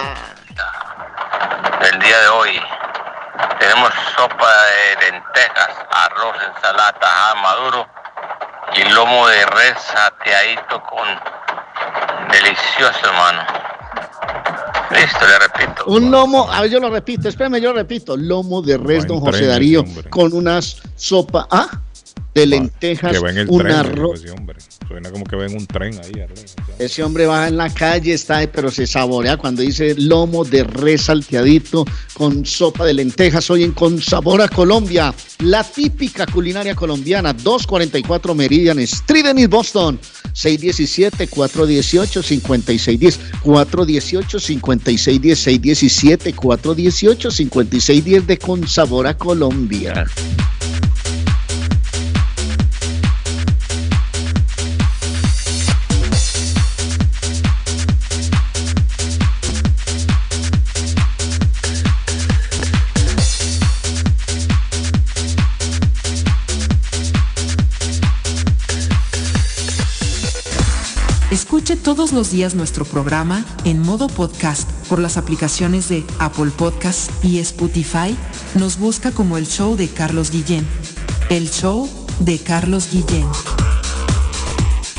El día de hoy tenemos sopa de lentejas, arroz, ensalada, tajada maduro y lomo de res sateadito con delicioso, hermano. Listo, le repito. Un lomo, a ver, yo lo repito, espérame, yo lo repito. Lomo de res, don José Darío, hombre. con unas sopa, ah, de lentejas, Que va en el tren. arroz. ese hombre. Suena como que va en un tren ahí. Ese hombre va en la calle, está, pero se saborea cuando dice lomo de res salteadito con sopa de lentejas. Hoy en Con Sabor a Colombia, la típica culinaria colombiana, 244 Meridian Street en Boston, 617-418-5610, 418-5610, 617-418-5610 de Con Sabor a Colombia. Todos los días nuestro programa en modo podcast por las aplicaciones de Apple Podcast y Spotify. Nos busca como el show de Carlos Guillén. El show de Carlos Guillén.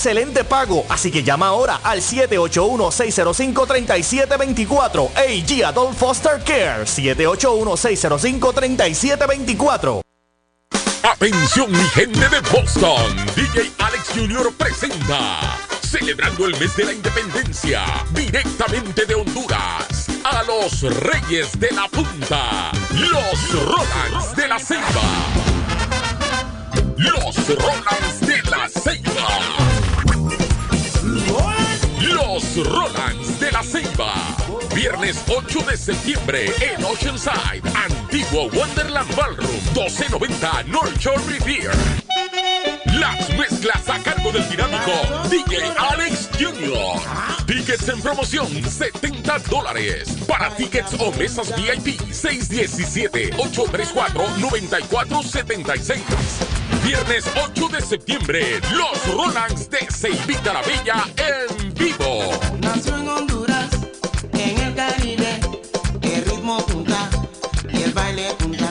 excelente pago. Así que llama ahora al 781-605-3724. AG Adult Foster Care. 781-605-3724. Atención mi gente de Boston, DJ Alex Jr. presenta, celebrando el mes de la independencia, directamente de Honduras, a los Reyes de la Punta, los Rolands de la Ceiba. Los Rolands de la Ceiba. Los Rolands de la Ceiba. Viernes 8 de septiembre en Oceanside, antiguo Wonderland Ballroom, 1290 North Shore Revere. Las mezclas a cargo del dinámico DJ Alex Jr. Tickets en promoción 70 dólares. Para tickets o mesas VIP 617-834-9476. Viernes 8 de septiembre, los Rolands de Ceibita la Bella en vivo.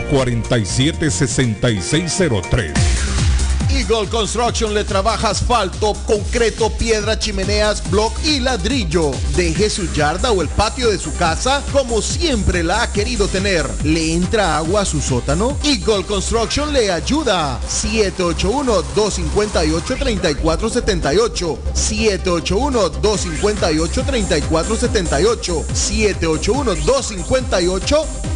617-447-6603. Eagle Construction le trabaja asfalto, concreto, piedra, chimeneas, block y ladrillo. Deje su yarda o el patio de su casa como siempre la ha querido tener. ¿Le entra agua a su sótano? Eagle Construction le ayuda. 781-258-3478. 781-258-3478.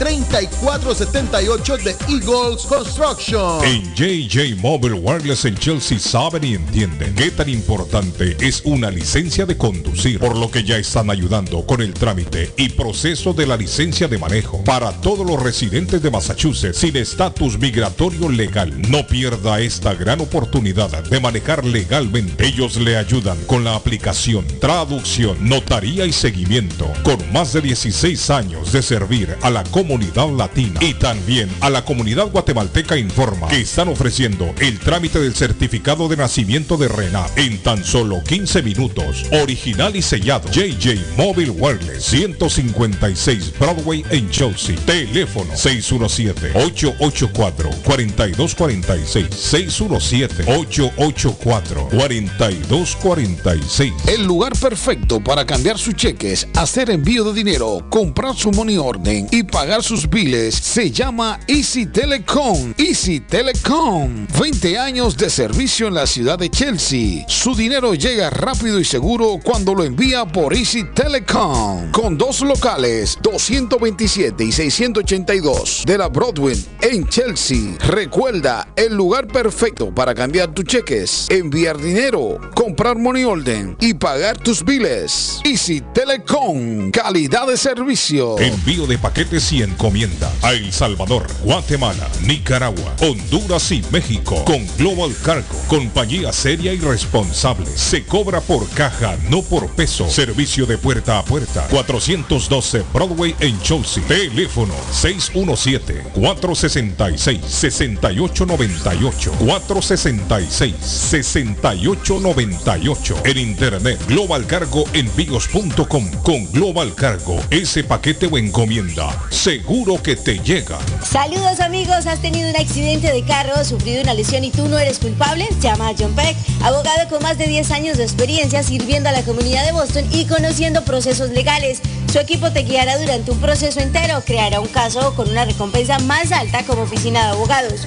781-258-3478 de Eagles Construction. En JJ Mobile Wireless en Chelsea saben y entienden qué tan importante es una licencia de conducir, por lo que ya están ayudando con el trámite y proceso de la licencia de manejo para todos los residentes de Massachusetts sin estatus migratorio legal. No pierda esta gran oportunidad de manejar legalmente. Ellos le ayudan con la aplicación, traducción, notaría y seguimiento, con más de 16 años de servir a la comunidad latina y también a la comunidad guatemalteca informa que están ofreciendo el trámite del certificado de nacimiento de Renat en tan solo 15 minutos. Original y sellado. JJ Mobile Wireless 156 Broadway en Chelsea. Teléfono 617-884-4246. 617-884-4246. El lugar perfecto para cambiar sus cheques, hacer envío de dinero, comprar su money order y pagar sus biles se llama Easy Telecom. Easy Telecom. 20 años de servicio en la ciudad de Chelsea. Su dinero llega rápido y seguro cuando lo envía por Easy Telecom. Con dos locales, 227 y 682 de la Broadway en Chelsea. Recuerda, el lugar perfecto para cambiar tus cheques, enviar dinero, comprar money order y pagar tus biles. Easy Telecom, calidad de servicio. Envío de paquetes y encomiendas a El Salvador, Guatemala, Nicaragua, Honduras y México con Global Cargo, compañía seria y responsable. Se cobra por caja, no por peso. Servicio de puerta a puerta. 412 Broadway en Chelsea. Teléfono 617-466-6898. 466-6898. En internet, Global Cargo Envíos.com. Con Global Cargo, ese paquete o encomienda, seguro que te llega. Saludos amigos, ¿has tenido un accidente de carro, sufrido una lesión y tú no eres culpable? Llama a John Peck, abogado con más de 10 años de experiencia sirviendo a la comunidad de Boston y conociendo procesos legales. Su equipo te guiará durante un proceso entero, creará un caso con una recompensa más alta como oficina de abogados.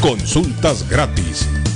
Consultas gratis.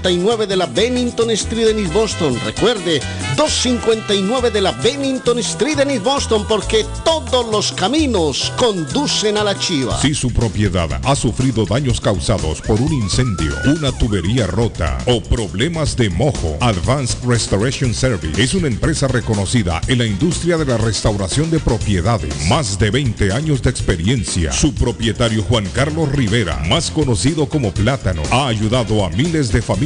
259 de la Bennington Street en East Boston. Recuerde, 259 de la Bennington Street en East Boston porque todos los caminos conducen a la chiva. Si su propiedad ha sufrido daños causados por un incendio, una tubería rota o problemas de mojo, Advanced Restoration Service es una empresa reconocida en la industria de la restauración de propiedades. Más de 20 años de experiencia. Su propietario Juan Carlos Rivera, más conocido como Plátano, ha ayudado a miles de familias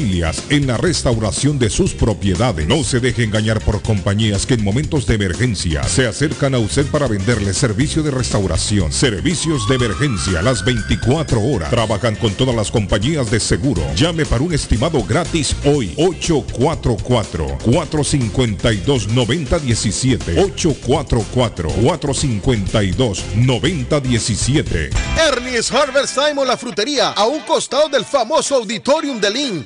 en la restauración de sus propiedades. No se deje engañar por compañías que en momentos de emergencia se acercan a usted para venderle servicio de restauración, servicios de emergencia las 24 horas. Trabajan con todas las compañías de seguro. Llame para un estimado gratis hoy. 844-452-9017. 844-452-9017. Ernie's Harvest Time o la frutería, a un costado del famoso Auditorium de Lynn.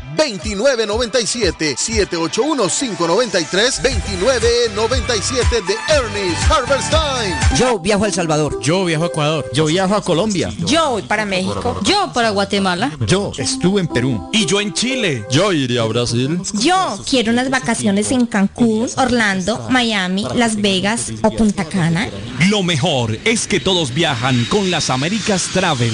2997 781-593-2997 de Ernest Harberstein. Yo viajo a El Salvador. Yo viajo a Ecuador. Yo viajo a Colombia. Yo voy para México. Yo para Guatemala. Yo estuve en Perú. Y yo en Chile. Yo iría a Brasil. Yo quiero unas vacaciones en Cancún, Orlando, Miami, Las Vegas o Punta Cana. Lo mejor es que todos viajan con las Américas Travel.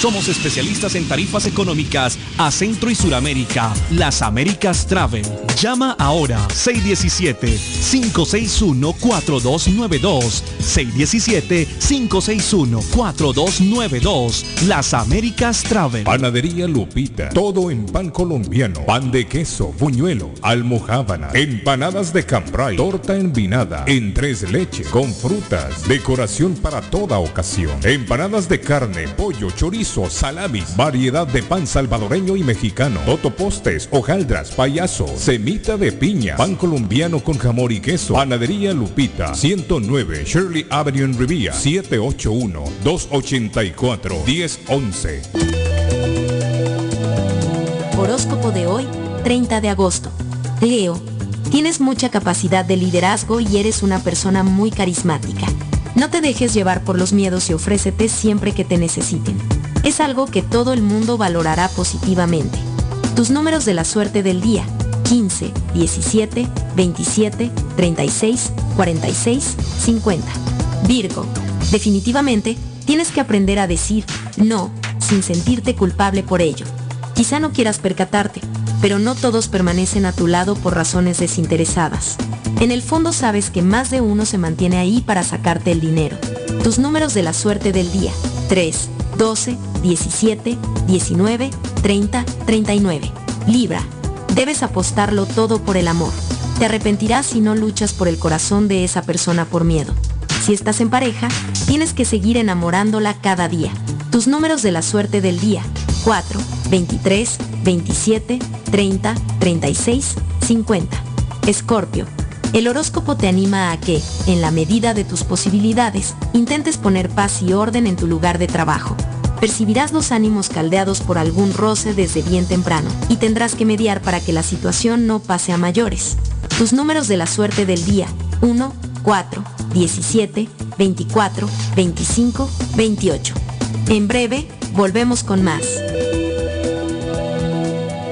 Somos especialistas en tarifas económicas a Centro y Suramérica. Las Américas Travel. Llama ahora 617-561-4292. 617-561-4292. Las Américas Travel. Panadería Lupita. Todo en pan colombiano. Pan de queso, buñuelo, almojábana, empanadas de cambray, torta envinada, en tres leches, con frutas, decoración para toda ocasión. Empanadas de carne, pollo, chorizo, salamis, variedad de pan salvadoreño y mexicano, totopostes, hojaldras, payaso, semita de piña, pan colombiano con jamón y queso. Panadería Lupita, 109 Shirley Avenue en Rivia, 781-284-1011. Horóscopo de hoy, 30 de agosto. Leo, tienes mucha capacidad de liderazgo y eres una persona muy carismática. No te dejes llevar por los miedos y ofrécete siempre que te necesiten. Es algo que todo el mundo valorará positivamente. Tus números de la suerte del día, 15, 17, 27, 36, 46, 50. Virgo, definitivamente tienes que aprender a decir no sin sentirte culpable por ello. Quizá no quieras percatarte, pero no todos permanecen a tu lado por razones desinteresadas. En el fondo sabes que más de uno se mantiene ahí para sacarte el dinero. Tus números de la suerte del día, 3, 12, 17, 19, 30, 39. Libra, debes apostarlo todo por el amor. Te arrepentirás si no luchas por el corazón de esa persona por miedo. Si estás en pareja, tienes que seguir enamorándola cada día. Tus números de la suerte del día, 4, 23, 27, 30, 36, 50. Escorpio, el horóscopo te anima a que, en la medida de tus posibilidades, intentes poner paz y orden en tu lugar de trabajo. Percibirás los ánimos caldeados por algún roce desde bien temprano y tendrás que mediar para que la situación no pase a mayores. Tus números de la suerte del día, 1, 4, 17, 24, 25, 28. En breve, volvemos con más.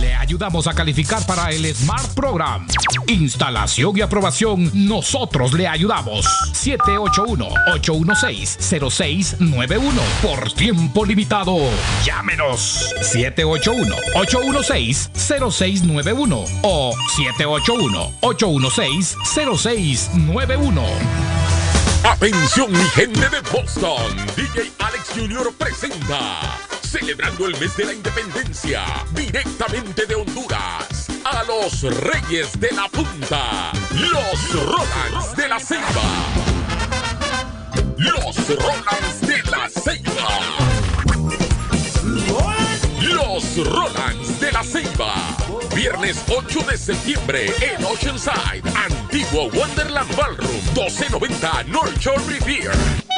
Le ayudamos a calificar para el Smart Program. Instalación y aprobación, nosotros le ayudamos. 781-816-0691. Por tiempo limitado. Llámenos. 781-816-0691 o 781-816-0691. Atención mi gente de Boston, DJ Alex Jr. presenta, celebrando el mes de la independencia, directamente de Honduras, a los Reyes de la Punta, los Rolands de la Ceiba. Los Rolands de la Ceiba. Los Rolands de la Ceiba. Viernes 8 de septiembre en Oceanside, Antiguo Wonderland Ballroom, 1290 North Shore Revere.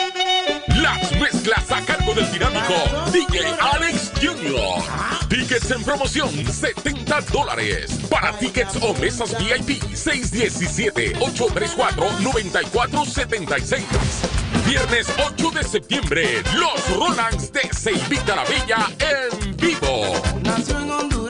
Las mezclas a cargo del dinámico DJ Alex Jr. Tickets en promoción, 70 dólares. Para tickets o mesas VIP, 617-834-9476. Viernes 8 de septiembre, los Rolands de Ceibita la Bella en vivo. Nació en Honduras.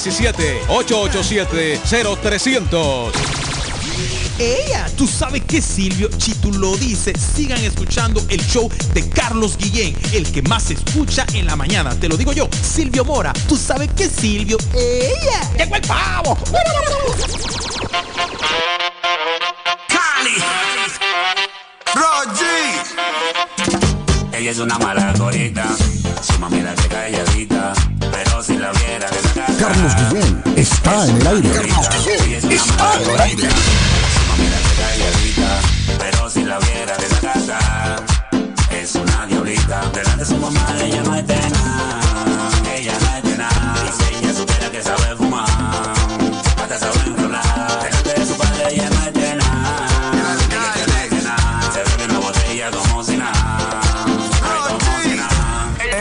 617-887-0300. Ella, tú sabes que Silvio, si tú lo dices, sigan escuchando el show de Carlos Guillén, el que más se escucha en la mañana. Te lo digo yo, Silvio Mora, tú sabes que Silvio, ella, llegó el pavo. Cali. Roger. Ella es una mala gorita, su mami la calladita, pero si la viera de la casa. Carlos Guillén está en el aire. Ella es una mala gorita, su mami la hace calladita, pero si la viera de la casa, es una diablita. Delante de su mamá ella no es de nada, ella no es de nada. Y si ella supiera que sabe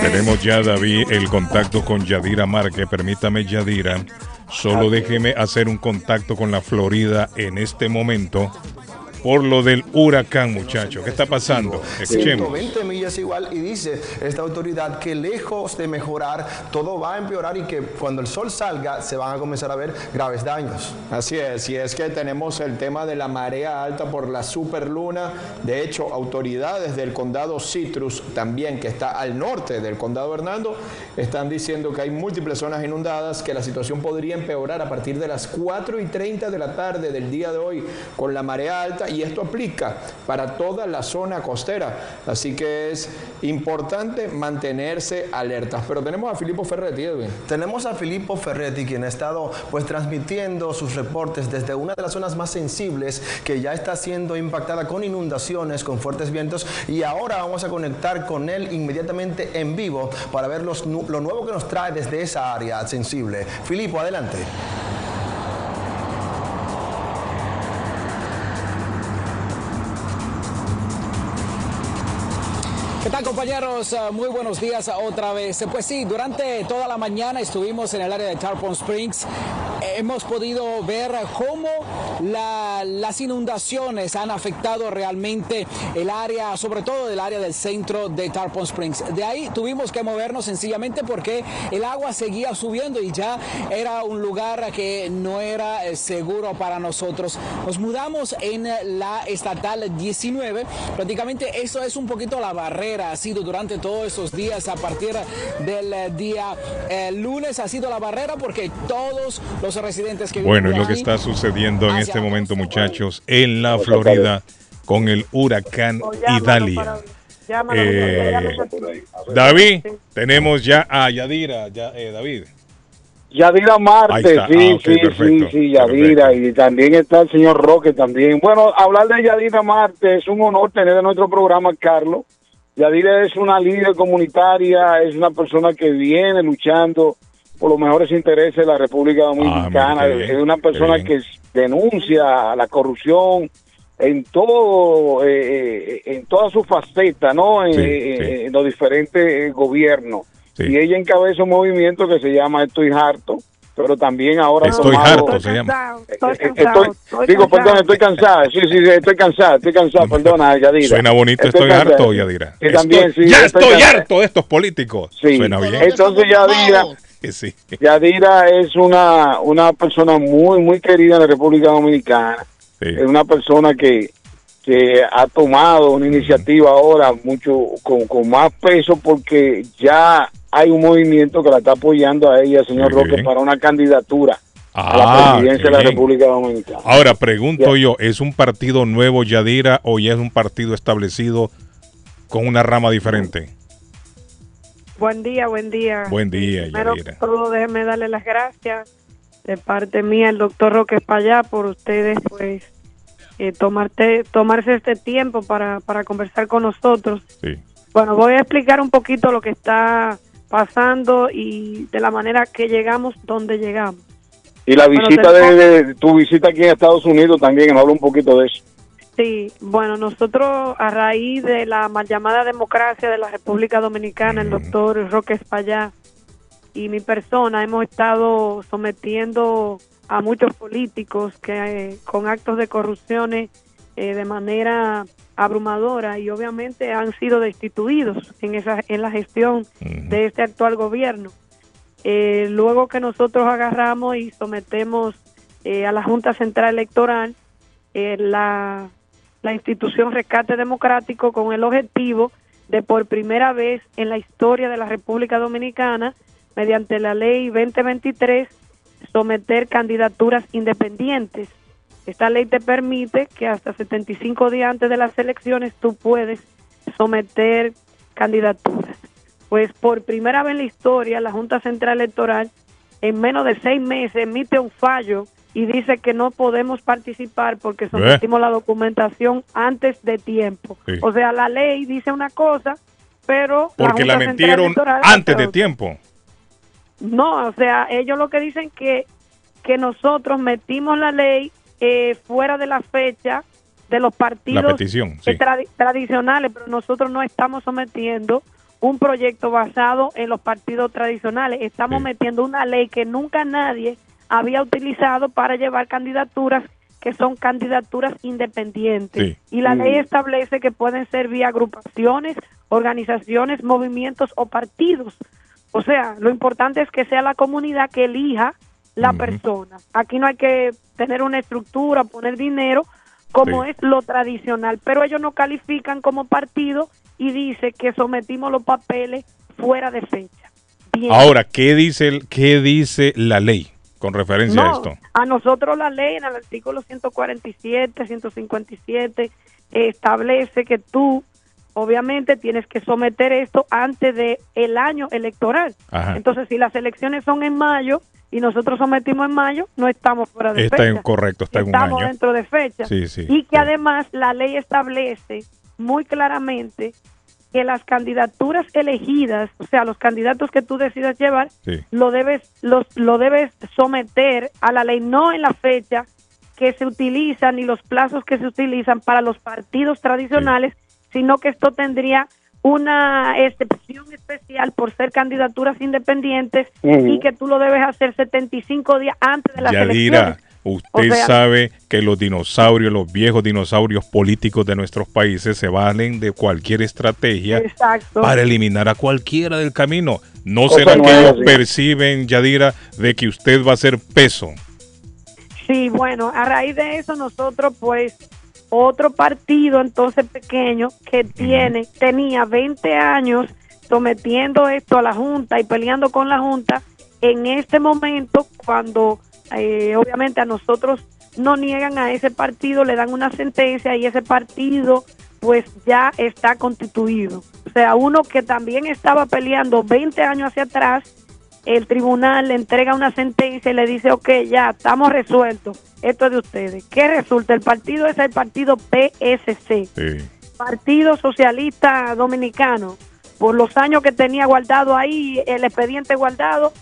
Tenemos ya, David, el contacto con Yadira Márquez. Permítame, Yadira, solo déjeme hacer un contacto con la Florida en este momento por lo del huracán, muchachos. ¿Qué está pasando? Escuchemos. 120 millas igual y dice esta autoridad que lejos de mejorar, todo va a empeorar y que cuando el sol salga se van a comenzar a ver graves daños. Así es, y es que tenemos el tema de la marea alta por la superluna. De hecho, autoridades del condado Citrus, también que está al norte del condado Hernando, están diciendo que hay múltiples zonas inundadas, que la situación podría empeorar a partir de las 4 y 30 de la tarde del día de hoy con la marea alta y esto aplica para toda la zona costera. Así que es importante mantenerse alertas. Pero tenemos a Filippo Ferretti, Edwin. Tenemos a Filippo Ferretti, quien ha estado pues transmitiendo sus reportes desde una de las zonas más sensibles que ya está siendo impactada con inundaciones, con fuertes vientos y ahora vamos a conectar con él inmediatamente en vivo para ver lo nuevo que nos trae desde esa área sensible. Filippo, adelante. Compañeros? Ah, Muy buenos días otra vez. Eh, Pues sí, durante toda la mañana estuvimos en el área de Tarpon Springs. Eh, Hemos podido ver cómo la- las inundaciones han afectado realmente el área, sobre todo el área del centro de Tarpon Springs. De ahí tuvimos que movernos sencillamente porque el agua seguía subiendo y ya era un lugar que no era eh, seguro para nosotros. Nos mudamos en eh, la estatal 19. Prácticamente eso es un poquito la barrera. Ha sido durante todos esos días a partir del eh, día eh, lunes ha sido la barrera porque todos los residentes que Bueno, y lo que está sucediendo en este momento, muchachos, en la Florida con el huracán Idalia. Eh, David, tenemos ya a Yadira, ya, eh, David. Yadira Marte, sí, Ah, ok, sí, perfecto, sí, sí, Yadira. Y también está el señor Roque también. Bueno, hablar de Yadira Marte es un honor tener en nuestro programa, Carlos. Yadira es una líder comunitaria, es una persona que viene luchando por los mejores intereses de la República Dominicana. Ah, bien, es una persona que denuncia la corrupción en todo, eh, eh, en toda su faceta, ¿no? En, Sí, sí. en los diferentes gobiernos. Sí. Y ella encabeza un movimiento que se llama Estoy harto, pero también ahora Estoy tomado- harto se llama. Eh, Estoy, digo, perdón, estoy cansada. Sí, sí, sí, estoy cansada, estoy cansada, perdona, Yadira. Suena bonito, estoy, cansada. harto, Yadira. Sí, también, Estoy- sí, ya estoy estoy cansada. harto de estos políticos. Sí. Suena bien. Entonces Yadira, sí. Yadira es una, una persona muy, muy querida en la República Dominicana. Es una persona que, que ha tomado una iniciativa ahora mucho con, con más peso porque ya hay un movimiento que la está apoyando a ella, señor Roque, bien. para una candidatura a Ah, la presidencia qué de la. República Dominicana. Ahora pregunto Ya. yo, ¿es un partido nuevo Yadira o ya es un partido establecido con una rama diferente? Buen día, buen día. Buen día, Primero Yadira. todo, déjeme darle las gracias de parte mía, el doctor Roque Payá, por ustedes, pues, eh, tomarte, tomarse este tiempo para, para conversar con nosotros. Sí. Bueno, voy a explicar un poquito lo que está pasando y de la manera que llegamos donde llegamos. Y la Bueno, visita de, tu visita aquí en Estados Unidos también, nos habla un poquito de eso. Sí, bueno, nosotros a raíz de la mal llamada democracia de la República Dominicana, el doctor Roque Espallá y mi persona hemos estado sometiendo a muchos políticos que eh, con actos de corrupciones eh, de manera abrumadora y obviamente han sido destituidos en esa en la gestión de este actual gobierno. Eh, luego que nosotros agarramos y sometemos eh, a la Junta Central Electoral eh, la, la institución Rescate Democrático con el objetivo de por primera vez en la historia de la República Dominicana, mediante la ley 2023, someter candidaturas independientes. Esta ley te permite que hasta 75 días antes de las elecciones tú puedes someter candidaturas. Pues por primera vez en la historia, la Junta Central Electoral en menos de seis meses emite un fallo y dice que no podemos participar porque sometimos la documentación antes de tiempo. Sí. O sea, la ley dice una cosa, pero Porque la Junta Central metieron Electoral antes de tiempo. no, o sea, ellos lo que dicen que que nosotros metimos la ley eh, fuera de la fecha de los partidos petición, eh, sí. tradicionales, pero nosotros no estamos sometiendo un proyecto basado en los partidos tradicionales. Estamos metiendo una ley que nunca nadie había utilizado para llevar candidaturas que son candidaturas independientes. Sí. Y la Mm. ley establece que pueden ser vía agrupaciones, organizaciones, movimientos o partidos. O sea, lo importante es que sea la comunidad que elija la persona. Aquí no hay que tener una estructura, poner dinero, como Sí. es lo tradicional. Pero ellos no califican como partido y dice que sometimos los papeles fuera de fecha. Bien. Ahora, ¿qué dice, el, ¿qué dice la ley con referencia a esto? a nosotros la ley en el artículo 147, 157 eh, establece que tú obviamente tienes que someter esto antes de el año electoral. Ajá. Entonces, si las elecciones son en mayo y nosotros sometimos en mayo, no estamos fuera de Está fecha. incorrecto, está en un Estamos año. dentro de fecha. Sí, sí, y que además la ley establece muy claramente que las candidaturas elegidas, o sea, los candidatos que tú decidas llevar, lo debes los lo debes someter a la ley no en la fecha que se utiliza ni los plazos que se utilizan para los partidos tradicionales, sino que esto tendría una excepción especial por ser candidaturas independientes y que tú lo debes hacer 75 días antes de las Yadira, elecciones. usted O sea- sabe que los dinosaurios, los viejos dinosaurios políticos de nuestros países se valen de cualquier estrategia Exacto. para eliminar a cualquiera del camino. ¿No Cosa será que ellos sí. perciben, Yadira, de que usted va a ser peso? Sí, bueno, a raíz de eso nosotros pues otro partido entonces pequeño que tiene tenía 20 años sometiendo esto a la Junta y peleando con la Junta, en este momento cuando eh, obviamente a nosotros no niegan a ese partido, le dan una sentencia y ese partido pues ya está constituido. O sea, uno que también estaba peleando 20 años hacia atrás el tribunal le entrega una sentencia y le dice, ok, ya, estamos resueltos, esto es de ustedes. ¿Qué resulta? El partido es el partido PSC, Partido Socialista Dominicano. Por los años que tenía guardado ahí, el expediente guardado,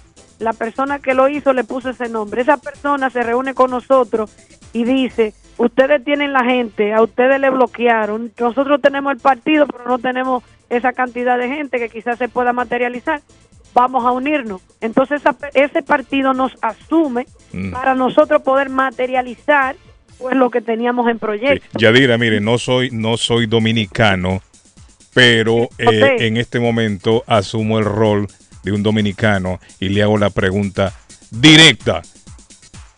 la persona que lo hizo le puso ese nombre. Esa persona se reúne con nosotros y dice, ustedes tienen la gente, a ustedes le bloquearon, nosotros tenemos el partido, pero no tenemos esa cantidad de gente que quizás se pueda materializar, vamos a unirnos. Entonces ese partido nos asume Mm. para nosotros poder materializar pues lo que teníamos en proyecto. Yadira, mire, no soy, no soy dominicano, pero eh, en este momento asumo el rol de un dominicano y le hago la pregunta directa.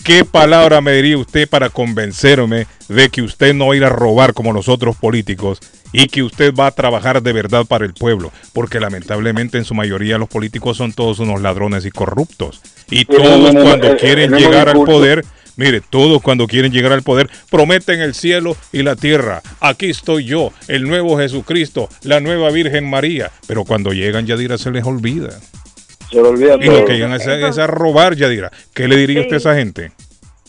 ¿Qué palabra me diría usted para convencerme de que usted no va a ir a robar como los otros políticos y que usted va a trabajar de verdad para el pueblo? Porque lamentablemente en su mayoría los políticos son todos unos ladrones y corruptos. Y todos no, no, cuando eh, quieren llegar al poder, mire, todos cuando quieren llegar al poder prometen el cielo y la tierra. Aquí estoy yo, el nuevo Jesucristo, la nueva Virgen María. Pero cuando llegan, Yadira, se les olvida. Se le olvida Y lo que llegan es a, es a robar, Yadira. ¿Qué le diría usted a esa gente?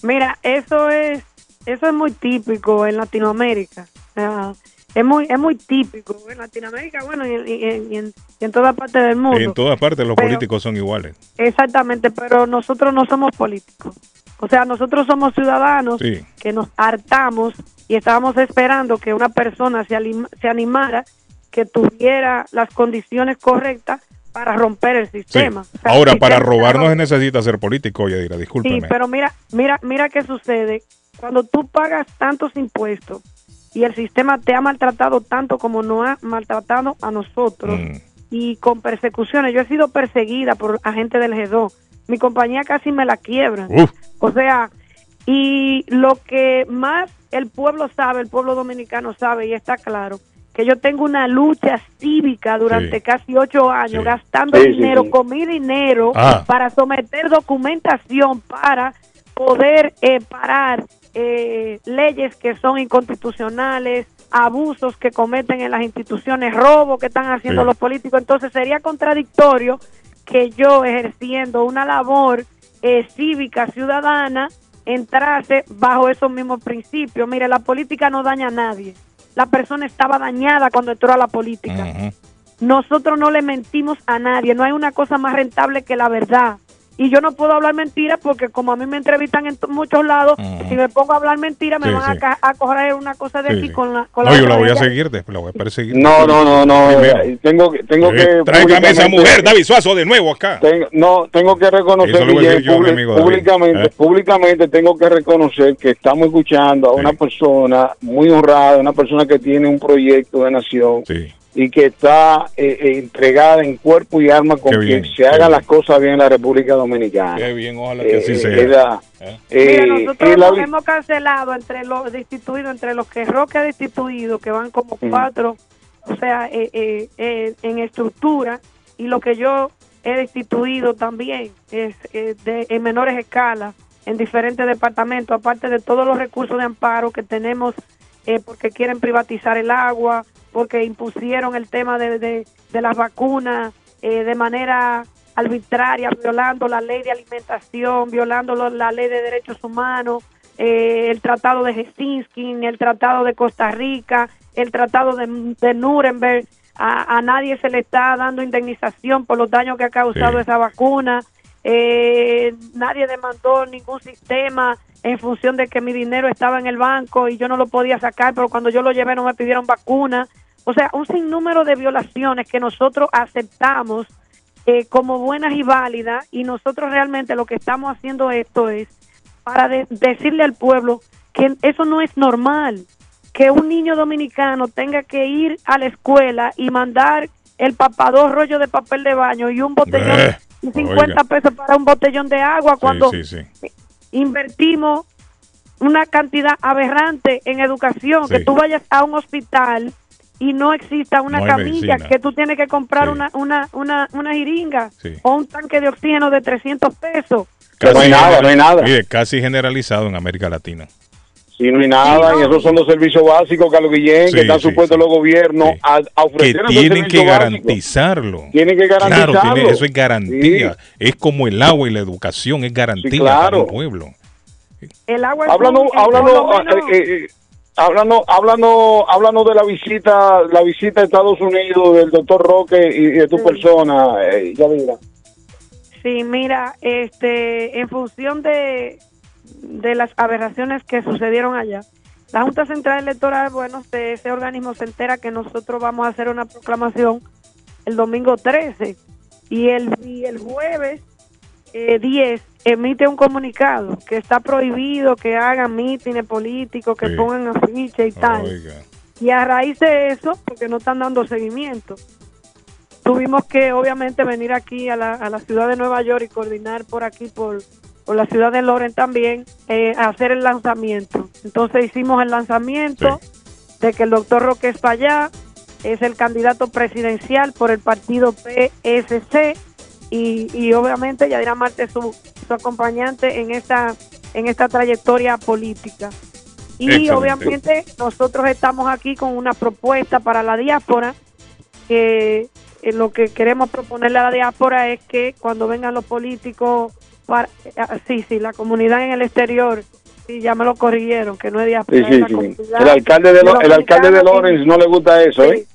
Mira, eso es eso es muy típico en Latinoamérica. Ah, es muy es muy típico en Latinoamérica, bueno, y, y- y en, y en toda parte del mundo. En todas partes los Pero- políticos son iguales. Exactamente, pero nosotros no somos políticos. O sea, nosotros somos ciudadanos Sí. que nos hartamos y estábamos esperando que una persona se, alima- se animara, que tuviera las condiciones correctas para romper el Sí. sistema. O sea, Ahora, el para sistema robar no está se necesita ser político, Yadira, Sí, discúlpeme. pero mira, mira, mira qué sucede cuando tú pagas tantos impuestos y el sistema te ha maltratado tanto como nos ha maltratado a nosotros Mm. y con persecuciones. Yo he sido perseguida por agentes del G2. Mi compañía casi me la quiebran. Uf. O sea, y lo que más el pueblo sabe, el pueblo dominicano sabe y está claro, que yo tengo una lucha cívica durante Sí. casi ocho años, gastando Sí, sí, dinero sí. con mi dinero Ah. para someter documentación para poder eh, parar eh, leyes que son inconstitucionales, abusos que cometen en las instituciones, robos que están haciendo Sí. los políticos. Entonces sería contradictorio que yo ejerciendo una labor eh, cívica, ciudadana, entrase bajo esos mismos principios. Mire, la política no daña a nadie. La persona estaba dañada cuando entró a la política. Nosotros no le mentimos a nadie. No hay una cosa más rentable que la verdad. Y yo no puedo hablar mentiras porque como a mí me entrevistan en muchos lados, si me pongo a hablar mentiras me Sí, van a sí. ca- a, coger una cosa de Sí, aquí sí. con la, con No, yo otra la voy a seguir, después la voy a perseguir. No, no, no, no. Primero. eh, Tengo, que- tengo que. tráigame esa mujer, David Suazo, de nuevo acá. Tengo- no, tengo que reconocer, a Guillén, yo, mi publi- amigo David. públicamente, ¿Eh? públicamente tengo que reconocer que estamos escuchando a una persona muy honrada, una persona que tiene un proyecto de nación y que está eh, eh, entregada en cuerpo y alma con bien, se qué hagan bien. las cosas bien en la República Dominicana. Qué bien, ojalá Eh, que así eh, sea. la- ¿Eh? Mira, eh, nosotros la nos hemos cancelado entre los destituidos, entre los que Roque ha destituido, que van como Ujú. cuatro, o sea, eh, eh, eh, en estructura, y lo que yo he destituido también es eh, de, en menores escalas, en diferentes departamentos, aparte de todos los recursos de amparo que tenemos, eh, porque quieren privatizar el agua, porque impusieron el tema de, de, de las vacunas eh, de manera arbitraria, violando la ley de alimentación, violando lo- la ley de derechos humanos, eh, el tratado de Helsinki, el tratado de Costa Rica, el tratado de, de Nuremberg. A, a nadie se le está dando indemnización por los daños que ha causado esa vacuna. Eh, nadie demandó ningún sistema en función de que mi dinero estaba en el banco y yo no lo podía sacar, pero cuando yo lo llevé no me pidieron vacuna. O sea, un sinnúmero de violaciones que nosotros aceptamos eh, como buenas y válidas y nosotros realmente lo que estamos haciendo esto es para de- decirle al pueblo que eso no es normal, que un niño dominicano tenga que ir a la escuela y mandar el papá dos rollos de papel de baño y un botellón Eh, y 50 oiga. pesos para un botellón de agua cuando Sí, sí, sí. Invertimos una cantidad aberrante en educación, Sí. que tú vayas a un hospital y no exista una No camilla, medicina. que tú tienes que comprar una, una, una, una jeringa Sí. o un tanque de oxígeno de 300 pesos. Casi no hay nada, no hay nada. Mire, casi generalizado en América Latina. Si no hay nada, y esos son los servicios básicos, Carlos Guillén, Sí, que están sí, supuestos los gobiernos a, a que ofrecer esos tienen que garantizarlo. Tienen que Claro, garantizarlo. tiene- eso es garantía. Es como el agua y la educación, es garantía claro. para un pueblo. El agua es Háblanos, háblanos, menos- eh, eh, háblanos, háblanos, háblanos de la visita, la visita a Estados Unidos del doctor Roque y, y de tu persona, eh, Yadira. Sí, mira, este, en función de, de las aberraciones que sucedieron allá, la Junta Central Electoral, bueno, de ese organismo se entera que nosotros vamos a hacer una proclamación el domingo 13 y el, y el jueves eh, 10 emite un comunicado que está prohibido que hagan mítines políticos, que pongan afiches y tal. Y a raíz de eso, porque no están dando seguimiento, tuvimos que obviamente venir aquí a la, a la ciudad de Nueva York y coordinar por aquí, por, por la ciudad de Loren también, eh, a hacer el lanzamiento. Entonces hicimos el lanzamiento de que el doctor Roque Espallá es el candidato presidencial por el partido PSC y, y obviamente Yadira Marte es su, su acompañante en esta, en esta trayectoria política. Y Excelente. obviamente nosotros estamos aquí con una propuesta para la diáspora que eh, lo que queremos proponerle a la diáspora es que cuando vengan los políticos, para, eh, sí, sí, la comunidad en el exterior, sí, ya me lo corrigieron, que no es diáspora, Sí, sí, sí. El alcalde de, Lo- el alcalde de Lawrence no le gusta eso, ¿eh?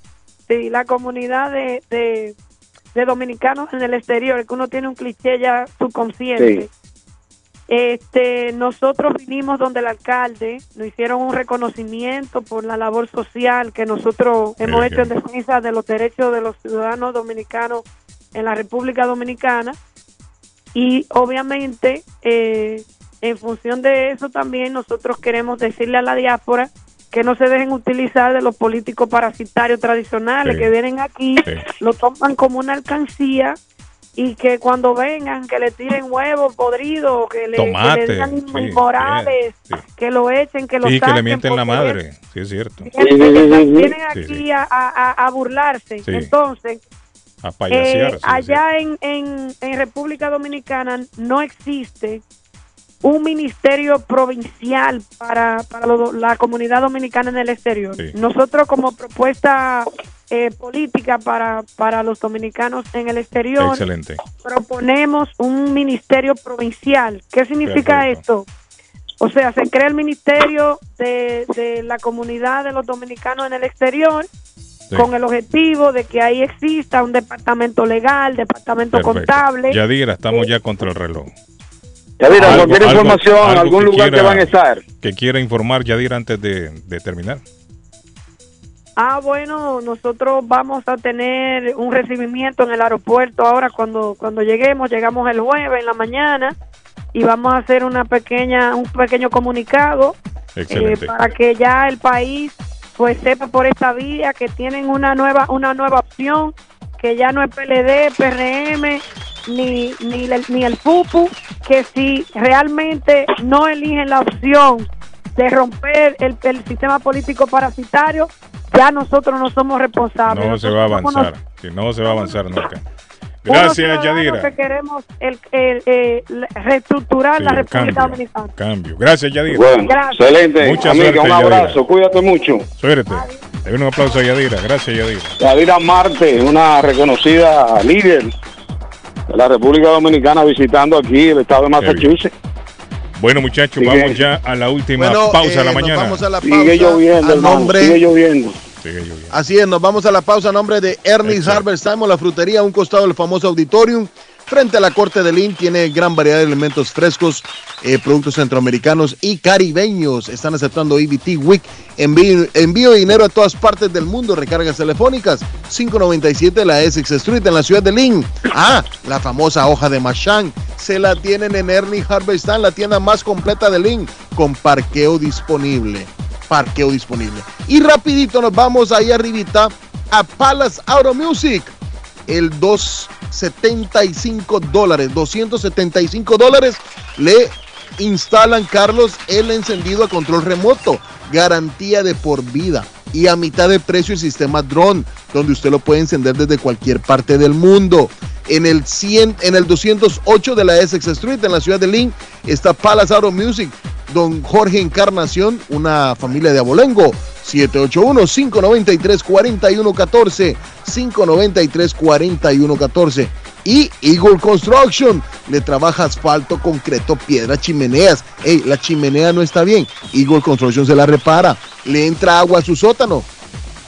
Sí, la comunidad de, de, de dominicanos en el exterior, que uno tiene un cliché ya subconsciente. Sí. Este, nosotros vinimos donde el alcalde nos hicieron un reconocimiento por la labor social que nosotros hemos hecho en defensa de los derechos de los ciudadanos dominicanos en la República Dominicana y obviamente eh, en función de eso también nosotros queremos decirle a la diáspora que no se dejen utilizar de los políticos parasitarios tradicionales Sí. que vienen aquí, lo toman como una alcancía y que cuando vengan que le tiren huevos podridos, que le, que Tomate, le digan sí, inmorales, que lo echen, que lo Sí, que le saquen, mienten la madre. Sí, es cierto. Vienen, vienen Sí, aquí sí. A, a- a burlarse. Sí. Entonces, A eh, payasear. allá en, en, en República Dominicana no existe un ministerio provincial para, para lo- la comunidad dominicana en el exterior. Sí. Nosotros como propuesta eh, política para, para los dominicanos en el exterior Excelente. proponemos un ministerio provincial. ¿Qué significa Perfecto. esto? O sea, se crea el ministerio de, de la comunidad de los dominicanos en el exterior con el objetivo de que ahí exista un departamento legal, departamento Perfecto. contable. Yadira, estamos ya contra el reloj. Yadira, Algo- cualquier algo- información, algo algún que lugar que van a estar. Que quiera informar Yadira antes de, de terminar. Ah, bueno, nosotros vamos a tener un recibimiento en el aeropuerto ahora cuando cuando lleguemos, llegamos el jueves en la mañana y vamos a hacer una pequeña un pequeño comunicado eh, para que ya el país pues sepa por esta vía que tienen una nueva una nueva opción que ya no es PLD, PRM ni ni el, ni el PUPU que si realmente no eligen la opción de romper el, el sistema político parasitario ya nosotros no somos responsables No se va a avanzar. No se va a avanzar nunca. Gracias, Yadira. que queremos el, eh, reestructurar Sí, la República cambio. Dominicana Cambio. Gracias, Yadira. Bueno, Gracias. excelente. Mucha Amiga, suerte, un Yadira. abrazo, cuídate mucho. Suerte. Le un aplauso a Yadira. Gracias, Yadira. Yadira Marte, una reconocida líder de la República Dominicana visitando aquí el estado de Massachusetts. Bueno, muchachos, Sigue. vamos ya a la última Bueno, pausa de eh, la nos mañana. vamos a la Sigue pausa. lloviendo, a hermano, nombre- sigue lloviendo. Sigue. Así es, nos vamos a la pausa a nombre de Ernest Harvest Simon, la frutería a un costado del famoso auditorium. Frente a la corte de Lynn tiene gran variedad de elementos frescos, eh, productos centroamericanos y caribeños. Están aceptando EBT Week. Envío, envío de dinero a todas partes del mundo. Recargas telefónicas. 597 de la Essex Street en la ciudad de Lynn. Ah, la famosa hoja de Machan. Se la tienen en Ernest Harvest Time, la tienda más completa de Lynn, con parqueo disponible parqueo disponible. Y rapidito nos vamos ahí arribita a Palace Auto Music. El 275 dólares, 275 dólares le instalan Carlos el encendido a control remoto, garantía de por vida y a mitad de precio el sistema drone, donde usted lo puede encender desde cualquier parte del mundo. En el 100, en el 208 de la Essex Street, en la ciudad de Lynn, está Palace Auto Music. don Jorge Encarnación, una familia de abolengo. 781-593-4114, 593-4114. Y Eagle Construction le trabaja asfalto, concreto, piedra, chimeneas. Ey, la chimenea no está bien. Eagle Construction se la repara. Le entra agua a su sótano,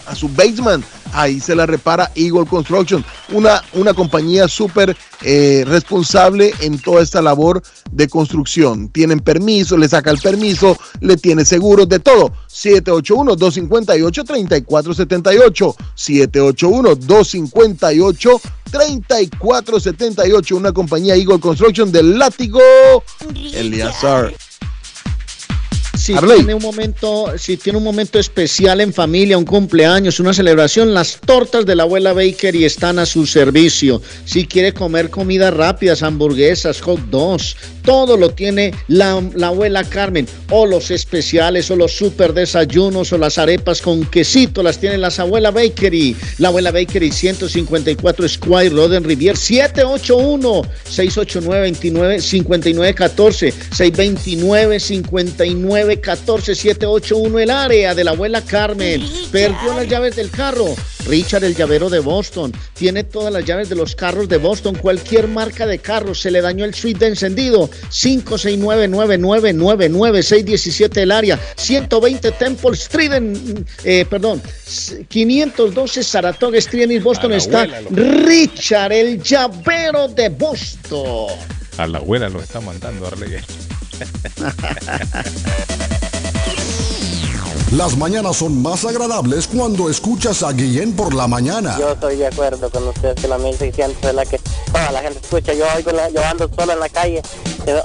a su basement. Ahí se la repara Eagle Construction, una, una compañía súper eh, responsable en toda esta labor de construcción. Tienen permiso, le saca el permiso, le tiene seguros de todo. 781-258-3478. 781-258-3478. Una compañía Eagle Construction del látigo Eliazar. Si tiene, un momento, si tiene un momento especial en familia, un cumpleaños, una celebración, las tortas de la abuela Bakery están a su servicio. Si quiere comer comidas rápidas, hamburguesas, hot dogs, todo lo tiene la, la abuela Carmen. O los especiales, o los super desayunos, o las arepas con quesito, las tiene las abuela Bakery. La abuela Bakery 154 Squire Road en Rivier 781 689 5914 629 59 14781 el área de la abuela Carmen. Perdió las llaves del carro. Richard, el llavero de Boston, tiene todas las llaves de los carros de Boston, cualquier marca de carros. Se le dañó el switch de encendido. 569-9999-617 el área. 120 Temple Street en, eh, perdón, 512 Saratoga Street en Boston está Richard, el llavero de Boston. A la abuela lo está mandando Arley. Las mañanas son más agradables cuando escuchas a Guillén por la mañana. Yo estoy de acuerdo con usted que la 1600 es la que toda la gente escucha. Yo oigo la, yo ando solo en la calle,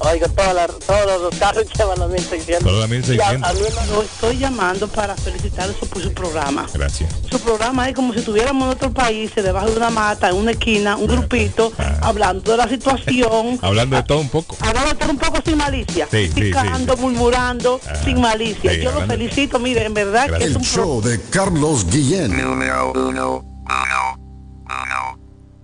oigo toda la- todos los carros llevan la 1600. Toda la 1600. Y a- a mí no- Yo estoy llamando para felicitarlos por su programa. Gracias. Su programa es como si estuviéramos en otro país, debajo de una mata, en una esquina, un grupito, hablando de la situación, Hablando de todo un poco. hablando todo un poco sin malicia, Sí, sí, picando, murmurando, sin malicia. sí, Yo lo felicito, mire, en verdad que es El un show de Carlos Guillén.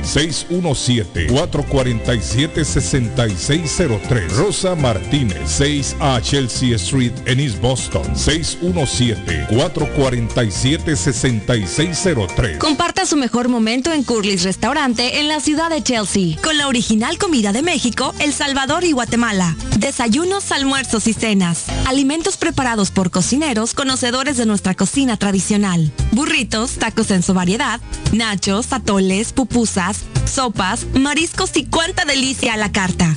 617-447-6603. Rosa Martínez, 6 a Chelsea Street en East Boston, 617-447-6603. Comparta su mejor momento en Curly's Restaurante en la ciudad de Chelsea, con la original comida de México, El Salvador y Guatemala. Desayunos, almuerzos y cenas. Alimentos preparados por cocineros conocedores de nuestra cocina tradicional. Burritos, tacos en su variedad, nachos, atoles, pupusas, sopas, mariscos y cuánta delicia a la carta.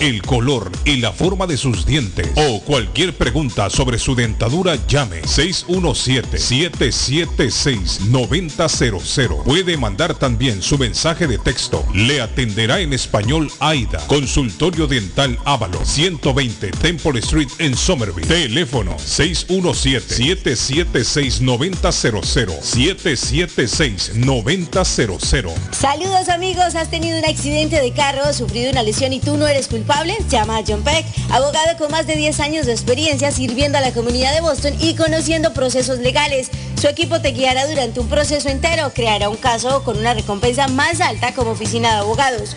el color y la forma de sus dientes. O cualquier pregunta sobre su dentadura, llame 617-776-9000. Puede mandar también su mensaje de texto. Le atenderá en español AIDA. Consultorio Dental Avalon 120 Temple Street en Somerville. Teléfono 617-776-9000. 776-9000. Saludos amigos, has tenido un accidente de carro, sufrido una lesión y tú no eres culpable. Culpable? Llama a John Peck, abogado con más de 10 años de experiencia sirviendo a la comunidad de Boston y conociendo procesos legales. Su equipo te guiará durante un proceso entero, creará un caso con una recompensa más alta como oficina de abogados.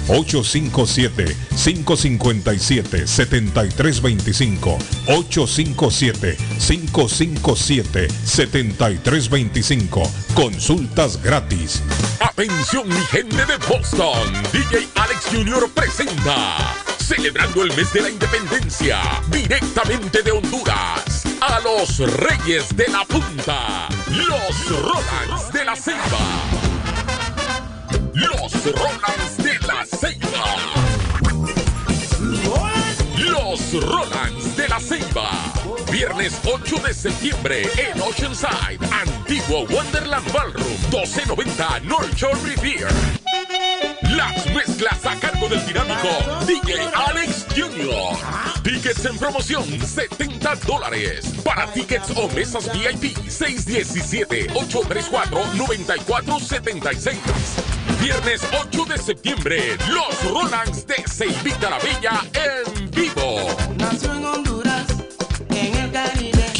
857-557-7325. 857-557-7325. Consultas gratis. Atención mi gente de Boston, DJ Alex Jr. presenta, celebrando el mes de la independencia, directamente de Honduras, a los Reyes de la Punta, los Rolands de la Ceiba. Los Rolands de la Ceiba. Los Rolands de la Ceiba. Viernes 8 de septiembre en Oceanside, Antiguo Wonderland Ballroom, 1290 North Shore Revere. Las mezclas a cargo del dinámico DJ Alex Jr. Tickets en promoción, 70 dólares. Para tickets o mesas VIP, 617-834-9476. Viernes 8 de septiembre, los Rolands de Ceibita la Bella en vivo. Nació en Honduras, en el Caribe.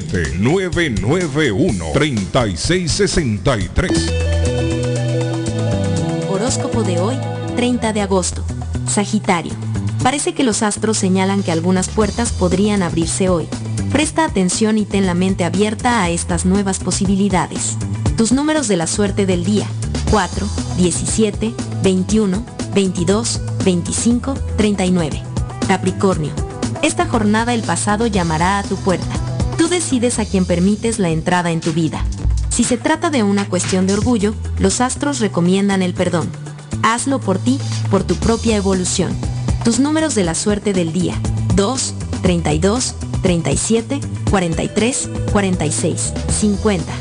991-3663. Horóscopo de hoy, 30 de agosto. Sagitario. Parece que los astros señalan que algunas puertas podrían abrirse hoy. Presta atención y ten la mente abierta a estas nuevas posibilidades. Tus números de la suerte del día. 4, 17, 21, 22, 25, 39. Capricornio. Esta jornada el pasado llamará a tu puerta. Decides a quién permites la entrada en tu vida. Si se trata de una cuestión de orgullo, los astros recomiendan el perdón. Hazlo por ti, por tu propia evolución. Tus números de la suerte del día. 2, 32, 37, 43, 46, 50.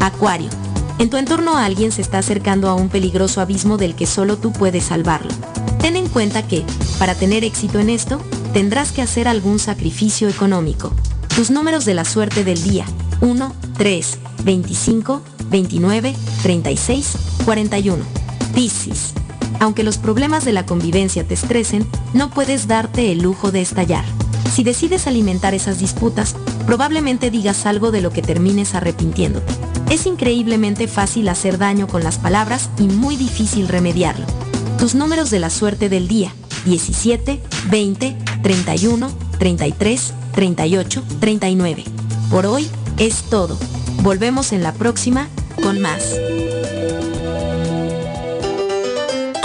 Acuario. En tu entorno alguien se está acercando a un peligroso abismo del que solo tú puedes salvarlo. Ten en cuenta que, para tener éxito en esto, tendrás que hacer algún sacrificio económico. Tus números de la suerte del día. 1, 3, 25, 29, 36, 41. Piscis. Aunque los problemas de la convivencia te estresen, no puedes darte el lujo de estallar. Si decides alimentar esas disputas, probablemente digas algo de lo que termines arrepintiéndote. Es increíblemente fácil hacer daño con las palabras y muy difícil remediarlo. Tus números de la suerte del día. 17, 20, 31, 33, 38, 39. Por hoy es todo. Volvemos en la próxima con más.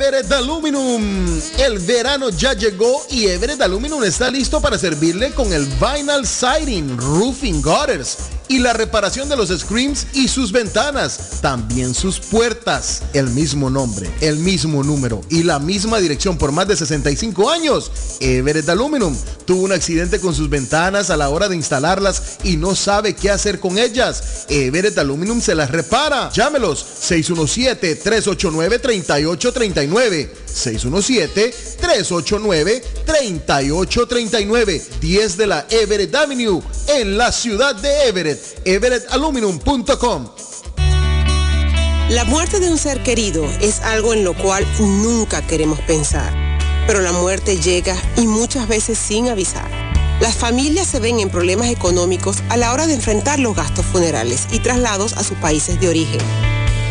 Everett Aluminum. El verano ya llegó y Everett Aluminum está listo para servirle con el Vinyl Siding, Roofing Gutters y la reparación de los screens y sus ventanas, también sus puertas. El mismo nombre, el mismo número y la misma dirección por más de 65 años. Everett Aluminum tuvo un accidente con sus ventanas a la hora de instalarlas y no sabe qué hacer con ellas. Everett Aluminum se las repara. Llámelos 617-389-3839. 617-389-3839. 10 de la Everett Avenue en la ciudad de Everett. EverettAluminum.com. La muerte de un ser querido es algo en lo cual nunca queremos pensar, pero la muerte llega y muchas veces sin avisar. Las familias se ven en problemas económicos a la hora de enfrentar los gastos funerales y traslados a sus países de origen.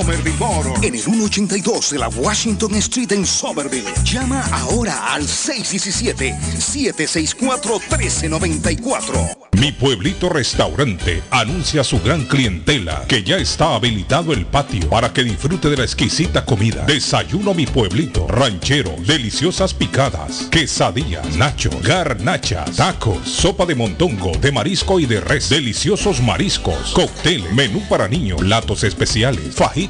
Somerville Motor. En el 182 de la Washington Street en Somerville. Llama ahora al 617-764-1394. Mi pueblito restaurante anuncia a su gran clientela que ya está habilitado el patio para que disfrute de la exquisita comida. Desayuno mi pueblito, ranchero, deliciosas picadas, quesadillas, nacho, garnachas, tacos, sopa de montongo, de marisco y de res, deliciosos mariscos, cócteles, menú para niños, platos especiales, fajitas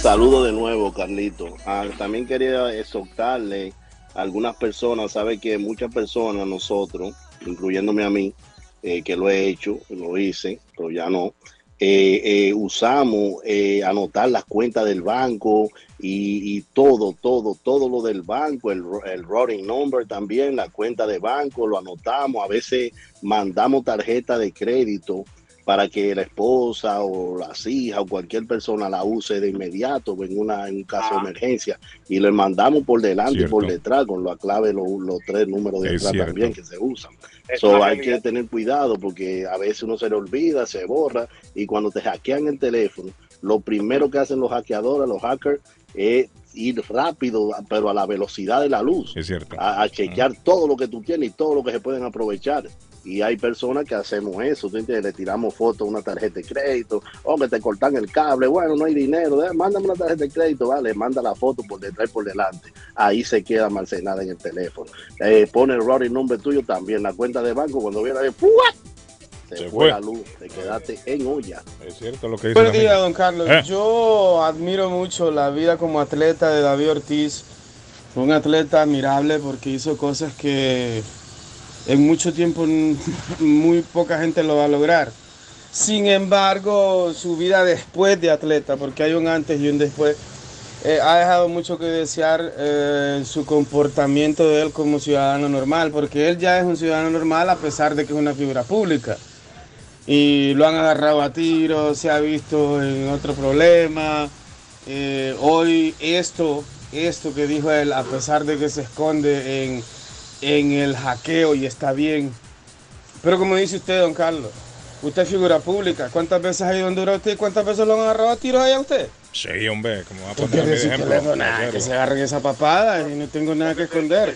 Saludo de nuevo, Carlito. Ah, también quería exhortarle a algunas personas, sabe que muchas personas, nosotros, incluyéndome a mí, eh, que lo he hecho, lo hice, pero ya no, eh, eh, usamos eh, anotar las cuentas del banco y, y todo, todo, todo lo del banco, el, el routing number también, la cuenta de banco, lo anotamos, a veces mandamos tarjeta de crédito para que la esposa o las hijas o cualquier persona la use de inmediato en, una, en un caso de emergencia y le mandamos por delante y por detrás con la clave, los, los tres números de detrás también que se usan. So, hay que tener cuidado porque a veces uno se le olvida, se borra y cuando te hackean el teléfono, lo primero que hacen los hackeadores, los hackers, es ir rápido, pero a la velocidad de la luz Es cierto. a, a chequear todo lo que tú tienes y todo lo que se pueden aprovechar. Y hay personas que hacemos eso, ¿tú entiendes? Le tiramos fotos a una tarjeta de crédito, o que te cortan el cable, bueno, no hay dinero, eh, mándame una tarjeta de crédito, vale, manda la foto por detrás y por delante. Ahí se queda almacenada en el teléfono. Eh, pone el routing number tuyo también, la cuenta de banco, cuando viene ¡fuat! se, Se fue, la luz, te quedaste en olla. Es cierto lo que dice días, gente. don Carlos. Eh. Yo admiro mucho la vida como atleta de David Ortiz. Fue un atleta admirable porque hizo cosas que en mucho tiempo muy poca gente lo va a lograr. Sin embargo, su vida después de atleta, porque hay un antes y un después, eh, ha dejado mucho que desear eh, su comportamiento de él como ciudadano normal, porque él ya es un ciudadano normal a pesar de que es una figura pública y lo han agarrado a tiros, se ha visto en otro problema. Eh, hoy esto, esto que dijo él, a pesar de que se esconde en, en el hackeo y está bien. Pero como dice usted, don Carlos, usted es figura pública. ¿Cuántas veces ha ido a Honduras usted? y ¿Cuántas veces lo han agarrado a tiros ahí a usted? Sí, hombre, como va a ¿Qué poner que ejemplo? le- nada, que se agarren esa papada y no tengo nada que esconder.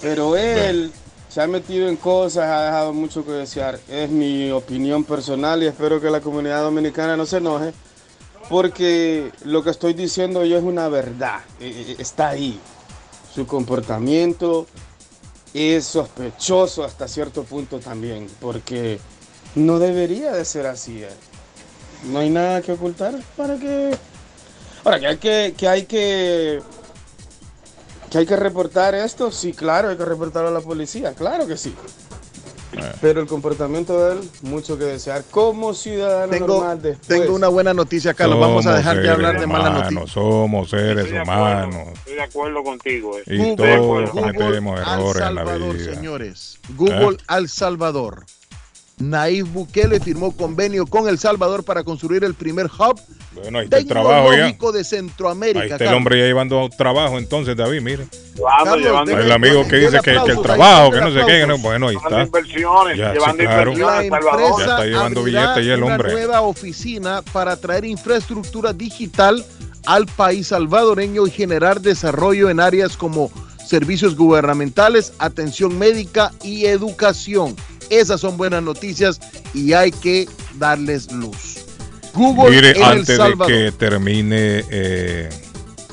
Pero él se ha metido en cosas, ha dejado mucho que desear. Es mi opinión personal y espero que la comunidad dominicana no se enoje, porque lo que estoy diciendo yo es una verdad. Eh, eh, Está ahí. Su comportamiento es sospechoso hasta cierto punto también, porque no debería de ser así. eh. No hay nada que ocultar para que Ahora, que hay que, que hay que que hay que reportar esto, sí, claro, hay que reportarlo a la policía, claro que sí. Pero el comportamiento de él, mucho que desear. Como ciudadano Tengo, normal después. tengo una buena noticia, Carlos. Vamos a Somos dejar de seres hablar de malas humanos, noticias. Somos seres humanos. Estoy de acuerdo contigo. eh. Y Google, todos Google cometemos al errores en la Salvador, vida. señores. Google ¿Eh? al Salvador. Nayib Bukele firmó convenio con El Salvador para construir el primer hub Bueno, ahí está el trabajo ya. tecnológico de Centroamérica. Ahí está el hombre ya llevando trabajo entonces, David, mire. Llevando, llevando. El amigo que dice que, que el trabajo, que no sé qué, que no, bueno, ahí Llevando está. inversiones, Ya, sí, llevando claro. inversiones, La Salvador. Ya está llevando billetes y el una hombre. nueva oficina para traer infraestructura digital al país salvadoreño y generar desarrollo en áreas como servicios gubernamentales, atención médica y educación. Esas son buenas noticias y hay que darles luz. Google Mire, en El antes de que termine eh,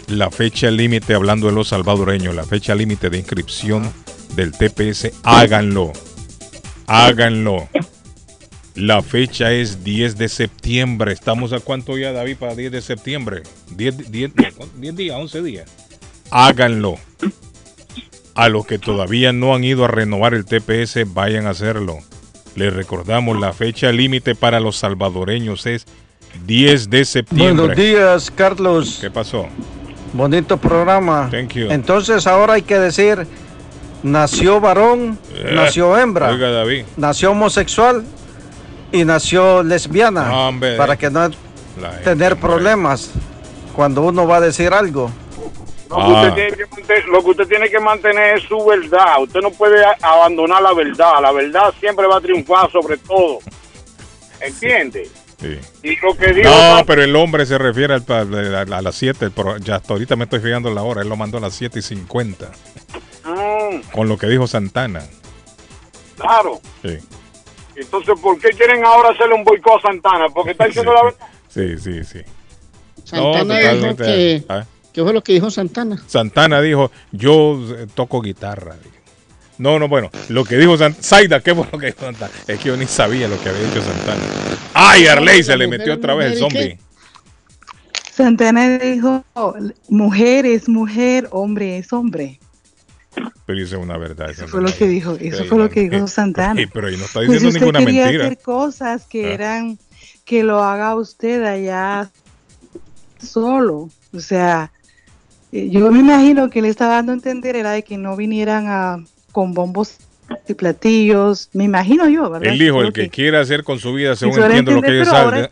la fecha límite, hablando de los salvadoreños, la fecha límite de inscripción del TPS, háganlo. Háganlo. La fecha es 10 de septiembre. ¿Estamos a cuánto ya, David, para 10 de septiembre? 10, 10, 10 días, 11 días. Háganlo. A los que todavía no han ido a renovar el TPS, vayan a hacerlo. Les recordamos, la fecha límite para los salvadoreños es 10 de septiembre. Buenos días, Carlos. ¿Qué pasó? Bonito programa. Thank you. Entonces ahora hay que decir, nació varón, Eh, nació hembra, Oiga, David. nació homosexual y nació lesbiana. Hombre. para que no tener problemas cuando uno va a decir algo. Lo que, Ah. usted tiene que mantener, lo que usted tiene que mantener es su verdad. Usted no puede abandonar la verdad. La verdad siempre va a triunfar sobre todo. ¿Entiende? Sí. Y lo que digo No, pero el hombre se refiere al, a, a las 7. pero Ya hasta ahorita me estoy fijando en la hora. Él lo mandó a las 7 y 50. Mm, Con lo que dijo Santana. claro. Sí. Entonces, ¿por qué quieren ahora hacerle un boicot a Santana? Porque está diciendo la verdad. Sí, sí, sí. Santana dijo totalmente. que... Ah, ¿Qué fue lo que dijo Santana? Santana dijo, yo eh, toco guitarra. No, no, bueno, lo que dijo Santana. Zaida, ¿qué fue lo que dijo Santana? Es que yo ni sabía lo que había dicho Santana. ¡Ay, Arley! Se le metió otra vez el zombie. Santana dijo, mujer es mujer, hombre es hombre. Pero eso es una verdad. Eso fue lo que dijo, eso fue lo que dijo Santana. Pero ahí no está Pues diciendo usted ninguna quería mentira. hacer cosas que Ah. eran que lo haga usted allá solo. O sea, yo me imagino que le estaba dando a entender era de que no vinieran a con bombos y platillos. Me imagino yo, ¿verdad? Él dijo, el que quiera hacer con su vida, según entiendo lo que dice pero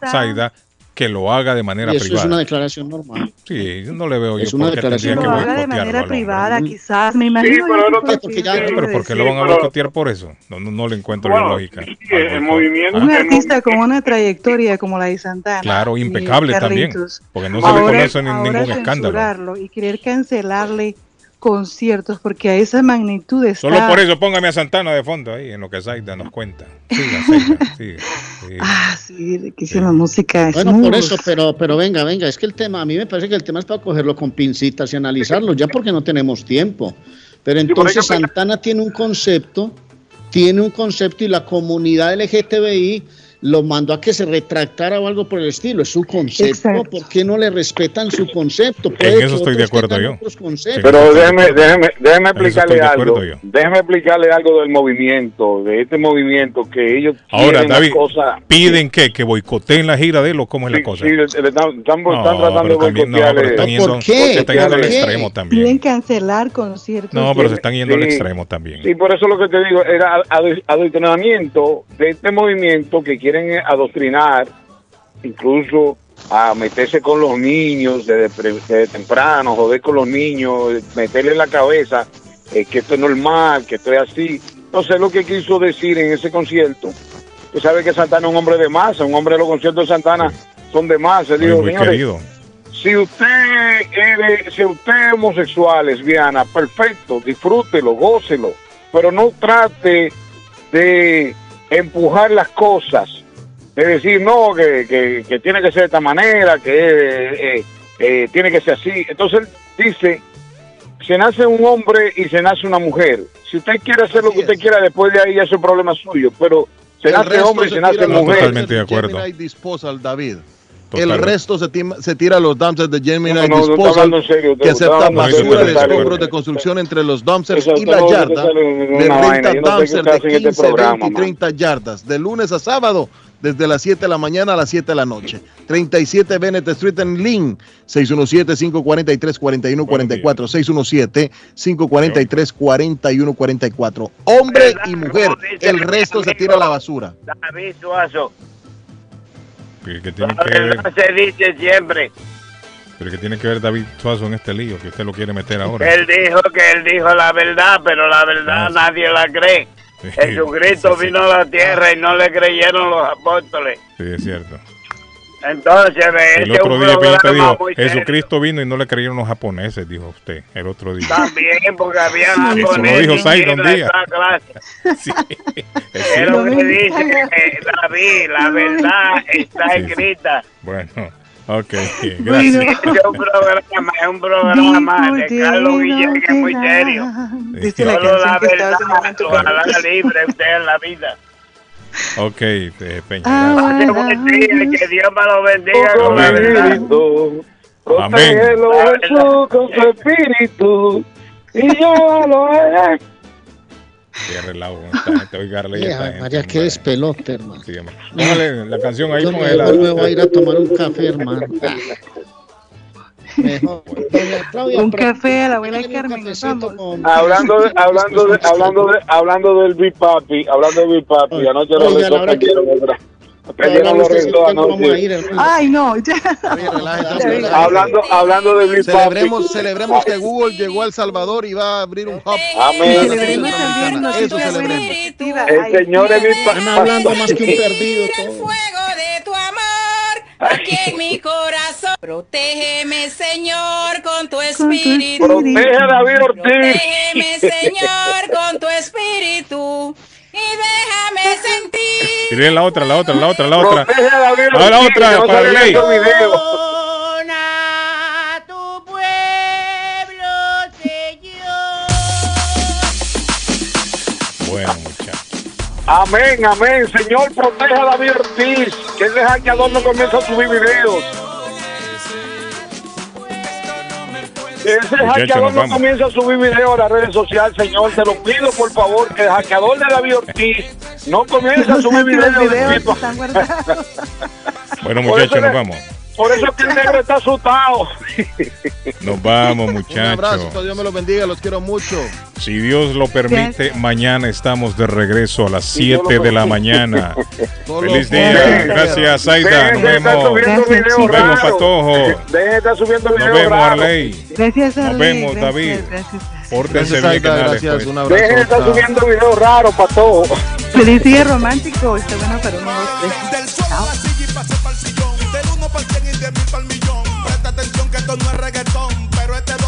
que lo haga de manera Y eso es privada. una declaración normal. Sí, yo no le veo Es yo una por qué declaración tendría lo que haga de manera privada, quizás, me imagino. yo pero que no porque que ya- quiere Pero ¿por qué lo van a boicotear por eso? No, no, no le encuentro Bueno, yo lógica. sí, el movimiento. Un el artista con una trayectoria como la de Santana. Claro, impecable también. Porque no se le ahora- conoce ni- ahora ningún escándalo. censurarlo Y querer cancelarle conciertos porque a esa magnitud está. Solo por eso póngame a Santana de fondo ahí, en lo que Zaida nos cuenta. Siga, siga. Ah, sí, riquísima música. Bueno, smooth. por eso, pero, pero venga, venga, es que el tema, a mí me parece que el tema es para cogerlo con pincitas y analizarlo, ya porque no tenemos tiempo. Pero entonces Santana tiene un concepto, tiene un concepto y la comunidad LGTBI lo mandó a que se retractara o algo por el estilo. Es su concepto. Exacto. ¿Por qué no le respetan su concepto? En Puede eso que estoy de acuerdo yo. Pero déjeme, déjeme, déjeme En eso explicarle algo. yo. Déjeme explicarle algo del movimiento, de este movimiento que ellos Ahora, quieren David. ¿piden qué? ¿Que boicoteen la gira de él o cómo es la cosa? Sí, le- le están, están- están No, tratando de no, boicotear. pero están yendo, ¿Por qué? se están yendo al ¿Por qué? extremo también. Quieren cancelar conciertos. No, pero se están yendo al extremo también. Sí, por eso lo que te digo era ad- ad- adoctrinamiento de este movimiento que quieren adoctrinar, incluso a meterse con los niños desde, desde temprano, joder con los niños, meterle en la cabeza eh, que esto es normal, que esto es así. Entonces, lo que quiso decir en ese concierto, tú sabes que Santana es un hombre de masa, un hombre de los conciertos de Santana son de masa. Él dijo, "Señores, si usted es, si usted es homosexual, lesbiana, perfecto, disfrútelo, gócelo, pero no trate de empujar las cosas, de decir no, que, que- que tiene que ser de esta manera, que eh, eh, eh, tiene que ser así. Entonces él dice, se nace un hombre y se nace una mujer. Si usted quiere hacer lo que usted quiera, después de ahí ya es un problema suyo, pero se El nace hombre y se se nace mujer. Totalmente de acuerdo. David. El resto se, tima- se tira a los dumpsters de Gemini No, no, Disposal, en serio, que aceptan basura de escombros de construcción entre los dumpsters y la yarda. Le renta usted de hace en este 15, programa, 20 y man. 30 yardas, de lunes a sábado, desde las 7 de la mañana a las 7 de la noche. 37 Bennett Street en Lynn, 617-543-4144, 617-543-4144. Hombre y mujer, el resto se tira a la basura. David Suazo, ¿Qué, qué tiene que ver, se dice siempre. pero qué tiene que ver David Suazo en este lío que usted lo quiere meter ahora? Él dijo que él dijo la verdad, pero la verdad Ah, nadie la cree. Sí, Jesucristo sí, sí. vino a la tierra y no le creyeron los apóstoles. Sí, es cierto. Entonces, ve, El otro día Peñita programa dijo. Jesucristo vino y no le creyeron los japoneses, dijo usted, el otro día. También, porque había Eso lo japoneses dijo que Zaida un iban a día. esa clase. Sí, es lo que dice eh, David, la verdad está Sí. escrita. Bueno, ok, Bueno. gracias. Este es un programa, es un programa de Carlos Guillén que es muy serio. Dice la Solo la un verdad lo hará libre usted en la vida. Ok, Peña, Ah, que Dios me lo bendiga con. Amén. Protégelo, Jesús, con su espíritu y llévalo allá. Qué relajo con gente. Esta gente, María, qué despelote, hermano. Sí, la canción ahí, Yo póngale me a ir a tomar un café, hermano. Mejor. Doña Claudia, Un café a la abuela Carmen. con- Hablando de, hablando de, hablando de, hablando del Big Papi, hablando del Big Papi, anoche Perdieron los. Ay, no, ya. Hablando, hablando de Big Papi. Celebremos, celebremos que Google llegó a El Salvador y va a abrir un hub. Amén. Celebremos también Eso celebremos. El señor es Big Están Papi. hablando más que un perdido todo. de tu amor aquí en mi corazón. Protégeme, Señor, con tu espíritu. Protege a David Ortiz. Protégeme, Señor, con tu espíritu. Y déjame sentir Tire la otra, la otra, la otra, la otra. Protege a David Ah, la Ortiz, otra, para salga en Amén, amén. Señor, protege a David Ortiz, que ese hackeador no comienza a subir videos. Que Ese hackeador no comienza a subir videos a las redes sociales, señor. Te lo pido, por favor, que el hackeador de David Ortiz no comience a subir videos. Videos guardados. Bueno, muchachos, nos vamos. Por eso es que el negro está asustado. Nos vamos, Un abrazo, muchachos. Dios me los bendiga, los quiero mucho. Si Dios lo permite, mañana estamos de regreso a las Si Dios 7 lo de la mañana. Feliz día. Gracias, Aida. Nos vemos. Nos vemos. Patojo. Estar subiendo Nos videos vemos, raros. Arley. Gracias, Nos Arley, vemos, gracias, David. gracias. Pórtense Gracias, bien, después. un abrazo. Dejen de estar subiendo videos raros para todos. Feliz día romántico. Está bueno para uno, dos, tres. No reggaetón.